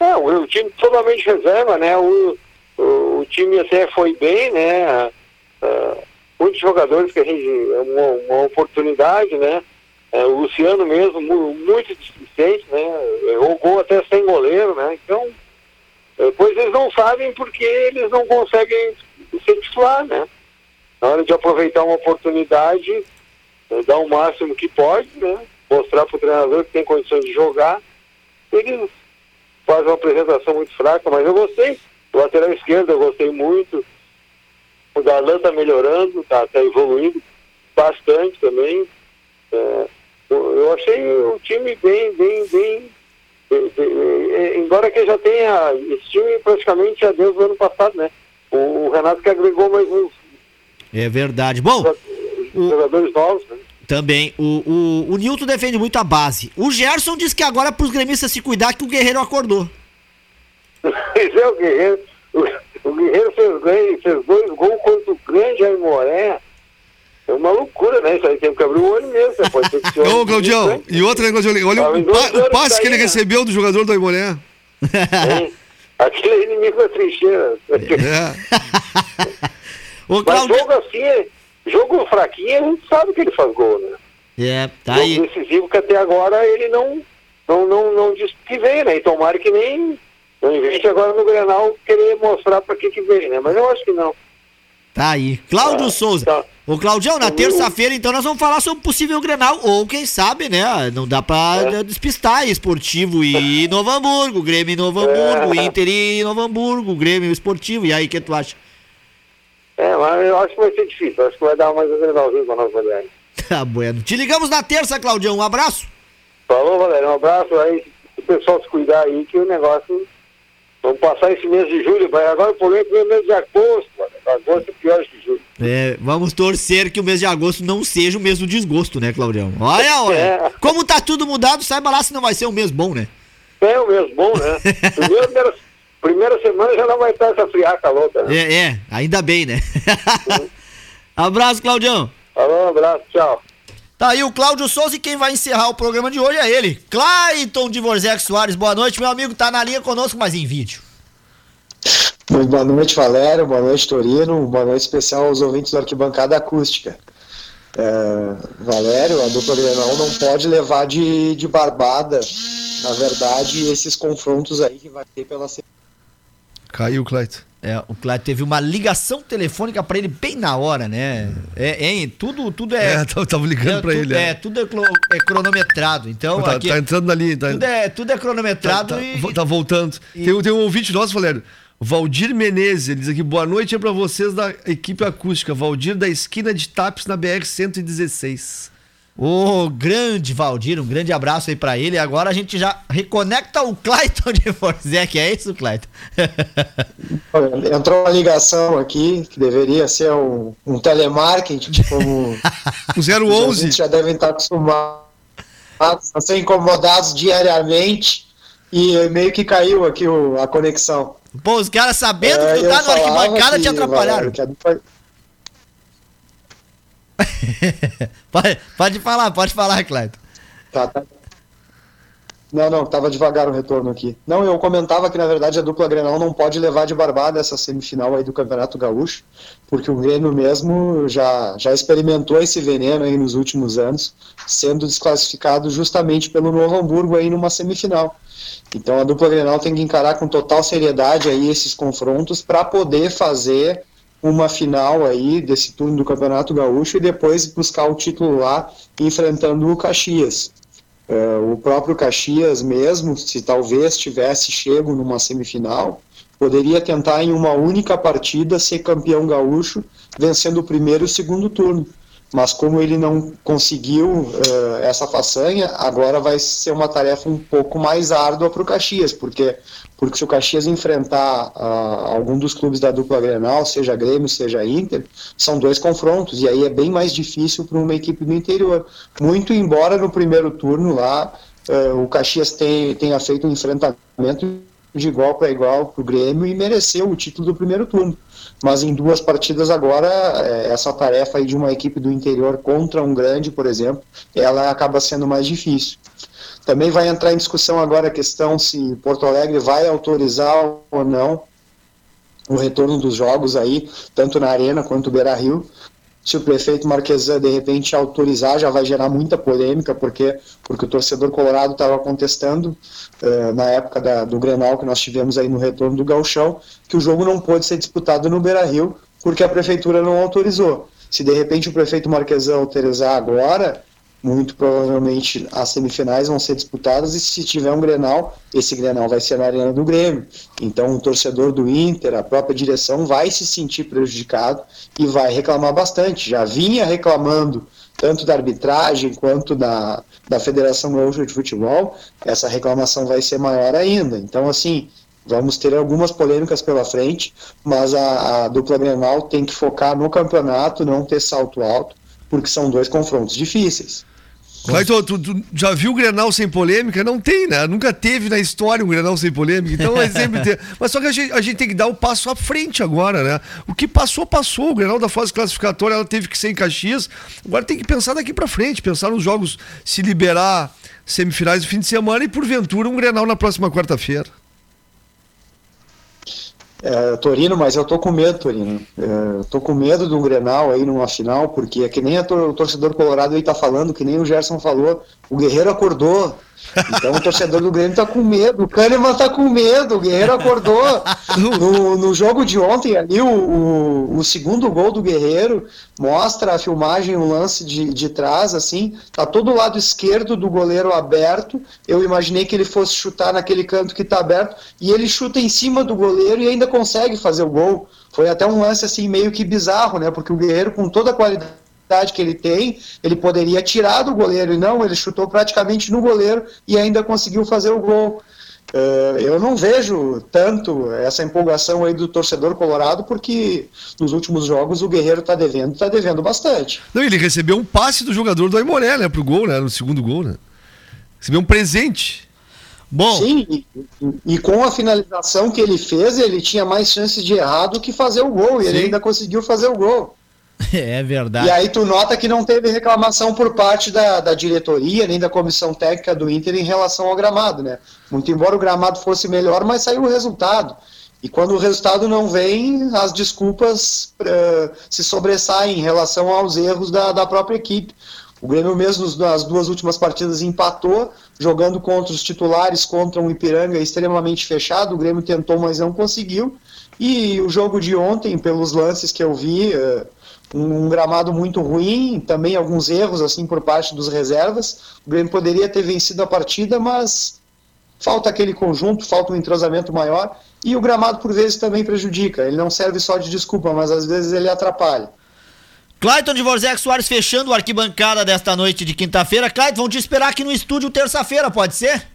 É, o, o time totalmente reserva, né? O, o, o time até foi bem, né? Ah, muitos jogadores que a gente. É uma, uma oportunidade, né? É, o Luciano mesmo, mu- muito displicente, né? Errou gol até sem goleiro, né? Então, depois eles não sabem porque eles não conseguem ser titular, né? Na hora de aproveitar uma oportunidade, eh, dar o máximo que pode, né? Mostrar para o treinador que tem condições de jogar. Eles fazem uma apresentação muito fraca, mas eu gostei. O lateral esquerdo eu gostei muito. O Darlan está melhorando, está tá evoluindo bastante também. É, eu achei o time bem, bem, bem. Bem- é, embora que já tenha esse time praticamente já desde o ano passado, né? O, o Renato que agregou mais uns É verdade. Bom, O- jogadores novos, né? também, o, o, o Nilton defende muito a base. O Gerson diz que agora é pros gremistas se cuidar que o Guerreiro acordou. (laughs) Esse é o Guerreiro. O, o Guerreiro fez, fez dois gols contra da Imoré, é uma loucura, né? Isso aí tem que abrir o olho mesmo. Você pode ter que (laughs) Ô, Claudião, e outra, né, Claudião? Olha o, pa, o passe que ele né? recebeu do jogador da Imoré. Aquele é inimigo da trincheira. É. (laughs) Ô, Mas jogo assim, jogo fraquinho, a gente sabe que ele faz gol, né? É, tá jogo aí. decisivo que até agora ele não, não, não, não disse que veio, né? E tomara que nem não invente agora no Grenal querer mostrar pra que que veio, né? Mas eu acho que não. Tá aí. Cláudio ah, Souza. Tá. Ô, Claudião, na terça-feira, então, nós vamos falar sobre o possível Grenal, ou quem sabe, né? Não dá pra é. despistar esportivo e Novo Hamburgo, Grêmio e Novo Hamburgo, é. Inter e Novo Hamburgo, Grêmio esportivo. E aí, o que tu acha? É, mas eu acho que vai ser difícil. Acho que vai dar mais um Grenalzinho pra nós, Valério. Tá (laughs) bueno. Te ligamos na terça, Claudião. Um abraço. Falou, Valério. Um abraço aí. O pessoal se cuidar aí, que o negócio Vamos passar esse mês de julho, vai. Agora o problema é o mês de agosto, mano. Agosto é pior que julho. É, vamos torcer que o mês de agosto não seja o mês do desgosto, né, Claudião? Olha, olha. É. Como tá tudo mudado, saiba lá se não vai ser um mês bom, né? É um mês bom, né? (laughs) primeira, primeira semana já não vai estar essa friaca louca, né? É, é, ainda bem, né? (laughs) abraço, Claudião. Falou, um abraço, tchau. Tá aí o Cláudio Souza e quem vai encerrar o programa de hoje é ele, Clayton Dvorzek Soares. Boa noite, meu amigo, tá na linha conosco, mas em vídeo. Boa noite, Valério, boa noite, Torino, boa noite especial aos ouvintes da Arquibancada Acústica. É, Valério, a dupla Grenal não pode levar de, de barbada, na verdade, esses confrontos aí que vai ter pela Caiu, Clayton. É, o Cláudio teve uma ligação telefônica para ele bem na hora, né? É, é tudo, tudo é. É, (laughs) tava ligando é, para ele. É, é tudo é, é, cronometrado. Então, tá, aqui, tá entrando ali. Tá, tudo, é, tudo é cronometrado tá, tá, e. Tá voltando. E... Tem, tem um ouvinte nosso, Valério. Valdir Menezes, ele diz aqui: boa noite é para vocês da equipe acústica. Valdir da esquina de Tapes na BR 116. Ô, grande Valdir, um grande abraço aí para ele. Agora a gente já reconecta o Clayton de Forzec, é isso, Clayton? Entrou uma ligação aqui, que deveria ser um, um telemarketing, como (laughs) o 011. já devem estar acostumados a ser incomodados diariamente e meio que caiu aqui o, a conexão. Pô, os caras sabendo é, que tu tá no arquibancada te atrapalharam. Valeu, (laughs) pode, pode falar, pode falar, Cleiton. Tá, tá. Não, não, tava devagar o retorno aqui. Não, eu comentava que na verdade a dupla Grenal não pode levar de barbada essa semifinal aí do Campeonato Gaúcho, porque o Grêmio mesmo já, já experimentou esse veneno aí nos últimos anos, sendo desclassificado justamente pelo Novo Hamburgo aí numa semifinal. Então a dupla Grenal tem que encarar com total seriedade aí esses confrontos para poder fazer uma final aí desse turno do Campeonato Gaúcho e depois buscar o título lá enfrentando o Caxias. Uh, o próprio Caxias mesmo, se talvez tivesse chego numa semifinal, poderia tentar em uma única partida ser campeão gaúcho, vencendo o primeiro e o segundo turno. Mas como ele não conseguiu uh, essa façanha, agora vai ser uma tarefa um pouco mais árdua para o Caxias, porque porque se o Caxias enfrentar uh, algum dos clubes da dupla Grenal, seja Grêmio, seja Inter, são dois confrontos, e aí é bem mais difícil para uma equipe do interior. Muito embora no primeiro turno lá uh, o Caxias tenha, tenha feito um enfrentamento de igual para igual para o Grêmio e mereceu o título do primeiro turno. Mas em duas partidas agora, eh, essa tarefa de uma equipe do interior contra um grande, por exemplo, ela acaba sendo mais difícil. Também vai entrar em discussão agora a questão se Porto Alegre vai autorizar ou não o retorno dos jogos aí, tanto na Arena quanto no Beira Rio. Se o prefeito Marquesan de repente autorizar, já vai gerar muita polêmica, porque, porque o torcedor colorado estava contestando uh, na época da, do Grenal que nós tivemos aí no retorno do Galchão, que o jogo não pôde ser disputado no Beira Rio, porque a prefeitura não autorizou. Se de repente o prefeito Marquesan autorizar agora, muito provavelmente as semifinais vão ser disputadas e se tiver um Grenal, esse Grenal vai ser na arena do Grêmio. Então o torcedor do Inter, a própria direção vai se sentir prejudicado e vai reclamar bastante. Já vinha reclamando tanto da arbitragem quanto da, da Federação Gaúcha de Futebol, essa reclamação vai ser maior ainda. Então assim, vamos ter algumas polêmicas pela frente, mas a, a dupla Grenal tem que focar no campeonato, não ter salto alto, porque são dois confrontos difíceis. Clayton, tu, tu já viu o Grenal sem polêmica? Não tem, né? Nunca teve na história um Grenal sem polêmica. Então é sempre ter. (laughs) Mas só que a gente, a gente tem que dar o um passo à frente agora, né? O que passou, passou. O Grenal da fase classificatória, ela teve que ser em Caxias. Agora tem que pensar daqui para frente, pensar nos jogos, se liberar semifinais do fim de semana e, porventura, um Grenal na próxima quarta-feira. É, Torino, mas eu tô com medo, Torino. É, tô com medo do Grenal aí numa final, porque é que nem o torcedor colorado aí tá falando, que nem o Gerson falou, o Guerreiro acordou. Então o torcedor do Grêmio tá com medo, o Kahneman tá com medo, o Guerreiro acordou. No, no jogo de ontem ali, o, o, o, segundo gol do Guerreiro mostra a filmagem, o um lance de, de trás, assim, tá todo o lado esquerdo do goleiro aberto. Eu imaginei que ele fosse chutar naquele canto que tá aberto, e ele chuta em cima do goleiro e ainda consegue fazer o gol. Foi até um lance assim meio que bizarro, né? Porque o Guerreiro, com toda a qualidade que ele tem, ele poderia tirar do goleiro, e não, ele chutou praticamente no goleiro e ainda conseguiu fazer o gol. Uh, eu não vejo tanto essa empolgação aí do torcedor colorado, porque nos últimos jogos o Guerreiro está devendo, está devendo bastante. Não, ele recebeu um passe do jogador do Aimoré, né, pro gol, né, no segundo gol, né? Recebeu um presente. Bom. Sim, e, e, com a finalização que ele fez, ele tinha mais chances de errar do que fazer o gol, e Sim. ele ainda conseguiu fazer o gol. (laughs) É verdade. E aí tu nota que não teve reclamação por parte da, da diretoria, nem da comissão técnica do Inter em relação ao gramado, né? Muito embora o gramado fosse melhor, mas saiu o resultado. E quando o resultado não vem, as desculpas uh, se sobressaem em relação aos erros da, da própria equipe. O Grêmio mesmo nas duas últimas partidas empatou, jogando contra os titulares, contra um Ipiranga extremamente fechado. O Grêmio tentou, mas não conseguiu. E o jogo de ontem, pelos lances que eu vi, uh, um gramado muito ruim, também alguns erros assim por parte dos reservas. O Grêmio poderia ter vencido a partida, mas falta aquele conjunto, falta um entrosamento maior e o gramado por vezes também prejudica. Ele não serve só de desculpa, mas às vezes ele atrapalha. Clayton de Vorzec Soares fechando a arquibancada desta noite de quinta-feira. Clayton, vão te esperar aqui no estúdio terça-feira, pode ser?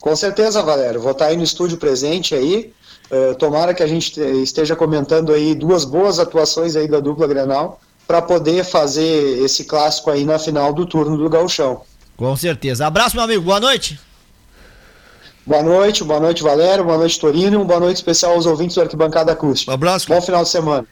Com certeza, Valério. Vou estar aí no estúdio presente aí. Uh, tomara que a gente esteja comentando aí duas boas atuações aí da dupla Grenal para poder fazer esse clássico aí na final do turno do Gauchão. Com certeza. Abraço, meu amigo. Boa noite. Boa noite, boa noite, Valério, boa noite, Torino, uma boa noite especial aos ouvintes do Arquibancada Acústica. Um abraço. Bom final de semana.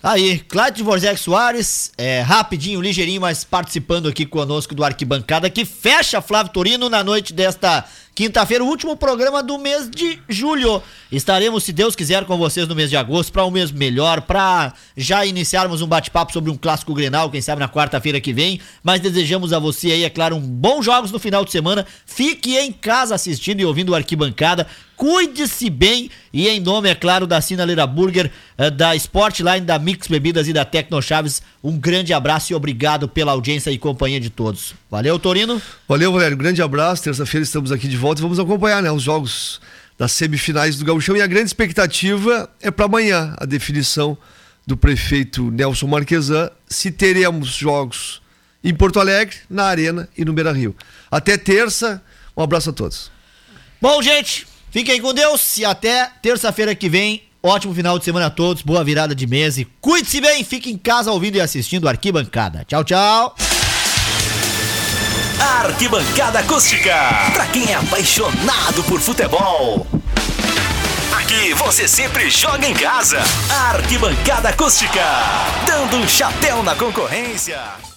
Aí, Cláudio Vorzec Soares, é, rapidinho, ligeirinho, mas participando aqui conosco do Arquibancada, que fecha Flávio Torino na noite desta Quinta-feira, o último programa do mês de julho. Estaremos, se Deus quiser, com vocês no mês de agosto para um mês melhor, para já iniciarmos um bate-papo sobre um clássico Grenal, quem sabe na quarta-feira que vem. Mas desejamos a você aí, é claro, um bons jogos no final de semana. Fique em casa assistindo e ouvindo o Arquibancada. Cuide-se bem e em nome, é claro, da Sinaleira Burger, eh, da Sportline, da Mix Bebidas e da Tecno Chaves, um grande abraço e obrigado pela audiência e companhia de todos. Valeu, Torino. Valeu, Valério. Grande abraço. Terça-feira estamos aqui de volta e vamos acompanhar né, os jogos das semifinais do Gauchão. E a grande expectativa é para amanhã a definição do prefeito Nelson Marquesan se teremos jogos em Porto Alegre, na Arena e no Beira Rio. Até terça. Um abraço a todos. Bom, gente, Fiquem com Deus e até terça-feira que vem. Ótimo final de semana a todos, boa virada de mês e cuide-se bem, fique em casa ouvindo e assistindo Arquibancada. Tchau, tchau. Arquibancada Acústica, pra quem é apaixonado por futebol. Aqui você sempre joga em casa. Arquibancada Acústica, dando um chapéu na concorrência.